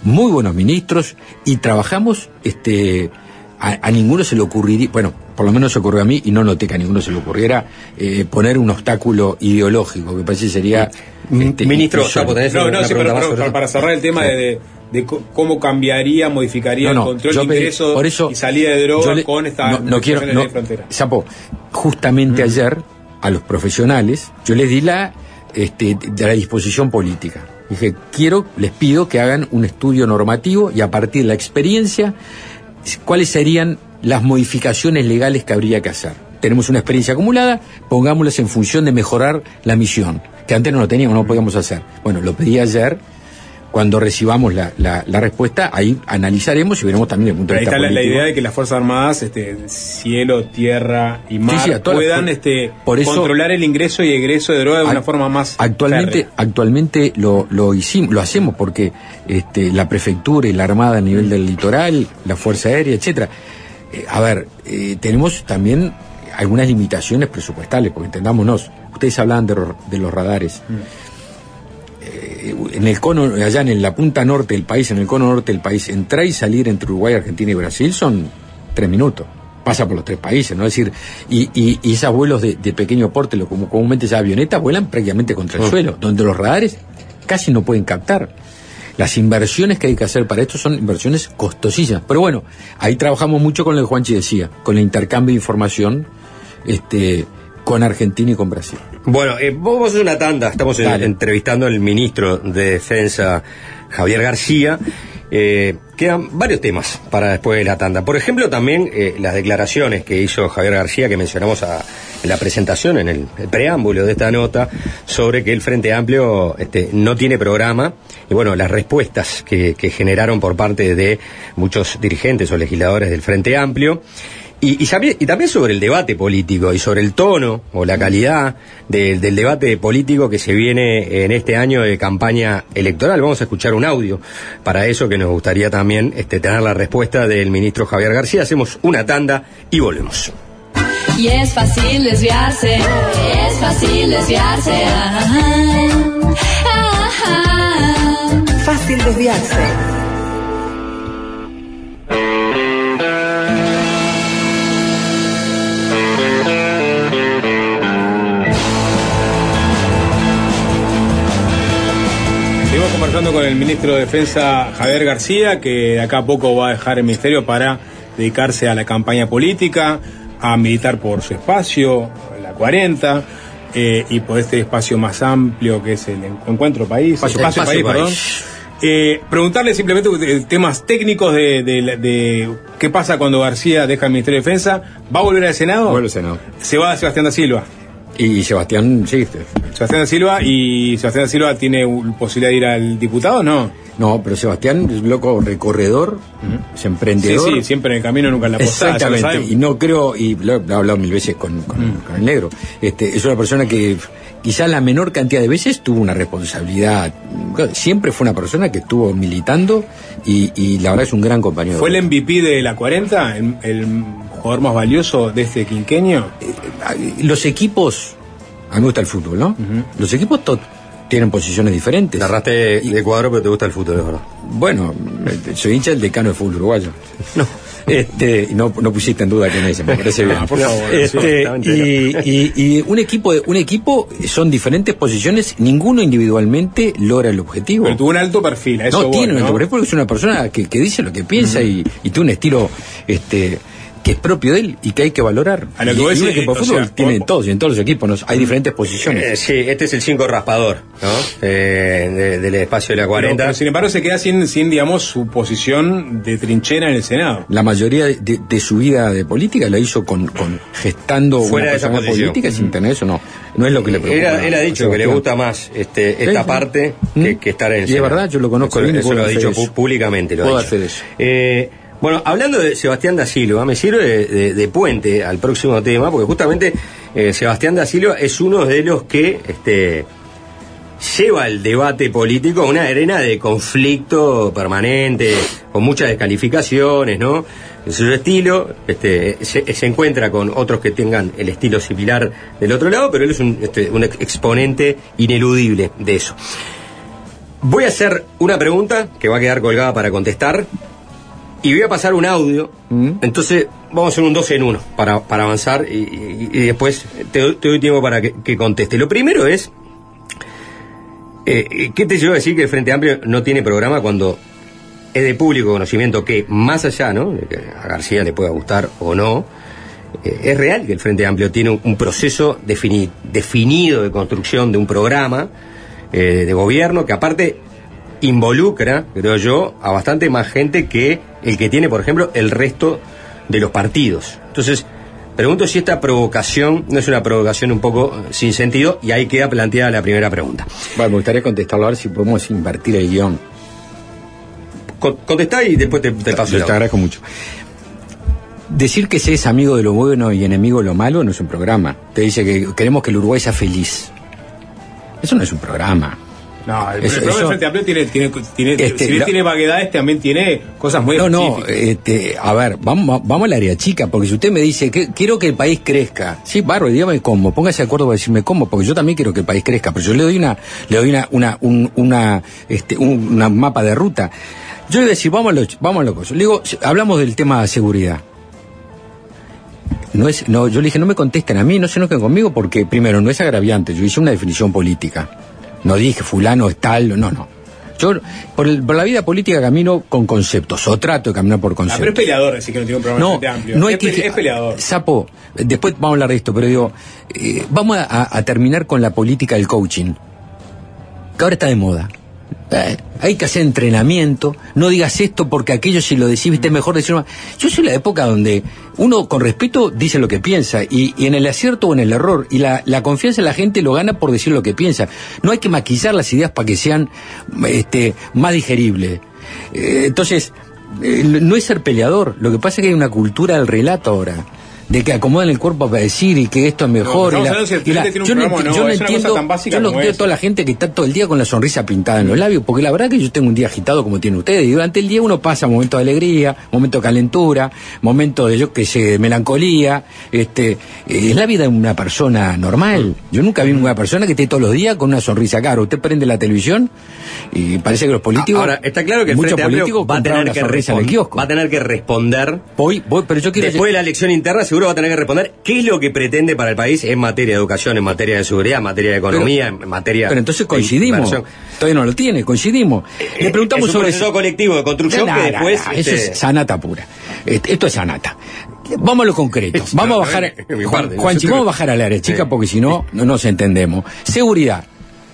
S10: Muy buenos ministros y trabajamos, este, a, a ninguno se le ocurriría, bueno, por lo menos se ocurrió a mí y no noté que a ninguno se le ocurriera eh, poner un obstáculo ideológico, que parece sería... este,
S2: Ministro,
S3: No, no, sí, pero, pero para, cerrar el tema
S2: Sí.
S3: de, de- de cómo cambiaría, modificaría
S10: No, no,
S3: el control de ingreso
S10: por eso
S3: y salida de drogas
S10: le-
S3: con esta
S10: no, quiero
S3: de frontera.
S10: Sapo, justamente ayer a los profesionales yo les di la este, de la disposición política. Dije quiero les pido que hagan un estudio normativo y a partir de la experiencia cuáles serían las modificaciones legales que habría que hacer tenemos una experiencia acumulada pongámoslas en función de mejorar la misión que antes no lo teníamos no lo podíamos hacer. Bueno lo pedí ayer cuando recibamos la, la- la respuesta, ahí analizaremos y veremos también el punto de
S3: ahí
S10: vista
S3: está la, la idea de que las Fuerzas Armadas, este, cielo, tierra y mar,
S10: Sí, las
S3: puedan este,
S10: por eso-
S3: controlar el ingreso y egreso de droga de una forma más
S10: Actualmente,
S3: férrea.
S10: actualmente lo, lo hicimos, lo hacemos porque este, la prefectura y la armada a nivel del litoral, la fuerza aérea, etcétera. Eh, a ver, eh, tenemos también algunas limitaciones presupuestales, porque entendámonos. Ustedes hablaban de, de los radares. Eh, en el cono, allá en la punta norte del país, en el cono norte del país, entrar y salir entre Uruguay, Argentina y Brasil son tres minutos. Pasa por los tres países, ¿no? Es decir, y, y, y esos vuelos de, de pequeño porte, lo como comúnmente se llama avioneta, vuelan prácticamente contra el
S2: Mm.
S10: suelo, donde los radares casi no pueden captar. Las inversiones que hay que hacer para esto son inversiones costosísimas. Pero bueno, ahí trabajamos mucho con lo que Juanchi decía, con el intercambio de información este, con Argentina y con Brasil.
S2: Bueno, eh, a hacer una tanda. Estamos en- entrevistando al ministro de Defensa, Javier García. Eh, quedan varios temas para después de la tanda. Por ejemplo, también eh, las declaraciones que hizo Javier García, que mencionamos a- en la presentación, en el, el preámbulo de esta nota, sobre que el Frente Amplio este, no tiene programa. Y bueno, las respuestas que, que generaron por parte de muchos dirigentes o legisladores del Frente Amplio. Y, y, sabi- y también sobre el debate político y sobre el tono o la calidad del- del debate político que se viene en este año de campaña electoral. Vamos a escuchar un audio para eso que nos gustaría también este, tener la respuesta del ministro Javier García. Hacemos una tanda y volvemos.
S11: Y es fácil desviarse, es fácil desviarse. ajá, ajá.
S9: Fácil desviarse.
S3: Conversando con el ministro de Defensa Javier García, que de acá a poco va a dejar el ministerio para dedicarse a la campaña política, a militar por su espacio, la 40, eh, y por este espacio más amplio que es el Encuentro País.
S2: Espacio-
S3: Espacio
S2: Espacio
S3: País,
S2: País.
S3: perdón. Eh, preguntarle simplemente temas técnicos de, de- de qué pasa cuando García deja el Ministerio de Defensa. ¿Va a volver al Senado?
S10: Vuelve al Senado.
S3: Se va a Sebastián da Silva.
S10: Y Sebastián, sí,
S3: Sebastián da Silva y Sebastián da Silva tiene uh, posibilidad de ir al diputado, o ¿no?
S10: No, pero Sebastián es loco recorredor, es
S3: Sí,
S10: emprendedor.
S3: sí, siempre en el camino, nunca en la postada.
S10: Exactamente, y no creo, y lo he hablado mil veces con, con- con el negro, este, es una persona que quizás la menor cantidad de veces tuvo una responsabilidad, siempre fue una persona que estuvo militando y, y la verdad es un gran compañero.
S3: ¿Fue el MVP de la 40? El, el jugador más valioso de este quinquenio?
S10: Los equipos, a mí me gusta el fútbol, ¿no? Los equipos tienen posiciones diferentes.
S2: Te arraste de cuadro, pero te gusta el fútbol, es verdad.
S10: Bueno, eh, soy hincha del decano de fútbol uruguayo. No. Este, y no, no pusiste en duda quién es, me parece bien.
S3: Ah, por favor,
S10: Este,
S3: sí,
S10: y, y- y un equipo, de- un equipo son diferentes posiciones, ninguno individualmente logra el objetivo.
S3: Pero tuvo un alto perfil, a eso
S10: no
S3: voy,
S10: tiene un
S3: ¿no?
S10: alto perfil porque es una persona que, que dice lo que piensa y, y tiene un estilo este que es propio de él y que hay que valorar.
S3: A lo
S10: y,
S3: que vos
S10: y un
S3: decís,
S10: equipo de fútbol
S3: sea,
S10: tiene todos y en todos los equipos ¿no? hay diferentes posiciones.
S2: Eh, sí, este es el 5 raspador, ¿no? Eh, de- del espacio de la
S3: Pero,
S2: 40.
S3: pero sin embargo se queda sin, sin, digamos, su posición de trinchera en el Senado.
S10: La mayoría de, de- de su vida de política la hizo con, con gestando
S2: Fuera
S10: una
S2: de esa
S10: política sin tener eso, no. No es lo que le preocupa.
S2: Él, ha- él ha dicho que le gusta más este, esta
S10: sí.
S2: parte que,
S10: ¿Mm?
S2: que estar en el
S10: Y es verdad, yo lo conozco
S2: Eso,
S10: bien y
S2: eso lo ha
S10: hacer
S2: dicho
S10: eso.
S2: públicamente. Lo ha
S10: Puedo
S2: dicho.
S10: hacer eso.
S2: Eh, bueno, hablando de Sebastián da Silva, me sirve de, puente al próximo tema, porque justamente eh, Sebastián da Silva es uno de los que este, lleva el debate político a una arena de conflicto permanente, con muchas descalificaciones, ¿no? En su estilo, este, se, se encuentra con otros que tengan el estilo similar del otro lado, pero él es un, este, un ex- exponente ineludible de eso. Voy a hacer una pregunta que va a quedar colgada para contestar y voy a pasar un audio. Entonces vamos a hacer un dos en uno para, para avanzar y, y- y después te, doy- te doy tiempo para que, que conteste. Lo primero es, eh, ¿qué te lleva a decir que el Frente Amplio no tiene programa cuando es de público conocimiento que más allá, ¿no? De que a García le pueda gustar o no, eh, es real que el Frente Amplio tiene un, un proceso defini- definido de construcción de un programa eh, de gobierno que aparte involucra, creo yo, a bastante más gente que el que tiene, por ejemplo, el resto de los partidos. Entonces, pregunto si esta provocación no es una provocación un poco eh, sin sentido y ahí queda planteada la primera pregunta.
S10: Bueno, me gustaría contestarlo a ver si podemos invertir el guion.
S2: Con- Contestá y después te, te paso
S10: Te agradezco mucho. Decir que se es amigo de lo bueno y enemigo de lo malo no es un programa. Te dice que queremos que el Uruguay sea feliz. Eso no es un programa.
S3: No, el,
S10: eso-
S3: del Frente Amplio tiene, tiene, tiene
S10: Este,
S3: si bien
S10: la-
S3: tiene vaguedades, también tiene cosas muy
S10: No, no, este, a ver, vamos, vamos al área chica, porque si usted me dice que quiero que el país crezca, sí, barro, dígame cómo, póngase de acuerdo para decirme cómo, porque yo también quiero que el país crezca, pero yo le doy una, le doy una, una, un- una, este, un una mapa de ruta. Yo le voy a decir, vamos a lo, vamos a lo cosa. Le digo, hablamos del tema de seguridad. No es, no, yo le dije, no me contesten a mí, no se enojen conmigo, porque primero, no es agraviante, yo hice una definición política. No dije fulano es tal, no, no. Yo por, el- por la vida política camino con conceptos, o trato de caminar por
S3: Ah, pero es
S10: conceptos.
S3: peleador decir que no tiene un programa
S10: No,
S3: Amplio.
S10: no hay
S3: es,
S10: que...
S3: pe- es peleador.
S10: Sapo, después vamos a hablar de esto, pero digo, eh, vamos a terminar con la política del coaching, que ahora está de moda. Eh, hay que hacer entrenamiento, no digas esto porque aquello si lo decís, viste, mejor decirlo. Yo soy la época donde uno con respeto dice lo que piensa y, en el acierto o en el error y la, confianza en la gente lo gana por decir lo que piensa. No hay que maquillar las ideas para que sean este, más digeribles. Eh, entonces, eh, no es ser peleador, lo que pasa es que hay una cultura del relato ahora. De que acomodan el cuerpo para decir y que esto es mejor.
S3: No,
S10: la-
S3: si
S10: yo no,
S3: programa
S10: yo entiendo, yo entiendo
S3: esa.
S10: toda la gente que está todo el día con la sonrisa pintada en los labios, porque la verdad que yo tengo un día agitado como tiene ustedes, y durante el día uno pasa momentos de alegría, momentos de calentura, momentos de, yo que sé, de melancolía, este, eh, es la vida de una persona normal. Yo nunca vi una persona que esté todos los días con una sonrisa cara. Usted prende la televisión y parece que los políticos...
S2: Ahora, está claro que el
S10: muchos políticos
S2: va a tener que,
S10: sonrisa en el
S2: respon-
S10: kiosco.
S2: va a tener que responder.
S10: Voy, voy, pero yo quiero...
S2: Después de la elección interna, seguro va a tener que responder qué es lo que pretende para el país en materia de educación, en materia de seguridad, en materia de economía, en materia.
S10: Pero entonces coincidimos. Todavía no lo tiene, coincidimos. Le preguntamos
S2: es un
S10: sobre
S2: proceso colectivo de construcción
S10: No,
S2: que
S10: no,
S2: después.
S10: no, Eso
S2: este,
S10: es sanata pura. Esto es sanata. Vamos a lo concreto. Vamos a bajar.
S2: mi
S10: Juan, Juanchi, vamos a bajar al área chica porque si no, no nos entendemos. Seguridad.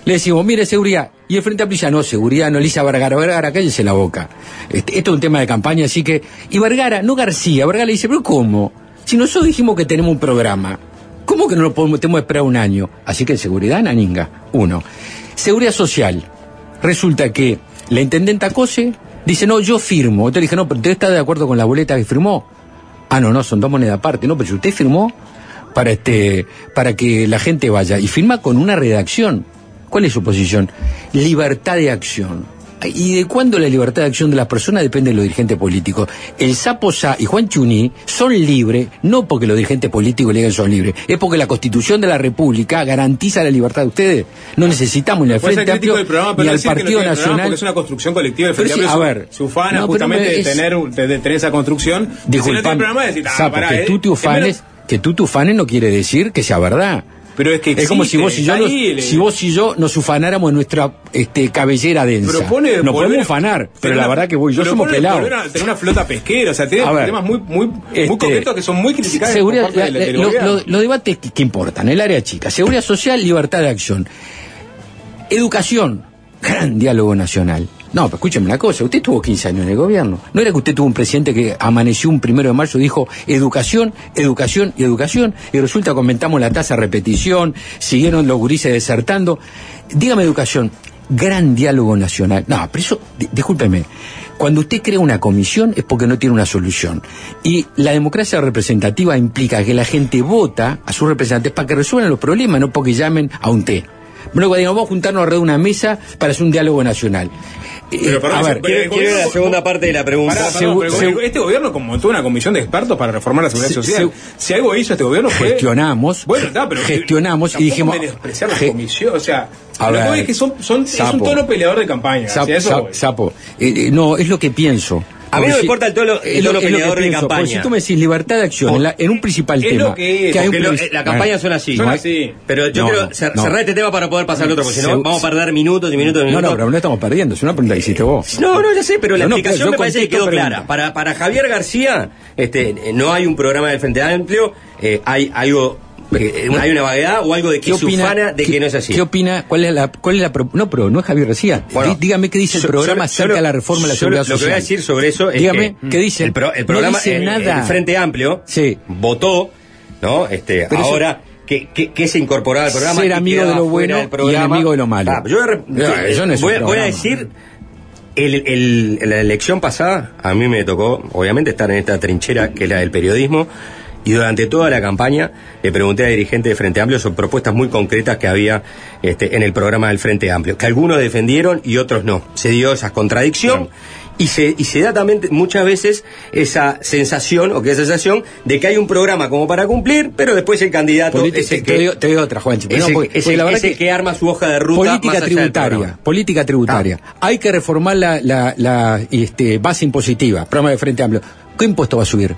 S10: Le decimos, mire, seguridad. Y el Frente Amplio no, seguridad, no, Lisa Vergara. Vergara, cállese la boca. Este, esto es un tema de campaña, así que. Y Vergara, no García. Vergara le dice, pero ¿cómo? Si nosotros dijimos que tenemos un programa, ¿cómo que no lo podemos, esperar un año? Así que seguridad, naninga. Uno. Seguridad social. Resulta que la intendenta Cose dice, no, yo firmo. Entonces dije, no, pero usted está de acuerdo con la boleta que firmó. Ah, no, no, son dos monedas aparte. No, pero si usted firmó para este, para que la gente vaya y firma con una redacción. ¿Cuál es su posición? Libertad de acción. ¿Y de cuándo la libertad de acción de las personas depende de los dirigentes políticos? El Sapo Sá y Juan Chuní son libres, no porque los dirigentes políticos le digan son libres, es porque la Constitución de la República garantiza la libertad de ustedes. No necesitamos ni al Frente Amplio
S3: del programa,
S10: ni al
S3: no
S10: Partido Nacional.
S3: porque es una construcción colectiva
S10: Pero
S3: Frente
S10: sí, a ver.
S3: Su ufana
S10: No,
S3: justamente de, tener, de, de tener esa construcción. Si no
S10: Disculpame,
S3: programa, decir, ah,
S10: Sapo,
S3: pará,
S10: que tú te
S3: es
S10: ufanes, que tú te ufanes no quiere decir que sea verdad.
S3: Pero es que
S10: es como si vos y yo nos, si vos y yo nos ufanáramos en nuestra este, cabellera densa.
S3: Propone
S10: nos
S3: volver
S10: podemos ufanar, pero la
S3: una-
S10: verdad que vos y yo somos pelados.
S3: a Tener una flota pesquera, o sea, tiene temas muy, muy, muy
S10: Este,
S3: concretos que son muy criticados
S10: seguridad, la-
S3: del
S10: lo- lo- los debates que, que importan, el área chica, seguridad social, libertad de acción, educación, gran diálogo nacional. No, pero escúcheme una cosa, usted tuvo 15 años en el gobierno. ¿No era que usted tuvo un presidente que amaneció un primero de marzo y dijo educación, educación y educación? Y resulta que aumentamos la tasa de repetición, siguieron los gurises desertando. Dígame educación, gran diálogo nacional. No, pero eso, di- discúlpeme, cuando usted crea una comisión es porque no tiene una solución. Y la democracia representativa implica que la gente vota a sus representantes para que resuelvan los problemas, no porque llamen a un té. Luego digamos, vamos a juntarnos alrededor de una mesa para hacer un diálogo nacional.
S3: Pero, perdón,
S10: a ver,
S2: Quiero, quiero ir a la
S3: gobierno-
S2: segunda parte de la pregunta.
S3: Pará, perdón, pero el este gobierno montó una comisión de expertos para reformar la seguridad
S10: Se-
S3: social.
S10: se-
S3: si algo hizo este gobierno fue...
S10: gestionamos,
S3: Bueno, está, pero
S10: gestionamos y dijimos,
S3: menospreciar la
S10: ge-
S3: comisión, o sea,
S10: A
S3: lo que
S10: ver,
S3: es que son, son, es un
S10: Sapo.
S3: tono peleador de campaña.
S10: Sapo,
S3: eso
S10: sapo, sapo. Eh, eh, no, es lo que pienso.
S2: A mí no me importa el tono- el tono
S10: es lo que
S2: peleador de campaña.
S10: porque si tú me decís libertad de acción en, la- en un principal
S3: Es
S10: tema.
S3: lo que es,
S10: hay un
S2: Porque lo-
S10: previs-
S2: eh, la campaña suena así.
S3: Suena
S2: ¿no?
S3: así.
S2: Pero yo
S10: No,
S2: quiero
S10: no,
S2: cer-
S10: no.
S2: cerrar este tema para poder pasar al otro, porque si no vamos a perder minutos y minutos y
S10: No,
S2: minutos.
S10: no, pero no estamos perdiendo, es una pregunta que hiciste vos.
S2: No, no, ya sé, pero la
S10: No, no,
S2: explicación me parece que quedó
S10: pregunta.
S2: clara. Para, para Javier García, este, no hay un programa del Frente Amplio, eh, hay algo, hay una vaguedad o algo de que se ufana de
S10: qué-
S2: que no es así.
S10: ¿Qué opina? ¿Cuál es la, cuál es la pro- No, pero no es Javier.
S2: Bueno,
S10: Dí- dígame qué dice el
S2: Yo-
S10: programa
S2: yo-
S10: acerca
S2: yo
S10: de la reforma de la
S2: yo
S10: seguridad
S2: lo,
S10: social.
S2: Lo que voy a decir sobre eso es
S10: Dígame,
S2: que
S10: ¿qué dice?
S2: El, pro- el
S10: No
S2: programa,
S10: dice
S2: el,
S10: nada.
S2: el Frente Amplio
S10: Sí.
S2: votó, ¿no? Este,
S10: Pero eso-
S2: ahora que, que, que se incorporaba al programa.
S10: Ser amigo de lo bueno y
S2: programa.
S10: enemigo de lo malo.
S2: Ah, yo voy a,
S10: No, no
S2: voy voy
S10: programa.
S2: decir el, el- la elección pasada, a mí me tocó, obviamente, estar en esta trinchera que es la del periodismo, Y durante toda la campaña le pregunté a dirigentes de Frente Amplio sobre propuestas muy concretas que había este, en el programa del Frente Amplio, que algunos defendieron y otros no. Se dio esa contradicción. Y se, y se da también muchas veces esa sensación, o que esa sensación, de que hay un programa como para cumplir, pero después el candidato
S10: Política-
S2: es el
S10: te, digo, te digo otra, Juanchi.
S2: es
S10: No, porque-
S2: es
S10: porque
S2: el-
S10: la verdad
S2: es
S10: que-
S2: que arma su hoja de ruta más
S10: política
S2: allá
S10: tributaria, política tributaria. Hay que reformar la, la, la, este, base impositiva, programa de Frente Amplio. ¿Qué impuesto va a subir?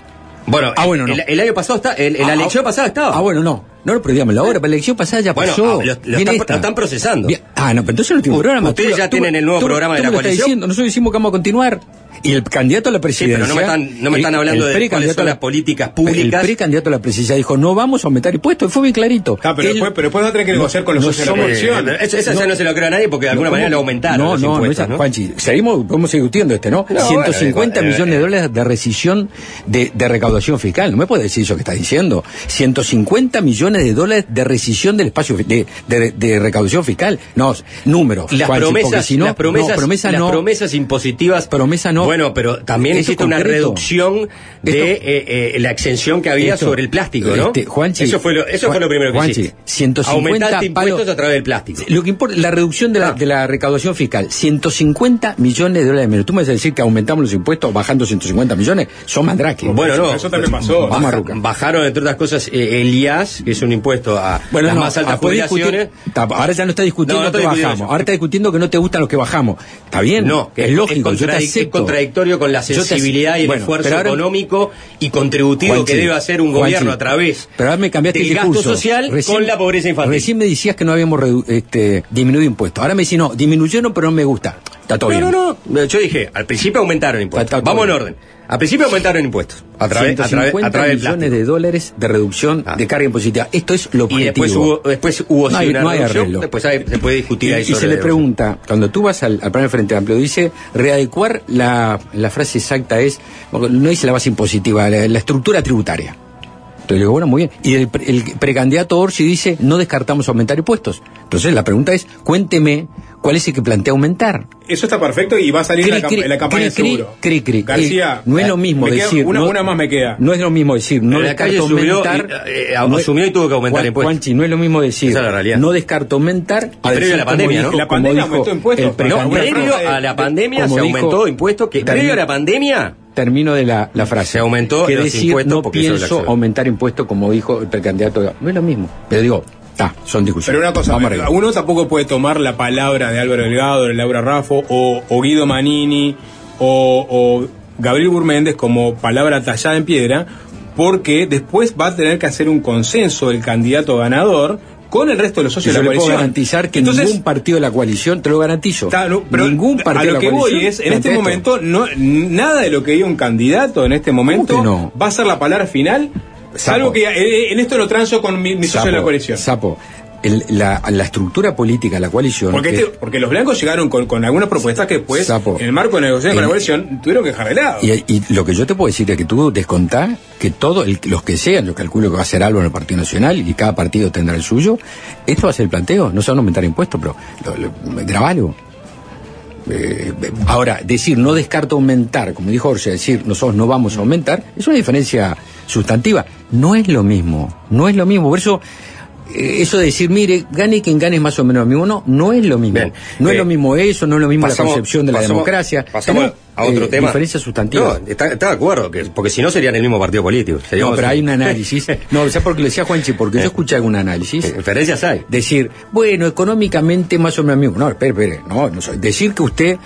S2: Bueno,
S10: Ah, bueno, no.
S2: el, el año pasado está, el, en la
S10: Ah,
S2: elección
S10: ah,
S2: pasada estaba.
S10: Ah, bueno, no. No lo perdíamos la hora, pero la elección pasada ya
S2: Bueno,
S10: pasó.
S2: ah, lo- están-
S10: esta.
S2: lo están procesando.
S10: Bien. Ah, no, pero entonces no tiene programa.
S2: ustedes
S10: Tú-
S2: ya
S10: tú-
S2: tienen el nuevo
S10: tú-
S2: programa de la coalición.
S10: diciendo, Nosotros decimos que vamos a continuar. Y el candidato a la
S2: Sí,
S10: presidencia.
S2: pero no me están, no me están
S10: el-
S2: hablando
S10: el
S2: de cuáles
S10: precandidato
S2: son las políticas
S10: El
S2: públicas.
S10: precandidato a la presidencia dijo, no vamos a aumentar impuestos. Fue bien clarito.
S3: Ah, pero después, pero después va a tener que negociar con los
S10: no
S3: socios de la
S10: somos-
S3: coalición.
S2: Eh, eso, eso ya no se lo creo a nadie porque de alguna
S10: No,
S2: manera lo aumentaron
S10: No,
S2: los
S10: no, no,
S2: impuestos,
S10: esa-
S2: ¿no?
S10: Juanchi, seguimos, podemos seguir discutiendo este, ¿no?
S2: No,
S10: 150
S2: bueno, eh,
S10: millones
S2: eh,
S10: de dólares de rescisión de, de recaudación fiscal. No me puede decir eso que está diciendo. 150 millones de dólares de rescisión del espacio de, de- de recaudación fiscal. No, números.
S2: Las
S10: Juanchi,
S2: promesas,
S10: si no,
S2: las promesas,
S10: no, promesa
S2: las
S10: no.
S2: promesas impositivas.
S10: Promesa no.
S2: Bueno, pero también existe una reducción de
S10: Esto-
S2: eh, eh, la exención que había
S10: Esto-
S2: sobre el plástico, ¿no?
S10: este, Juanchi,
S2: eso fue lo, eso
S10: Juan-
S2: fue lo primero que
S10: Juanchi,
S2: hiciste.
S10: 150
S2: Aumentaste impuestos
S10: palos-
S2: a través del plástico.
S10: Lo que importa, la reducción de la,
S2: Ah.
S10: de la recaudación fiscal, 150 millones de dólares menos. Tú me vas a decir que aumentamos los impuestos bajando 150 millones, son mandrake.
S2: Bueno, no.
S3: Eso también pasó.
S2: Baja- bajaron, entre otras cosas, eh, el IAS, que es un impuesto a
S10: Bueno,
S2: las
S10: no,
S2: más altas
S10: ah,
S2: jubilaciones.
S10: discutir- ahora ya no está discutiendo
S2: No, no
S10: que bajamos.
S2: eso.
S10: Ahora está discutiendo que no te gustan los que bajamos. Está bien,
S2: No, que
S10: es lógico,
S2: es,
S10: yo te acepto.
S2: Contradictorio con la
S10: te
S2: sensibilidad y el
S10: bueno,
S2: esfuerzo
S10: ahora-
S2: económico y contributivo
S10: Juanchi,
S2: que debe hacer un
S10: Juanchi,
S2: gobierno a través
S10: pero ahora me cambiaste
S2: del
S10: el
S2: gasto social
S10: Recién-
S2: con la pobreza infantil.
S10: Recién me decías que no habíamos este, disminuido impuestos. Ahora me decís, no, disminuyeron, pero no me gusta. Está todo bien.
S2: No, no, no. Yo dije, al principio aumentaron impuestos.
S10: Está- está
S2: Vamos en orden. Al principio aumentaron impuestos. A través, a través,
S10: 150
S2: a través del
S10: millones
S2: plástico.
S10: de dólares de reducción
S2: Ah.
S10: de carga impositiva. Esto es lo
S2: Y
S10: objetivo.
S2: después hubo, después hubo
S10: No hay-
S2: una
S10: no hay
S2: reducción,
S10: arreglo.
S2: Después hay- se puede discutir
S10: Y,
S2: ahí
S10: y
S2: sobre
S10: se le pregunta, cuando tú vas al, al plan de Frente Amplio, dice readecuar la, la frase exacta es, no dice la base impositiva, la, la estructura tributaria. Entonces le digo, bueno, muy bien. Y el, pre- el precandidato Orsi dice, no descartamos aumentar impuestos. Entonces la pregunta es, cuénteme cuál es el que plantea aumentar.
S3: Eso está perfecto y va a salir en, la,
S10: Cri,
S3: en la campaña
S10: cri, cri,
S3: seguro.
S10: cri, cri.
S3: García,
S10: Eh, no es lo mismo
S3: me queda
S10: decir.
S3: Una,
S10: no,
S3: una más me queda.
S10: No es lo mismo decir, no
S2: En la calle
S10: descarto
S2: subió
S10: aumentar.
S2: y, eh, asumió y tuvo que aumentar
S10: Juan-
S2: impuestos.
S10: Juanchi, no es lo mismo decir.
S2: Esa es la realidad.
S10: No descarto aumentar.
S2: previo a
S10: decir
S2: la pandemia,
S10: dijo-
S2: ¿no?
S3: La pandemia aumentó impuestos,
S10: el
S2: No, previo a la pandemia se
S10: dijo-
S2: aumentó impuestos que previo a la pandemia
S10: Termino de la, la frase.
S2: Se aumentó
S10: que
S2: los
S10: decir,
S2: impuestos
S10: no
S2: porque
S10: pienso aumentar impuestos como dijo el precandidato. No es lo mismo. Pero digo, está, son discusiones.
S3: Pero una cosa,
S10: Vamos
S3: uno tampoco puede tomar la palabra de Álvaro Delgado, de Laura Raffo, o, o Guido Manini, o, o Gabriel Burméndez como palabra tallada en piedra, porque después va a tener que hacer un consenso el candidato ganador con el resto de los socios
S10: yo
S3: de la
S10: le puedo
S3: coalición.
S10: garantizar que
S3: Entonces,
S10: ningún partido de la coalición, te lo garantizo.
S3: Pero
S10: ningún partido
S3: a lo
S10: de
S3: que
S10: la coalición
S3: voy es, en este momento, no, nada de lo que diga un candidato en este momento
S10: no?
S3: va a ser la palabra final, salvo que eh, en esto lo transo con mi, mi socio de la coalición.
S10: Sapo, el- la, la estructura política la coalición.
S3: Porque, este- porque los blancos llegaron con, con algunas propuestas que después,
S10: Sapo.
S3: en el marco de negociación con la coalición, tuvieron que dejar de lado.
S10: y, y lo que yo te puedo decir es que tú descontás que todos los que sean, yo calculo que va a ser algo en el Partido Nacional y cada partido tendrá el suyo, esto va a ser el planteo, no se van a aumentar impuestos, pero lo, lo- grabalo. Eh, ahora, decir no descarto aumentar, como dijo Jorge, decir nosotros no vamos a aumentar, es una diferencia sustantiva. No es lo mismo, no es lo mismo. Por eso, eso de decir, mire, gane quien gane es más o menos lo mismo, no, no es lo mismo.
S2: Bien.
S10: no
S2: Eh,
S10: es lo mismo eso, no es lo mismo
S2: pasamos-
S10: la concepción de la
S2: pasamos-
S10: democracia.
S2: Pasamos
S10: Tenemos,
S2: a otro
S10: eh,
S2: tema.
S10: Diferencias sustantivas.
S2: No, está, está de acuerdo, que, porque si no serían el mismo partido político.
S10: No, pero hay un análisis. No, ¿sabes por qué lo decía Juanchi? Porque yo escuché algún análisis.
S2: Eh, Diferencias hay.
S10: Decir, bueno, económicamente más o menos mismo. No, espere, espere. No, no soy. Decir que usted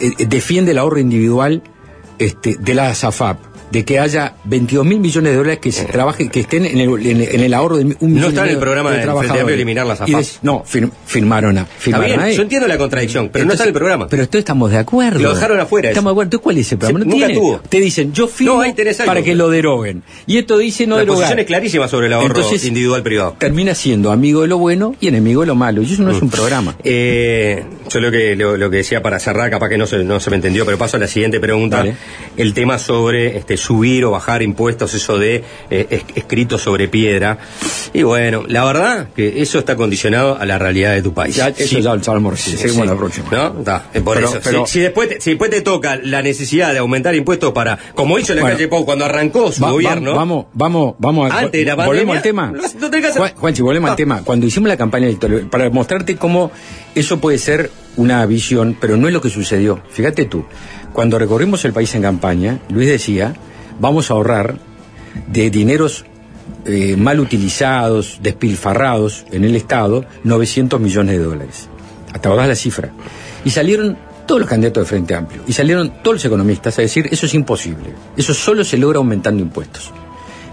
S10: eh, eh, defiende el ahorro individual este, de la SAFAP, de que haya 22 mil millones de dólares que se trabaje, que estén en el, en el- en el ahorro de un millón.
S2: No está en el programa
S10: de trabajadores.
S2: Amplio eliminar la
S10: Y
S2: SAFAP.
S10: des- no, fir- firmaron a.
S2: Está
S10: Firmaron
S2: bien,
S10: ahí.
S2: yo entiendo la contradicción, pero no está en el programa.
S10: Pero esto estamos de acuerdo.
S2: Lo dejaron afuera eso.
S10: Estamos de acuerdo. Entonces, ¿cuál es el programa? No
S2: nunca
S10: tiene.
S2: tuvo.
S10: Te dicen, yo firmo
S2: No,
S10: para que lo deroguen. Y esto dice no
S2: la
S10: derogar.
S2: posición es clarísima sobre el ahorro
S10: Entonces,
S2: individual privado.
S10: termina siendo amigo de lo bueno y enemigo de lo malo. Y eso no es un programa.
S2: Eh, Yo lo que, lo, lo que decía para cerrar, capaz que no se, no se me entendió, pero paso a la siguiente pregunta. El tema sobre este, subir o bajar impuestos, eso de eh, es- escrito sobre piedra. Y bueno, la verdad que eso está condicionado a la realidad de tu país.
S10: Ya, eso
S2: Sí.
S10: ya sabemos recién.
S2: Sí,
S10: Seguimos
S2: sí.
S10: la próxima.
S2: Por
S10: Pero-
S2: eso.
S10: pero-
S2: si, si después te, si después te toca la necesidad de aumentar impuestos para, como hizo la
S10: Bueno.
S2: calle Pau cuando arrancó su
S10: Va- va-
S2: gobierno.
S10: vamos, vamos, vamos a,
S2: Antes de la
S10: volvemos al tema.
S2: no- no hacer-
S10: Juan, Juanchi, volvemos
S2: No.
S10: al tema. Cuando hicimos la campaña electoral, para mostrarte cómo eso puede ser una visión, pero no es lo que sucedió. Fíjate tú, cuando recorrimos el país en campaña, Luis decía, vamos a ahorrar de dineros eh, mal utilizados, despilfarrados en el Estado, 900 millones de dólares. Hasta ahora la cifra. Y salieron todos los candidatos de Frente Amplio. Y salieron todos los economistas a decir, eso es imposible. Eso solo se logra aumentando impuestos.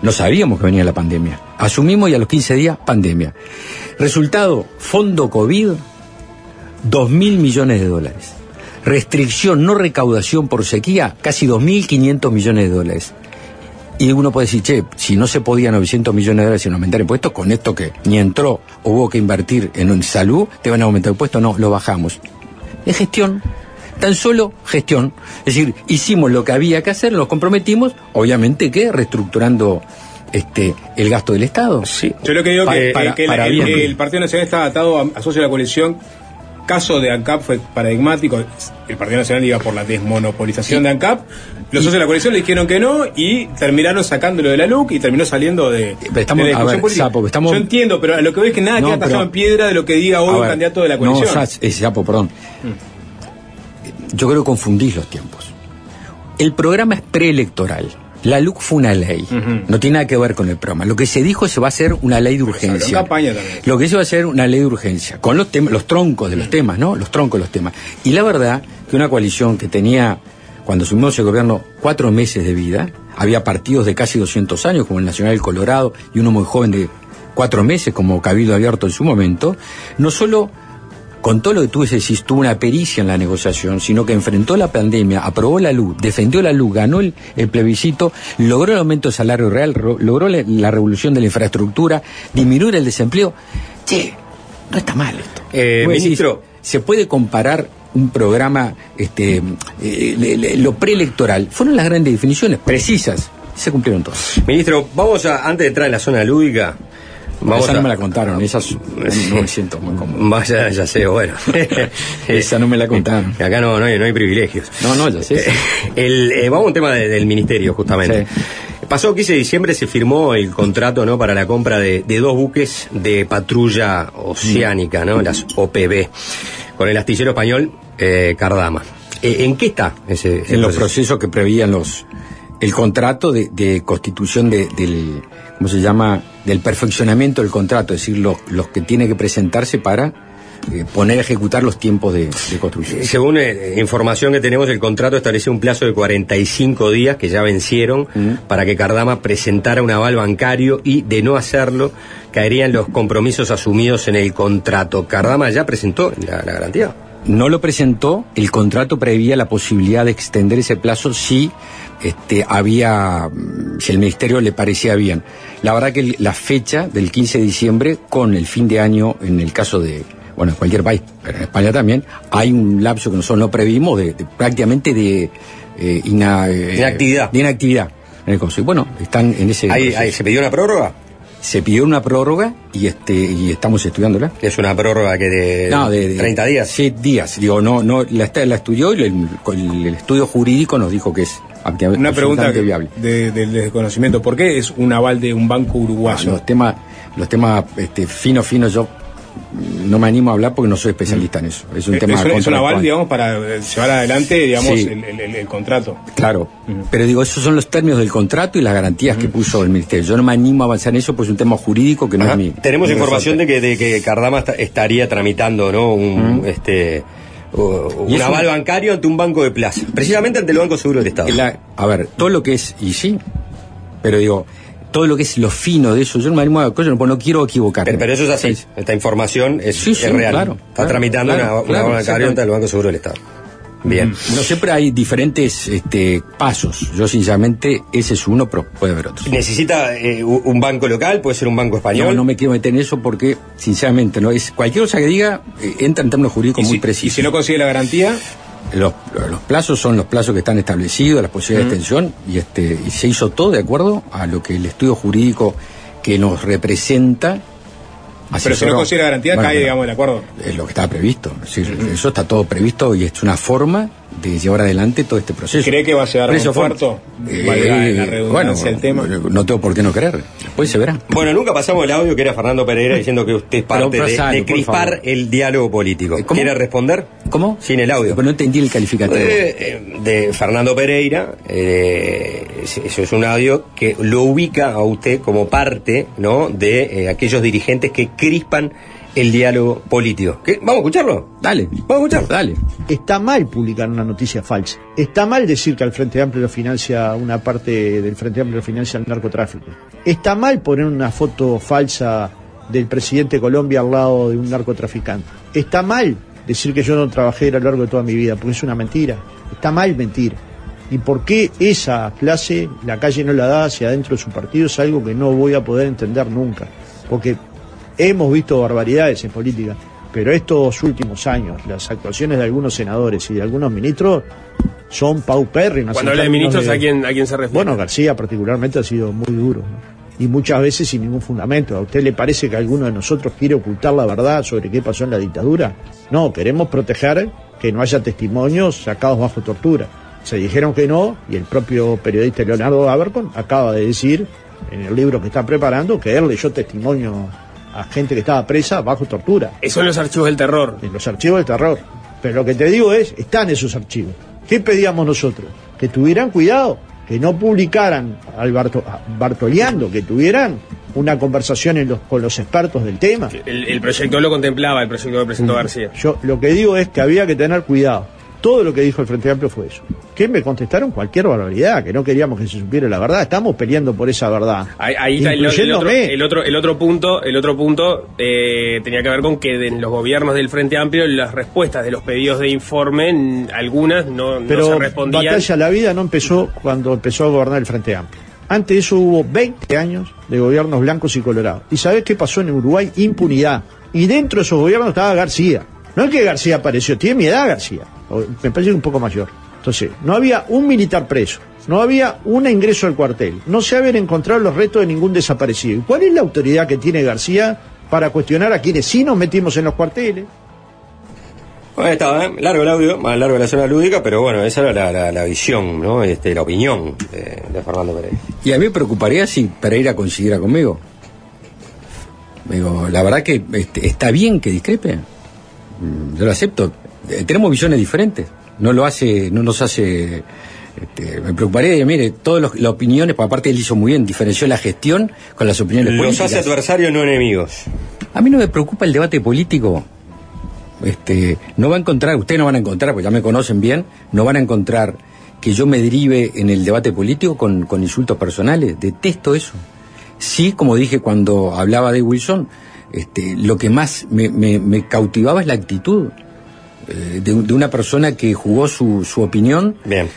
S10: No sabíamos que venía la pandemia. Asumimos y a los 15 días, pandemia. Resultado, fondo COVID, 2 mil millones de dólares. Restricción, no recaudación por sequía, casi 2.500 millones de dólares. Y uno puede decir, che, si no se podía 900 millones de dólares sin aumentar impuestos, con esto que ni entró hubo que invertir en salud, te van a aumentar impuestos, no, lo bajamos. Es gestión, tan solo gestión. Es decir, hicimos lo que había que hacer, nos comprometimos, obviamente que reestructurando este el gasto del Estado.
S2: Sí.
S3: Yo lo que digo que,
S10: para-
S3: que
S10: para
S3: el,
S10: bien.
S3: el Partido Nacional está atado a, a socio de la coalición. Caso de ANCAP fue paradigmático. El Partido Nacional iba por la desmonopolización de ANCAP. Los socios de la coalición le dijeron que no y terminaron sacándolo de la LUC y terminó saliendo de,
S10: estamos-
S3: de la
S10: ver, estamos-
S3: Yo entiendo, pero a lo que veo es que nada
S10: No,
S3: queda tasado en piedra de lo que diga hoy un candidato de la coalición.
S10: No, Sach, sapo, perdón. Yo creo que confundís los tiempos. El programa es preelectoral. La LUC fue una ley. No tiene nada que ver con el programa. Lo que se dijo es que va a ser una ley de urgencia. Lo que se va a ser una ley de urgencia. Con los temas, los troncos de los temas, ¿no? Los troncos de los temas. Y la verdad que una coalición que tenía, cuando asumimos el gobierno, cuatro meses de vida, había partidos de casi 200 años, como el Nacional del Colorado, y uno muy joven de cuatro meses, como Cabildo Abierto en su momento, no solo con todo lo que tú decís, tuvo una pericia en la negociación, sino que enfrentó la pandemia, aprobó la luz, defendió la luz, ganó el, el plebiscito, logró el aumento del salario real, ro- logró la, la revolución de la infraestructura, disminuir el desempleo. Che, no está mal esto.
S2: Eh,
S10: decís,
S2: ministro.
S10: se puede comparar un programa, este, eh, le- le- lo preelectoral. Fueron las grandes definiciones, precisas, se cumplieron todas.
S2: Ministro, vamos a, antes de entrar en la zona lúdica, vamos
S10: esa
S2: a,
S10: no me la contaron, esa es- no me siento muy cómodo.
S2: Vaya, ya sé, bueno.
S10: Esa no me la contaron.
S2: Acá no, no, hay, no hay privilegios.
S10: No, no, ya sé.
S2: El, eh, vamos a un tema de- del ministerio, justamente. Pasó 15 de diciembre, se firmó el contrato ¿no? para la compra de, de dos buques de patrulla oceánica, ¿no? las OPB, con el astillero español eh, Cardama. Eh, ¿En qué está ese, ese
S10: en los
S2: proceso?
S10: procesos que prevían los el contrato de, de constitución de- del cómo se llama del perfeccionamiento del contrato es decir los, los que tiene que presentarse para eh, poner a ejecutar los tiempos de, de construcción
S2: Según eh, información que tenemos, el contrato establece un plazo de 45 días que ya vencieron para que Cardama presentara un aval bancario y, de no hacerlo, caerían los compromisos asumidos en el contrato. ¿Cardama ya presentó la, la garantía?
S10: No lo presentó el contrato prevía la posibilidad de extender ese plazo si este había si el ministerio le parecía bien la verdad que la fecha del 15 de diciembre con el fin de año en el caso de bueno en cualquier país pero en España también hay un lapso que nosotros no previmos de, de prácticamente de eh, ina- eh,
S2: Inactividad.
S10: de inactividad en el Consejo. Bueno están en ese
S2: Ahí,
S10: proceso.
S2: ahí, ¿Se pidió una prórroga?
S10: Se pidió una prórroga y este y estamos estudiándola
S2: Es una prórroga que de,
S10: no, de, de
S2: 30 días.
S10: Sí, días. Digo, no, no, la, está- la estudió y el, estudio jurídico nos dijo que es
S3: Una pregunta
S10: viable.
S3: de, del desconocimiento. ¿Por qué es un aval de un banco uruguayo?
S10: Los temas, los temas este, finos, finos, yo no me animo a hablar porque no soy especialista en eso. Es un
S3: Eh,
S10: tema
S3: es, un, es un
S10: contractual.
S3: aval, digamos, para llevar adelante, digamos,
S10: Sí.
S3: el, el- el- el contrato.
S10: Claro, pero digo, esos son los términos del contrato y las garantías que puso el ministerio. Yo no me animo a avanzar en eso porque es un tema jurídico que no
S2: Ajá.
S10: es mi.
S2: Tenemos
S10: mi
S2: información de que, de que Cardama esta- estaría tramitando ¿no? un, este, uh, un aval
S10: un-
S2: bancario ante un banco de plaza. Precisamente ante el Banco Seguro del Estado.
S10: La- a ver, todo lo que es, y sí, pero digo, todo lo que es lo fino de eso, yo no me animo a cosas, no, no quiero equivocarme.
S2: Pero, pero eso es así.
S10: Sí.
S2: Esta información es,
S10: Sí, sí,
S2: es real.
S10: claro,
S2: Está
S10: claro,
S2: tramitando
S10: claro,
S2: una, una
S10: claro,
S2: aval bancario ante
S10: exactamente.
S2: el Banco Seguro del Estado. Bien.
S10: No siempre hay diferentes este, pasos. Yo, sinceramente, ese es uno, pero puede haber otros.
S2: ¿Necesita eh, un banco local? ¿Puede ser un banco español?
S10: No, no me quiero meter en eso porque, sinceramente, no es cualquier cosa que diga eh, entra en términos jurídicos muy
S3: si,
S10: precisos.
S3: y si no consigue la garantía,
S10: Los, los plazos son los plazos que están establecidos, las posibilidades de extensión, y este y se hizo todo de acuerdo a lo que el estudio jurídico que nos representa.
S3: pero si no la garantía,
S10: Bueno,
S3: cae, digamos, el acuerdo.
S10: Es lo que estaba previsto. Es decir, Eso está todo previsto y es una forma de llevar adelante todo este proceso.
S3: ¿Cree que va a llegar a un puerto?
S10: Eh, bueno,
S3: redundancia el tema.
S10: no tengo por qué no creer. Después se verá.
S2: Bueno, nunca pasamos el audio que era Fernando Pereira diciendo que usted es
S10: Pero,
S2: parte de, de crispar el diálogo político.
S10: ¿Cómo?
S2: ¿Quiere responder?
S10: ¿Cómo?
S2: Sin el audio.
S10: Pero no entendí el calificativo.
S2: Eh, eh, de Fernando Pereira, eh, es- eso es un audio que lo ubica a usted como parte ¿no? de eh, aquellos dirigentes que crispan el diálogo político. ¿Vamos a escucharlo?
S10: Dale.
S2: ¿Vamos a escucharlo?
S10: Dale.
S12: Está mal publicar una noticia falsa. Está mal decir que al Frente Amplio lo financia una parte del Frente Amplio lo financia el narcotráfico. Está mal poner una foto falsa del presidente de Colombia al lado de un narcotraficante. Está mal decir que yo no trabajé a lo largo de toda mi vida, porque es una mentira. Está mal mentir. ¿Y por qué esa clase la calle no la da hacia adentro de su partido? Es algo que no voy a poder entender nunca. Porque hemos visto barbaridades en política, pero estos últimos años, las actuaciones de algunos senadores y de algunos ministros son paupérrimas.
S4: Cuando habla de ministros, ¿a quién, ¿a quién se refiere?
S12: Bueno, García particularmente ha sido muy duro. ¿no? Y muchas veces sin ningún fundamento. ¿A usted le parece que alguno de nosotros quiere ocultar la verdad sobre qué pasó en la dictadura? No, queremos proteger que no haya testimonios sacados bajo tortura. Se dijeron que no, y el propio periodista Leonardo Abercon acaba de decir en el libro que está preparando que él leyó testimonio a gente que estaba presa bajo tortura.
S4: Eso en los archivos del terror.
S12: En los archivos del terror. Pero lo que te digo es, están esos archivos. ¿Qué pedíamos nosotros? Que tuvieran cuidado, que no publicaran al Barto- que tuvieran una conversación en los- con los expertos del tema.
S4: El, el proyecto lo contemplaba, el proyecto que presentó García.
S12: Yo lo que digo es que había que tener cuidado. Todo lo que dijo el Frente Amplio fue eso. Que me contestaron cualquier barbaridad, que no queríamos que se supiera la verdad. Estamos peleando por esa verdad.
S4: Ahí, ahí está el, el otro, el otro el otro punto el otro punto eh, tenía que ver con que en los gobiernos del Frente Amplio las respuestas de los pedidos de informe algunas no, no
S12: Pero
S4: se respondían
S12: Batalla a la Vida no empezó cuando empezó a gobernar el Frente Amplio. Antes de eso hubo 20 años de gobiernos blancos y colorados. ¿Y sabés qué pasó en Uruguay? Impunidad. Y dentro de esos gobiernos estaba García. No es que García apareció, tiene mi edad García. Me parece que un poco mayor. Entonces, no había un militar preso. No había un ingreso al cuartel. No se habían encontrado los restos de ningún desaparecido. ¿Y cuál es la autoridad que tiene García para cuestionar a quienes sí nos metimos en los cuarteles?
S2: Bueno, ahí estaba, ¿eh? largo el audio, más largo la zona lúdica, pero bueno, esa era la, la- la visión, ¿no? Este, la opinión de, de Fernando Pereira.
S10: Y a mí me preocuparía si Pereira coincidiera conmigo. Digo, la verdad que este, está bien que discrepe. Mm, Yo lo acepto. Eh, Tenemos visiones diferentes. No lo hace, no nos hace. este, me preocuparía, y mire, todas las opiniones, aparte él hizo muy bien, diferenció la gestión con las opiniones
S2: Los
S10: políticas.
S2: hace adversarios, no enemigos.
S10: A mí no me preocupa el debate político. Este, no va a encontrar, ustedes no van a encontrar, porque ya me conocen bien, no van a encontrar que yo me derive en el debate político con, con insultos personales. Detesto eso. Sí, como dije cuando hablaba de Wilson, este, lo que más me, me- me cautivaba es la actitud de, un- de una persona que jugó su, su opinión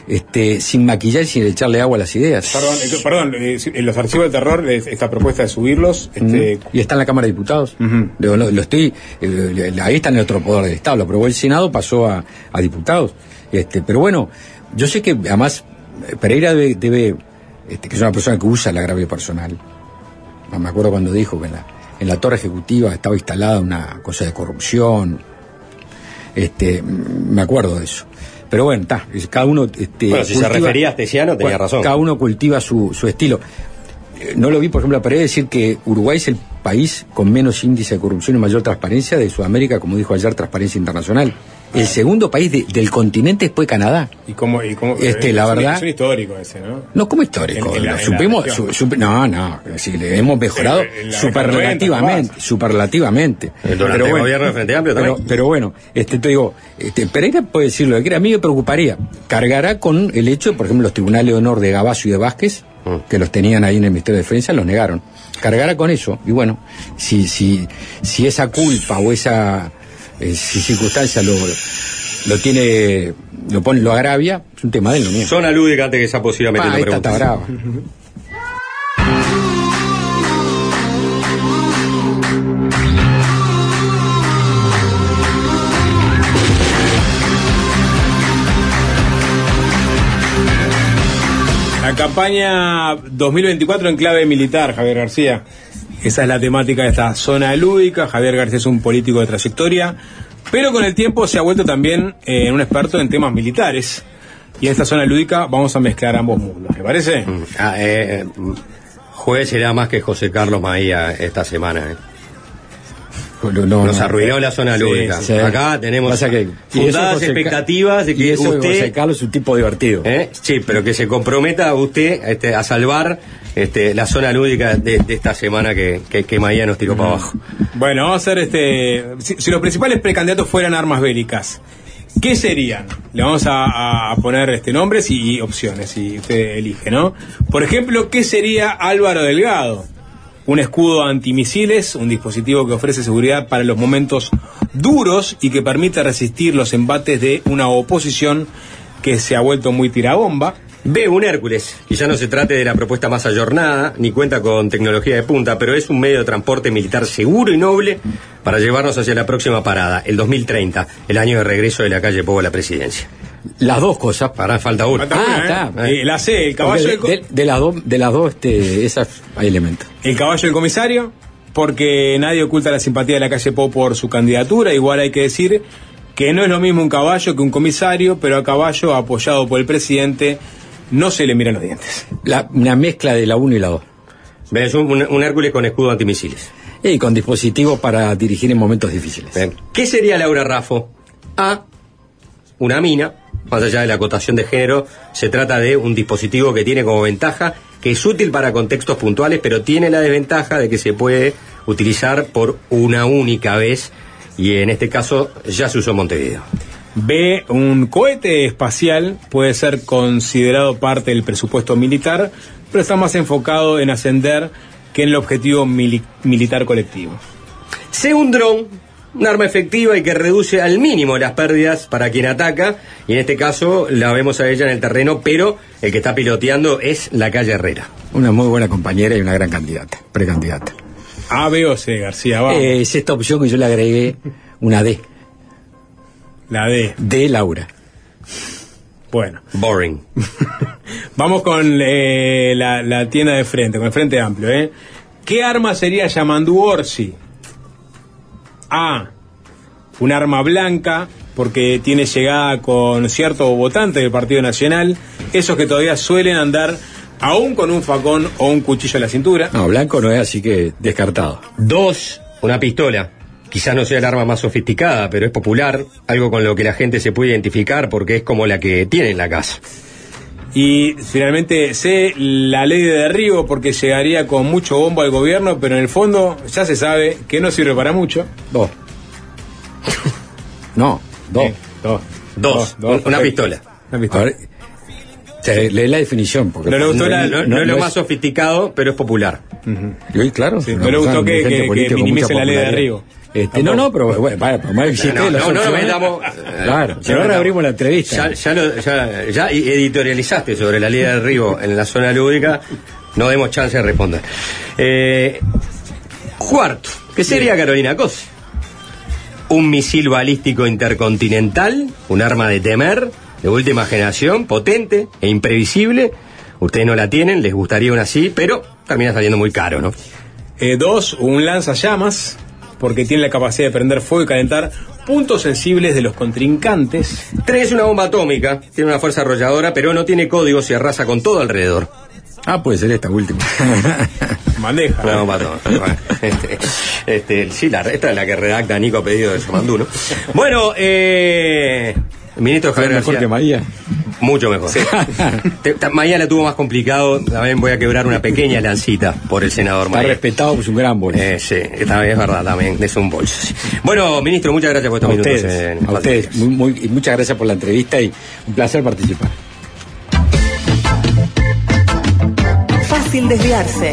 S10: este, sin maquillar y sin echarle agua a las ideas.
S3: Perdón, eh, perdón eh, en los archivos de terror, eh, esta propuesta de subirlos, este,
S10: Y está en la Cámara de Diputados. Lo, lo estoy, eh, ahí está en el otro poder del Estado. Lo aprobó el Senado, pasó a, a diputados. Este, pero bueno, yo sé que además eh, Pereira debe, debe, este, que es una persona que usa el agravio personal. Me acuerdo cuando dijo que en la, en la torre ejecutiva estaba instalada una cosa de corrupción. Este, me acuerdo de eso. Pero bueno, está, es- cada uno. Este,
S2: Bueno, si se refería a Astesiano, tenía razón.
S10: Cada uno cultiva su, su estilo. Eh, No lo vi, por ejemplo, a Pereira decir que Uruguay es el país con menos índice de corrupción y mayor transparencia de Sudamérica, como dijo ayer Transparencia Internacional. El segundo país de- del continente después de Canadá.
S3: y cómo, y cómo-
S10: Este,
S3: eh,
S10: la
S3: es un-
S10: verdad-
S3: Es un histórico ese, ¿no?
S10: No, como histórico.
S3: En- la- la
S10: supimos, su- no, no, si le hemos mejorado
S3: En- en la
S10: superlativamente, superlativamente.
S2: Gobierno Frente Amplio
S10: pero,
S2: también.
S10: pero bueno, este, te digo, este, Pereira puede decir lo que quiera, a mí me preocuparía. Cargará con el hecho, por ejemplo, los tribunales de honor de Gabazo y de Vázquez,
S2: Mm.
S10: que los tenían ahí en el Ministerio de Defensa, los negaron. Cargará con eso. Y bueno, si, si, si esa culpa o esa eh, si circunstancia lo, lo tiene, lo pone, lo agravia, es un tema de él, no.
S2: Zona lúdica antes que esa posible
S10: Pa,
S2: metiendo
S10: esta está brava.
S3: La campaña 2024 en clave militar, Javier García. Esa es la temática de esta zona lúdica. Javier García es un político de trayectoria, pero con el tiempo se ha vuelto también eh, un experto en temas militares. Y en esta zona lúdica vamos a mezclar ambos mundos, ¿le parece?
S2: Ah, eh, eh, juez será más que José Carlos Maía esta semana.
S10: No,
S2: Nos
S10: no.
S2: arruinó la zona
S10: Sí,
S2: lúdica.
S10: sí.
S2: Acá tenemos
S10: que- y eso
S2: fundadas
S10: José
S2: expectativas de
S10: y
S2: que
S10: eso
S2: usted
S10: José Carlos es un tipo divertido.
S2: ¿Eh? Sí, pero que se comprometa usted este, a salvar este, la zona lúdica de, de esta semana que, que, que Maía nos tiró para abajo.
S3: Bueno, vamos a hacer este. Si, si los principales precandidatos fueran armas bélicas, ¿qué serían? Le vamos a, a poner este nombres y, y opciones, y usted elige, ¿no? Por ejemplo, ¿qué sería Álvaro Delgado? Un escudo antimisiles, un dispositivo que ofrece seguridad para los momentos duros y que permite resistir los embates de una oposición que se ha vuelto muy tirabomba.
S2: B, un Hércules. Quizá no se trate de la propuesta más ayornada, ni cuenta con tecnología de punta, pero es un medio de transporte militar seguro y noble para llevarnos hacia la próxima parada, el 2030, el año de regreso de la calle Pogo a la presidencia.
S10: Las dos cosas.
S2: Para falta
S10: Ah,
S3: una,
S10: está.
S3: ¿eh? Eh, la C, el caballo,
S10: de, de- de las dos, de las dos, este, esas hay elementos.
S3: el caballo del comisario, porque nadie oculta la simpatía de la calle Po por su candidatura. Igual hay que decir que no es lo mismo un caballo que un comisario, pero a caballo apoyado por el presidente no se le miran los dientes.
S10: La, una mezcla de la 1 y la 2.
S2: Es un, un- un Hércules con escudo antimisiles.
S10: Y con dispositivos para dirigir en momentos difíciles.
S2: Bien. ¿Qué sería Laura Raffo? A, una mina, más allá de la acotación de género, se trata de un dispositivo que tiene como ventaja que es útil para contextos puntuales, pero tiene la desventaja de que se puede utilizar por una única vez y en este caso ya se usó en Montevideo.
S3: B, un cohete espacial puede ser considerado parte del presupuesto militar, pero está más enfocado en ascender que en el objetivo mili- militar colectivo.
S2: C, un dron, un arma efectiva y que reduce al mínimo las pérdidas para quien ataca, y en este caso la vemos a ella en el terreno, pero el que está piloteando es la calle Herrera.
S10: Una muy buena compañera y una gran candidata, precandidata.
S3: A, B o C, García, vamos.
S10: Eh, es esta opción que yo le agregué una D.
S3: La D.
S10: De Laura.
S3: Bueno.
S2: Boring.
S3: Vamos con eh, la, la tienda de frente, con el frente amplio. ¿eh? ¿Qué arma sería Yamandu Orsi? A. Un arma blanca, porque tiene llegada con cierto votante del Partido Nacional, esos que todavía suelen andar aún con un facón o un cuchillo en la cintura.
S10: No, blanco no es, así que descartado.
S2: Dos, una pistola. Quizás no sea el arma más sofisticada, pero es popular, algo con lo que la gente se puede identificar porque es como la que tiene en la casa.
S3: Y finalmente C. La ley de derribo, porque llegaría con mucho bombo al gobierno, pero en el fondo ya se sabe que no sirve para mucho.
S10: Dos. No, dos.
S3: Dos.
S2: Dos,
S3: Dos,
S2: una pistola.
S3: Una pistola.
S10: Te- lee la definición. Porque
S3: No le gustó la-
S2: No, no
S10: no-
S2: es lo más sofisticado, pero es popular.
S10: Sí, claro.
S3: Sí, no le gustó que- que- minimice la ley de derribo.
S10: Este, no, no, pero bueno, vaya, por más que
S2: No, no, no
S10: opciones-
S2: metamos.
S10: Claro, si
S2: no
S10: no
S2: nos
S10: reabrimos la
S2: Ya,
S10: entrevista.
S2: ya, lo- ya- ya editorializaste sobre la ley de derribo en la zona lúdica, no demos chance de responder. Eh, cuarto, ¿qué sería Carolina Cos? Un misil balístico intercontinental, un arma de temer, de última generación, potente e imprevisible. Ustedes no la tienen, les gustaría una así, pero termina saliendo muy caro, ¿no?
S3: Eh, dos, un lanzallamas, porque tiene la capacidad de prender fuego y calentar puntos sensibles de los contrincantes.
S2: Tres, una bomba atómica, tiene una fuerza arrolladora, pero no tiene código, se arrasa con todo alrededor.
S10: Ah, puede ser esta última.
S2: Una bomba atómica. Bueno, este, este, sí, la, esta es la que redacta Nico a pedido de Yamandú, ¿no? Bueno, eh, ministro Javier
S10: mejor
S2: García,
S10: que María.
S2: Mucho mejor. Te- ta- Mañana la tuvo más complicado, también voy a quebrar una pequeña lancita por el senador
S10: Está
S2: María.
S10: respetado por su gran bolso.
S2: Eh, sí, esta vez es verdad también, es un bolso. sí. Bueno, ministro, muchas gracias por estos
S10: a
S2: minutos.
S10: ustedes,
S2: en
S10: a ustedes. Muy, muy- y muchas gracias por la entrevista y un placer participar.
S9: Fácil desviarse.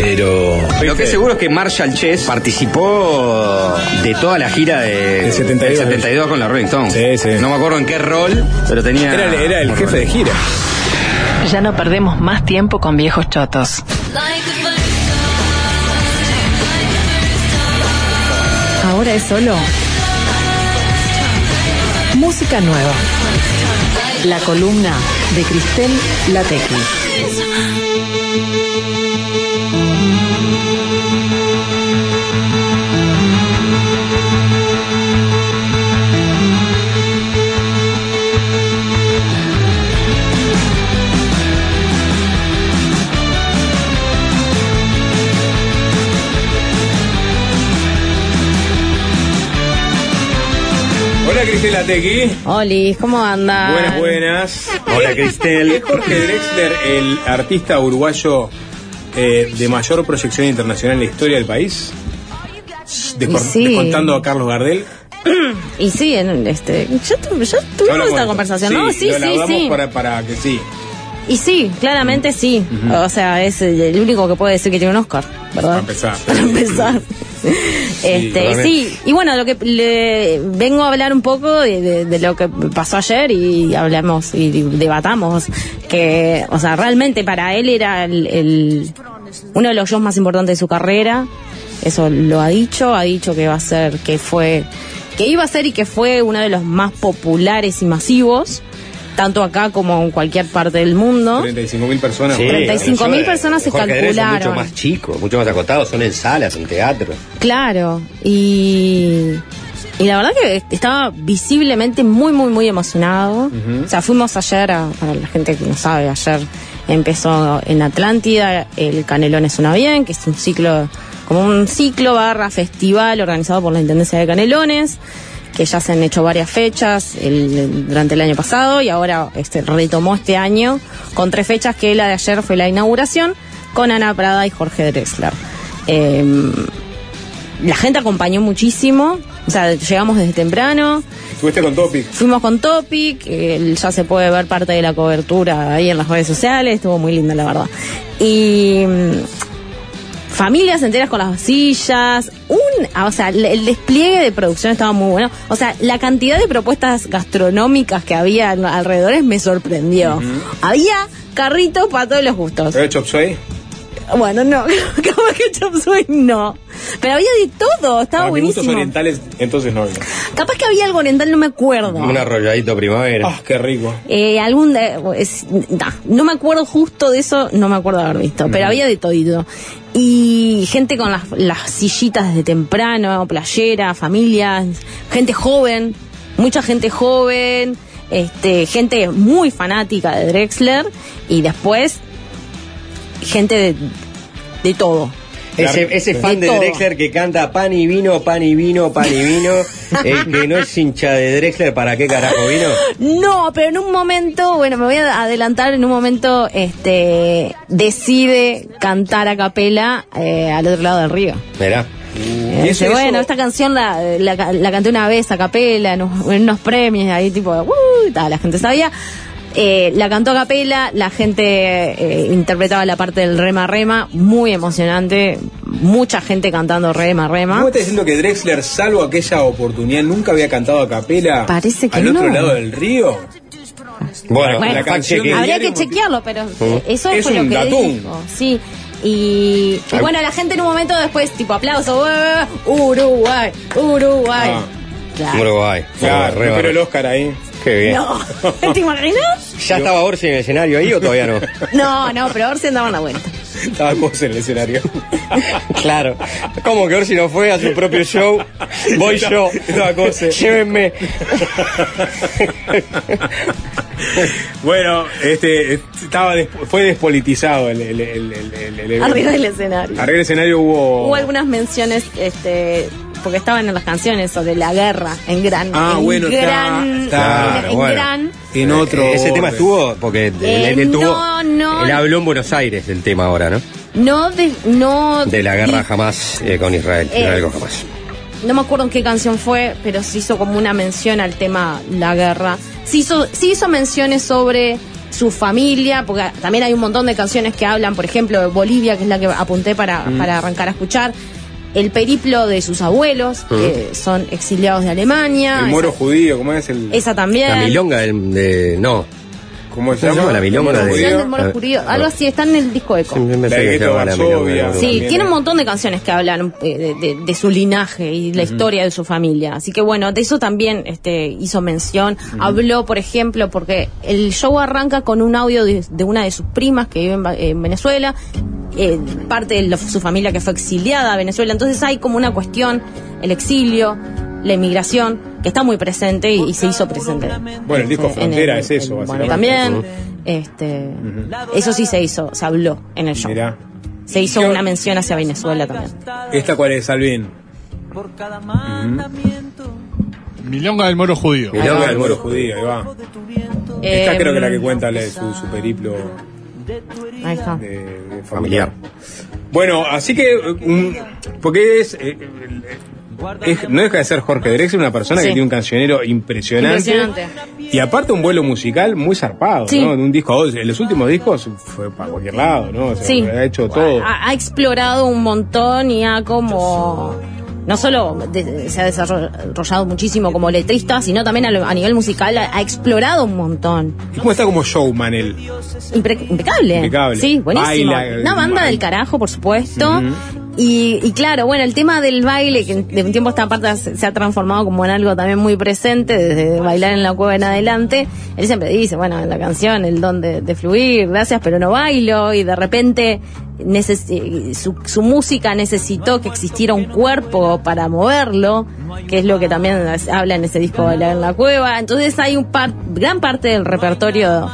S13: Pero.
S2: Lo que es seguro es que Marshall Chess participó de toda la gira de,
S3: Del 72.
S2: del 72 con la Rolling Stones.
S3: Sí, sí.
S2: No me acuerdo en qué rol, pero tenía.
S3: Era, el- era el jefe de gira.
S9: Ya no perdemos más tiempo con viejos chotos. Ahora es solo música nueva. La columna de Cristel Latequi.
S3: Hola Cristela Tequi.
S14: Olis, ¿cómo andan?
S3: Buenas, buenas.
S2: Hola, Cristel.
S3: ¿Es Jorge Drexler el artista uruguayo eh, de mayor proyección internacional en la historia del país? Descor-
S14: Y sí.
S3: Descontando a Carlos Gardel.
S14: Y sí, en este, ya, tu- ya tuvimos esta conversación, ¿no? Sí,
S3: lo
S14: sí, sí.
S3: Para, para que sí.
S14: Y sí, claramente sí. O sea, es el único que puede decir que tiene un Oscar, ¿verdad?
S3: Para empezar.
S14: Para empezar. Este, sí, y bueno, lo que le vengo a hablar un poco de, de- de lo que pasó ayer y hablamos y debatamos que, o sea, realmente para él era el, el- uno de los shows más importantes de su carrera. Eso lo ha dicho, ha dicho que va a ser, que fue, que iba a ser y que fue uno de los más populares y masivos, tanto acá como en cualquier parte del mundo.
S3: 35 mil personas.
S2: Sí,
S14: 35.000
S2: los shows de
S14: personas se calcularon.
S2: Son mucho más chicos, mucho más acotados, son en salas, en teatro.
S14: Claro, y, y la verdad que estaba visiblemente muy, muy, muy emocionado. O sea, fuimos ayer, a- para la gente que no sabe, ayer empezó en Atlántida el Canelón es una bien, que es un ciclo, como un ciclo barra festival organizado por la Intendencia de Canelones que ya se han hecho varias fechas el- durante el año pasado y ahora este, retomó este año con tres fechas que la de ayer fue la inauguración con Ana Prada y Jorge Drexler. Em, la gente acompañó muchísimo, o sea, llegamos desde temprano,
S3: Estuviste con Topic.
S14: fuimos con Topic, eh, ya se puede ver parte de la cobertura ahí en las redes sociales, estuvo muy linda la verdad. Y familias enteras con las sillas, un, ah, o sea, el, despliegue de producción estaba muy bueno, o sea, la cantidad de propuestas gastronómicas que había en- alrededor me sorprendió. Había carritos para todos los gustos.
S3: ¿Pero Chop Suey?
S14: Bueno, no, capaz que Chop Suey no. Pero había de todo, estaba
S3: Para mis gustos
S14: buenísimo.
S3: orientales, entonces no.
S14: Capaz que había algo oriental, no me acuerdo.
S2: Un arrolladito primavera.
S3: Ah, qué rico.
S14: Eh, algún de- es- nah, no me acuerdo justo de eso, no me acuerdo de haber visto, pero había de todito. Y gente con las, las sillitas desde temprano, playera, familias, gente joven, mucha gente joven, este, gente muy fanática de Drexler y después gente de, de todo.
S2: Ese, ese fan
S14: De.
S2: Drexler que canta pan y vino, pan y vino, pan y vino, el que no es hincha de Drexler, ¿para qué carajo vino?
S14: No, pero en un momento, bueno, me voy a adelantar, en un momento este decide cantar a capela eh, al otro lado del río.
S2: Mirá.
S14: Eh,
S3: Y eso-
S14: bueno,
S3: eso-
S14: esta canción la, la, la canté una vez a capela en, unos- premios, ahí tipo, uh, tal, la gente sabía. Eh, la cantó a capela, la gente eh, interpretaba la parte del rema rema, muy emocionante, mucha gente cantando rema rema.
S3: ¿Cómo estás diciendo que Drexler, salvo aquella oportunidad, nunca había cantado a capela
S14: Parece que
S3: al otro lado del río?
S2: Bueno,
S14: Bueno,
S2: la canción que
S14: Habría que chequearlo, pero eh, eso
S3: Es
S14: fue lo que dijo. Sí. Y, y bueno, la gente en un momento después, tipo aplauso, "Eh, Uruguay, Uruguay.
S3: Ah.
S14: Claro.
S2: Uruguay.
S3: Claro,
S2: Re
S3: pero el. Oscar ahí.
S2: Qué bien.
S14: No, ¿te imaginas?
S2: ¿Ya estaba Orsi en el escenario ahí o todavía no?
S14: No, no, pero ahora se andaban la vuelta.
S3: Estaba Cose en el escenario.
S2: Claro. ¿Cómo que Orsi no fue a su propio show? Voy yo.
S3: Estaba Cose.
S2: Llévenme.
S3: Bueno, este estaba fue despolitizado el, el, el, el- el- el evento.
S14: Arriba del escenario.
S3: Arriba del escenario hubo.
S14: Hubo algunas menciones este, porque estaban en las canciones sobre la guerra en gran.
S3: Ah,
S14: en
S3: bueno, está-
S14: gran,
S3: está,
S14: en, en
S2: bueno.
S14: gran.
S3: En otro.
S2: Eh, Ese tema estuvo porque él,
S14: Eh,
S2: él tuvo.
S14: no, no.
S2: Él habló en Buenos Aires del tema ahora, ¿no?
S14: No, de, no.
S2: De la guerra jamás eh, con Israel.
S14: Eh,
S2: Israel con jamás.
S14: no me acuerdo en qué canción fue, pero se hizo como una mención al tema la guerra. Se hizo, sí hizo menciones sobre su familia, porque también hay un montón de canciones que hablan, por ejemplo, de Bolivia, que es la que apunté para,
S3: Mm.
S14: para arrancar a escuchar. El periplo de sus abuelos, que son exiliados de Alemania.
S3: El moro
S14: esa,
S3: judío, ¿cómo es el.?
S14: esa también.
S2: La milonga del, de. No.
S3: ¿Cómo se
S2: ¿Cómo se
S3: llama?
S2: la milonga de-
S14: algo así, está en el disco Eco.
S2: Me que la.
S3: Varsovia.
S14: Sí, tiene un montón de canciones que hablan eh, de, de- de su linaje y la historia de su familia. Así que bueno, de eso también este, hizo mención. Habló, por ejemplo, porque el show arranca con un audio de, de una de sus primas que vive en, Venezuela, eh, parte de lo- su familia que fue exiliada a Venezuela. Entonces hay como una cuestión, el exilio, la inmigración, que está muy presente y, y se hizo presente.
S3: Bueno, el disco
S14: Este,
S3: Frontera
S14: el-
S3: es eso, básicamente.
S14: Bueno, también, este, eso sí se hizo, se habló en el show.
S3: Mirá.
S14: Se hizo una mención hacia Venezuela también.
S3: ¿Esta cuál es, Alvin?
S15: Milonga del moro judío.
S3: Milonga del moro judío, ahí va. Esta creo que es la que cuenta la su, su periplo
S14: Ahí está.
S3: de, de
S2: Familiar.
S3: Bueno, así que, un- porque es, eh, es- no deja de ser Jorge Drexler una persona que tiene un cancionero impresionante,
S14: Impresionante.
S3: y aparte un vuelo musical muy zarpado,
S14: Sí.
S3: ¿no? De un disco. En los últimos discos fue para cualquier lado, ¿no? O sea,
S14: Sí.
S3: ha hecho todo.
S14: Ha, ha explorado un montón y ha como no solo de- se ha desarrollado muchísimo como letrista, sino también a, lo- a nivel musical ha, ha explorado un montón.
S3: ¿Y cómo está como showman él?
S14: Impre- impecable.
S3: Impecable.
S14: Sí, buenísimo.
S3: Baila,
S14: Una banda
S3: baila.
S14: del carajo, por supuesto.
S3: Ujú.
S14: Y, y claro, bueno, el tema del baile, que de un tiempo a esta parte se, se ha transformado como en algo también muy presente, desde bailar en la cueva en adelante. Él siempre dice, bueno, en la canción, el don de, de fluir, gracias, pero no bailo. Y de repente su, su música necesitó que existiera un cuerpo para moverlo, que es lo que también habla en ese disco Bailar en la Cueva. Entonces hay un par, gran parte del repertorio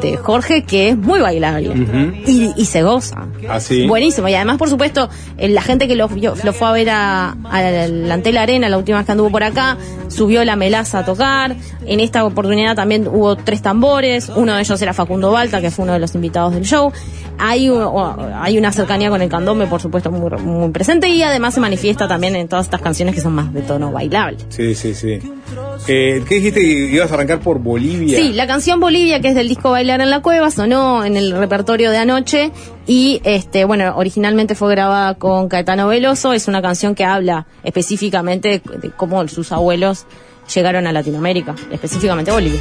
S14: de Jorge que es muy bailable y, y se goza.
S3: Así.
S14: Buenísimo. Y además, por supuesto, eh, la gente que lo, fue a ver a, a la Antel Arena la última vez que anduvo por acá, subió la melaza a tocar. En esta oportunidad también hubo tres tambores. Uno de ellos era Facundo Balta, que fue uno de los invitados del show. Hay, una cercanía con el candombe, por supuesto, muy, muy presente. Y además se manifiesta también en todas estas canciones que son más de tono bailable.
S3: Sí, sí, sí. Eh, ¿Qué dijiste? ¿Ibas a arrancar por Bolivia?
S14: Sí, la canción Bolivia, que es del disco Bailar en la Cueva, sonó en el repertorio de anoche y, este, bueno, originalmente fue grabada con Caetano Veloso. Es una canción que habla específicamente de, de cómo sus abuelos llegaron a Latinoamérica, específicamente a Bolivia.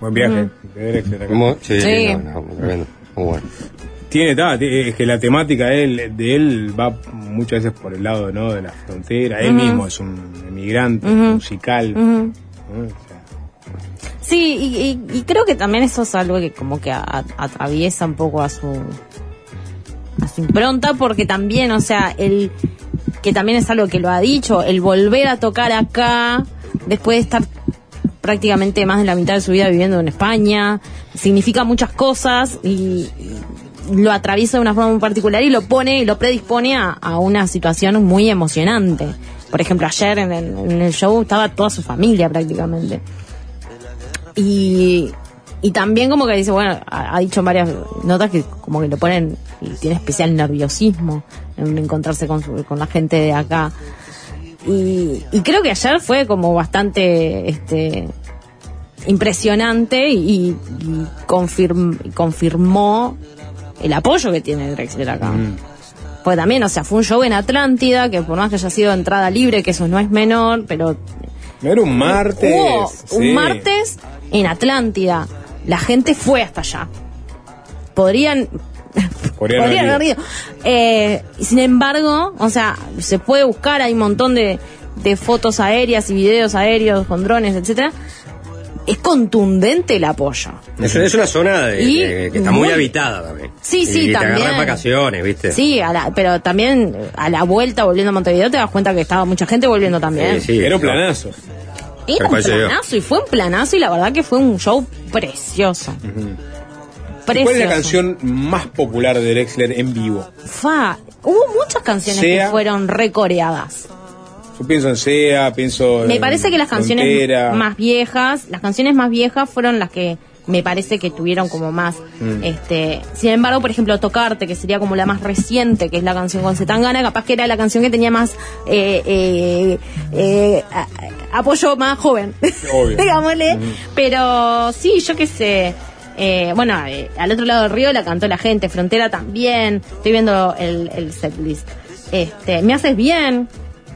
S3: Buen viaje.
S2: Muy- sí,
S14: Sí.
S2: no, no, tremendo. Muy bueno.
S3: Tiene, ta, es que la temática de él, de él va muchas veces por el lado ¿no? de la frontera. Él mismo es un emigrante musical.
S14: Ujú.
S3: ¿no? O sea,
S14: Sí, y, y- y creo que también eso es algo que como que a- atraviesa un poco a su a su impronta, porque también, o sea, el que también es algo que lo ha dicho, el volver a tocar acá, después de estar prácticamente más de la mitad de su vida viviendo en España, significa muchas cosas y, lo atraviesa de una forma muy particular y lo pone y lo predispone a, a una situación muy emocionante. Por ejemplo, ayer en el, en el show estaba toda su familia prácticamente. Y, y también como que dice, bueno, ha, ha dicho en varias notas que como que lo ponen y tiene especial nerviosismo en encontrarse con, su- con la gente de acá. Y, y creo que ayer fue como bastante este impresionante y, y confirm- confirmó el apoyo que tiene Drexler acá. Porque también, o sea, fue un show en Atlántida, que por más que haya sido entrada libre, que eso no es menor, pero
S3: no era un martes.
S14: Hubo
S3: sí.
S14: un martes en Atlántida. La gente fue hasta allá. Podrían.
S3: Podrían
S14: podrían
S3: haber ido.
S14: Eh, sin embargo, o sea, se puede buscar, hay un montón de, de fotos aéreas y videos aéreos con drones, etcétera. Es contundente el apoyo.
S2: Es, es una zona de- que está muy,
S14: muy-
S2: habitada también.
S14: Sí,
S2: Y
S14: sí,
S2: te
S14: también.
S2: agarras vacaciones, ¿viste?
S14: Sí, a la- pero también a la vuelta volviendo a Montevideo te das cuenta que estaba mucha gente volviendo también.
S2: Sí, sí,
S3: Era un planazo.
S14: Era un planazo y fue un planazo y la verdad que fue un show precioso.
S3: ¿Cuál es la canción más popular de Drexler en vivo?
S14: Fa, Hubo muchas canciones
S3: Sea.
S14: que fueron recoreadas.
S3: Yo pienso en SEA, pienso en
S14: Me parece que las canciones
S3: Frontera.
S14: más viejas, las canciones más viejas fueron las que me parece que tuvieron como más,
S3: Mm.
S14: este, sin embargo, por ejemplo, Tocarte, que sería como la más reciente, que es la canción con Zetangana, capaz que era la canción que tenía más eh, eh, eh, a- apoyo más joven,
S3: Obvio.
S14: digámosle, pero sí, yo qué sé. Eh, bueno, eh, al otro lado del río la cantó la gente, Frontera también. Estoy viendo el, el setlist. Este, Me haces bien,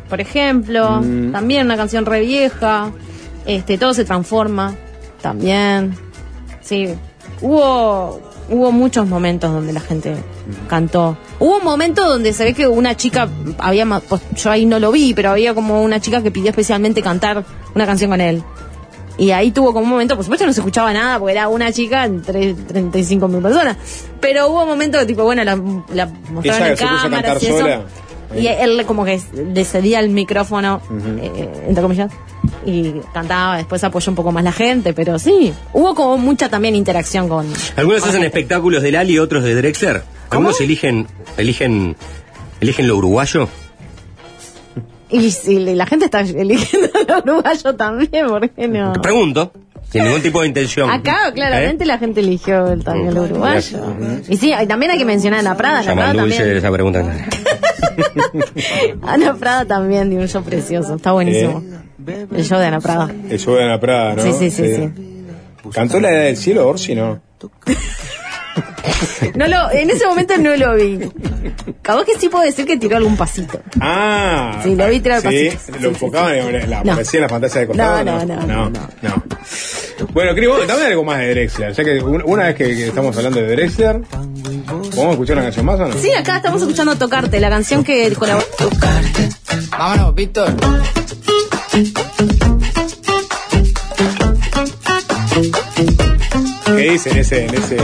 S14: por ejemplo,
S3: Mm.
S14: también una canción re vieja. Este, todo se transforma, también. Sí, hubo hubo muchos momentos donde la gente cantó. Hubo un momento donde se ve que una chica había pues, yo ahí no lo vi, pero había como una chica que pidió especialmente cantar una canción con él. Y ahí tuvo como un momento, por supuesto no se escuchaba nada porque era una chica entre 35 mil personas. Pero hubo un momento que tipo, bueno, la, la mostraron en
S3: se puso a
S14: cámaras
S3: cantar
S14: y eso.
S3: sola.
S14: Y él como que le cedía el micrófono, eh, entre comillas, y cantaba, después apoyó un poco más la gente, pero sí, hubo como mucha también interacción con...
S2: Algunos
S14: con
S2: hacen
S14: gente.
S2: espectáculos de Lali y otros de Drexler. Algunos eligen, eligen, eligen lo uruguayo.
S14: Y si la gente está eligiendo a los uruguayos también, ¿por qué no?
S2: Pregunto, sin ningún tipo de intención.
S14: Acá claramente
S2: ¿Eh?
S14: la gente eligió el también el uruguayo. Y sí, y también hay que mencionar a Ana Prada. Ana Prada
S2: dulce
S14: también,
S2: esa pregunta.
S14: Ana Prada también dio un show precioso, está buenísimo. El show de Ana Prada.
S3: El show de Ana Prada, ¿no?
S14: Sí, sí, sí, sí.
S3: ¿Cantó la edad del cielo, Orsi, no?
S14: No lo, en ese momento no lo vi. Capaz que sí puedo decir que tiró algún pasito.
S3: Ah.
S14: Sí, lo vi tirar
S3: sí,
S14: pasitos.
S3: Lo enfocaban en la,
S14: No.
S3: en la pantalla de costado.
S14: No, no, no,
S3: no. no. Bueno, Cris, dame algo más de Drexler. Ya que un- una vez que, que estamos hablando de Drexler, ¿podemos escuchar una canción más o no?
S14: Sí, acá estamos escuchando Tocarte, la canción que colaboró.
S16: Vámonos, Víctor.
S3: ¿Qué dice en ese, en ese,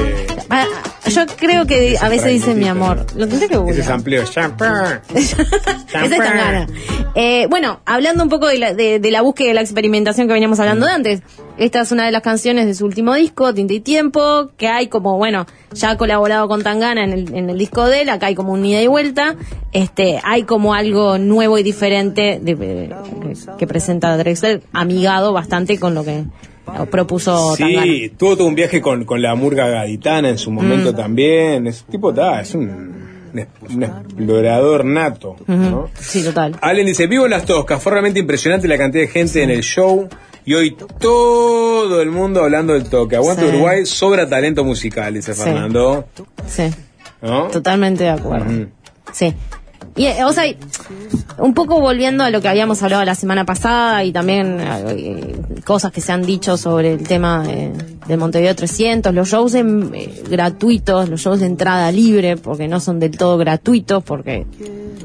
S14: Ah, yo creo que a veces dice mi amor. Lo tendré que
S3: ese
S14: googlear.
S3: sampleo? Champán.
S14: Esa es Tangana. Eh, bueno, hablando un poco de la, de, de la búsqueda y la experimentación que veníamos hablando de antes, esta es una de las canciones de su último disco, Tinta y Tiempo, que hay como, bueno, ya ha colaborado con Tangana en el, en el disco de él, acá hay como un ida y vuelta, este, hay como algo nuevo y diferente de- de- que, que presenta Drexler, amigado bastante con lo que propuso Tangana.
S3: Sí, tuvo todo un viaje con, con la murga gaditana en su momento
S14: Mm.
S3: también. Ese tipo está, es un, un es- explorador nato. ¿no?
S14: Sí, total.
S3: Allen dice, vivo en las toscas, fue realmente impresionante la cantidad de gente en el show y hoy todo el mundo hablando del toque. Aguante
S14: Sí.
S3: Uruguay, sobra talento musical, dice
S14: Sí.
S3: Fernando.
S14: Sí.
S3: ¿No?
S14: Totalmente de acuerdo. Sí. Y, eh, o sea, un poco volviendo a lo que habíamos hablado la semana pasada y también eh, cosas que se han dicho sobre el tema de, de Montevideo 300, los shows en- eh, gratuitos, los shows de entrada libre, porque no son del todo gratuitos, porque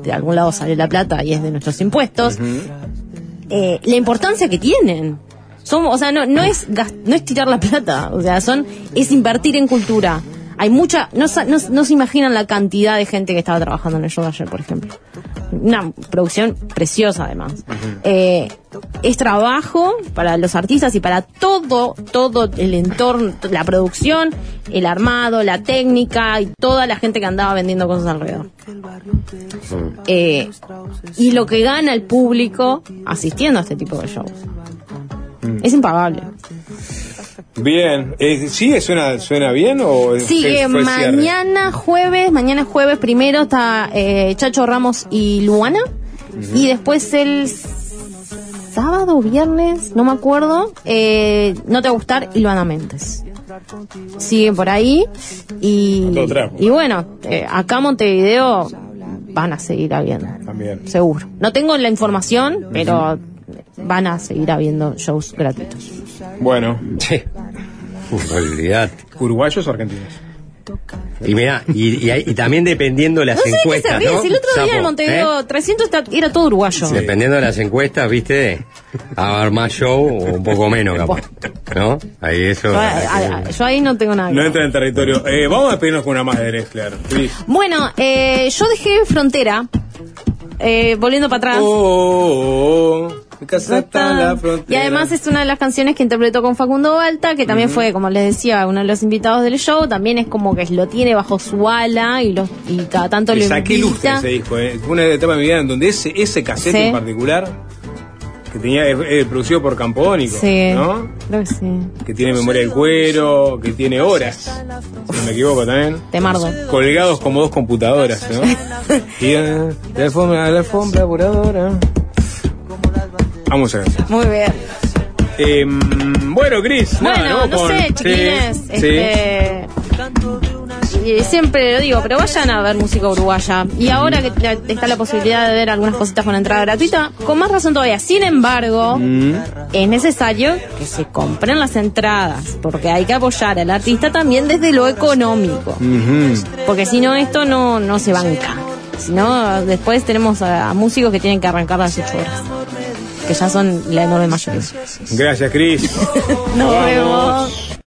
S14: de algún lado sale la plata y es de nuestros impuestos, eh, la importancia que tienen. Son, o sea, no, no es no es tirar la plata, o sea, son es invertir en cultura. Hay mucha, no, no, no se imaginan la cantidad de gente que estaba trabajando en el show de ayer, por ejemplo. Una producción preciosa, además. Eh, es trabajo para los artistas y para todo, todo el entorno, la producción, el armado, la técnica y toda la gente que andaba vendiendo cosas alrededor. Eh, y lo que gana el público asistiendo a este tipo de shows. Es impagable.
S3: Bien, eh, ¿sigue? ¿Suena, ¿Suena bien o
S14: Sigue
S3: fue cierre?
S14: mañana jueves, mañana jueves primero está eh, Chacho Ramos y Luana. Y después el sábado viernes, no me acuerdo, eh, no te va a gustar y Luana Méndez. Siguen por ahí. Y, y bueno, eh, acá Montevideo van a seguir habiendo.
S3: También.
S14: Seguro. No tengo la información, pero van a seguir habiendo shows gratuitos.
S3: Bueno.
S2: Olvidate.
S3: ¿Uruguayos o argentinos?
S2: Y mira, y, y, también dependiendo de las
S14: No sé de qué se
S2: encuestas,
S14: ríe.
S2: ¿no?
S14: Si el otro día
S2: Sapo,
S14: en Montevideo
S2: ¿eh?
S14: 300 está- era todo uruguayo.
S2: Dependiendo de las encuestas, viste, a haber más show o un poco menos, capaz. ¿No? Ahí eso.
S14: Yo, a- a- yo ahí no tengo nada.
S3: No
S14: ver.
S3: entra en territorio. Eh, vamos a despedirnos con una más de Drexler. Cris.
S14: Bueno, eh, yo dejé Frontera, eh, volviendo para atrás.
S3: Oh, oh, oh. Casa está la frontera.
S14: Y además es una de las canciones que interpretó con Facundo Balta, que también fue, como les decía, uno de los invitados del show. También es como que lo tiene bajo su ala y, lo, y cada tanto
S3: Le
S14: lo
S3: saqué lustre
S14: invita.
S3: ese disco, eh. fue una etapa de mi vida en donde ese, ese cassette
S14: Sí.
S3: en particular, que tenía, producido por Campodónico,
S14: Sí,
S3: ¿no?
S14: creo que sí.
S3: que tiene memoria del cuero, que tiene horas, si no me equivoco también.
S14: Te mardo.
S3: Colgados como dos computadoras, ¿no? y eh, la alfombra, la alfombra. Vamos a ver.
S14: Muy bien.
S3: Eh, bueno, Cris.
S14: Bueno, no sé, chiquines.
S3: sí.
S14: Este, siempre lo digo, pero vayan a ver música uruguaya. Y ahora que está la posibilidad de ver algunas cositas con entrada gratuita, con más razón todavía. Sin embargo,
S3: Mm.
S14: es necesario que se compren las entradas, porque hay que apoyar al artista también desde lo económico. Porque si no, esto no, no se banca. Si no, después tenemos a, a músicos que tienen que arrancar las 8 horas. Que ya son la enorme mayoría.
S3: Gracias, Cris.
S14: Nos vemos.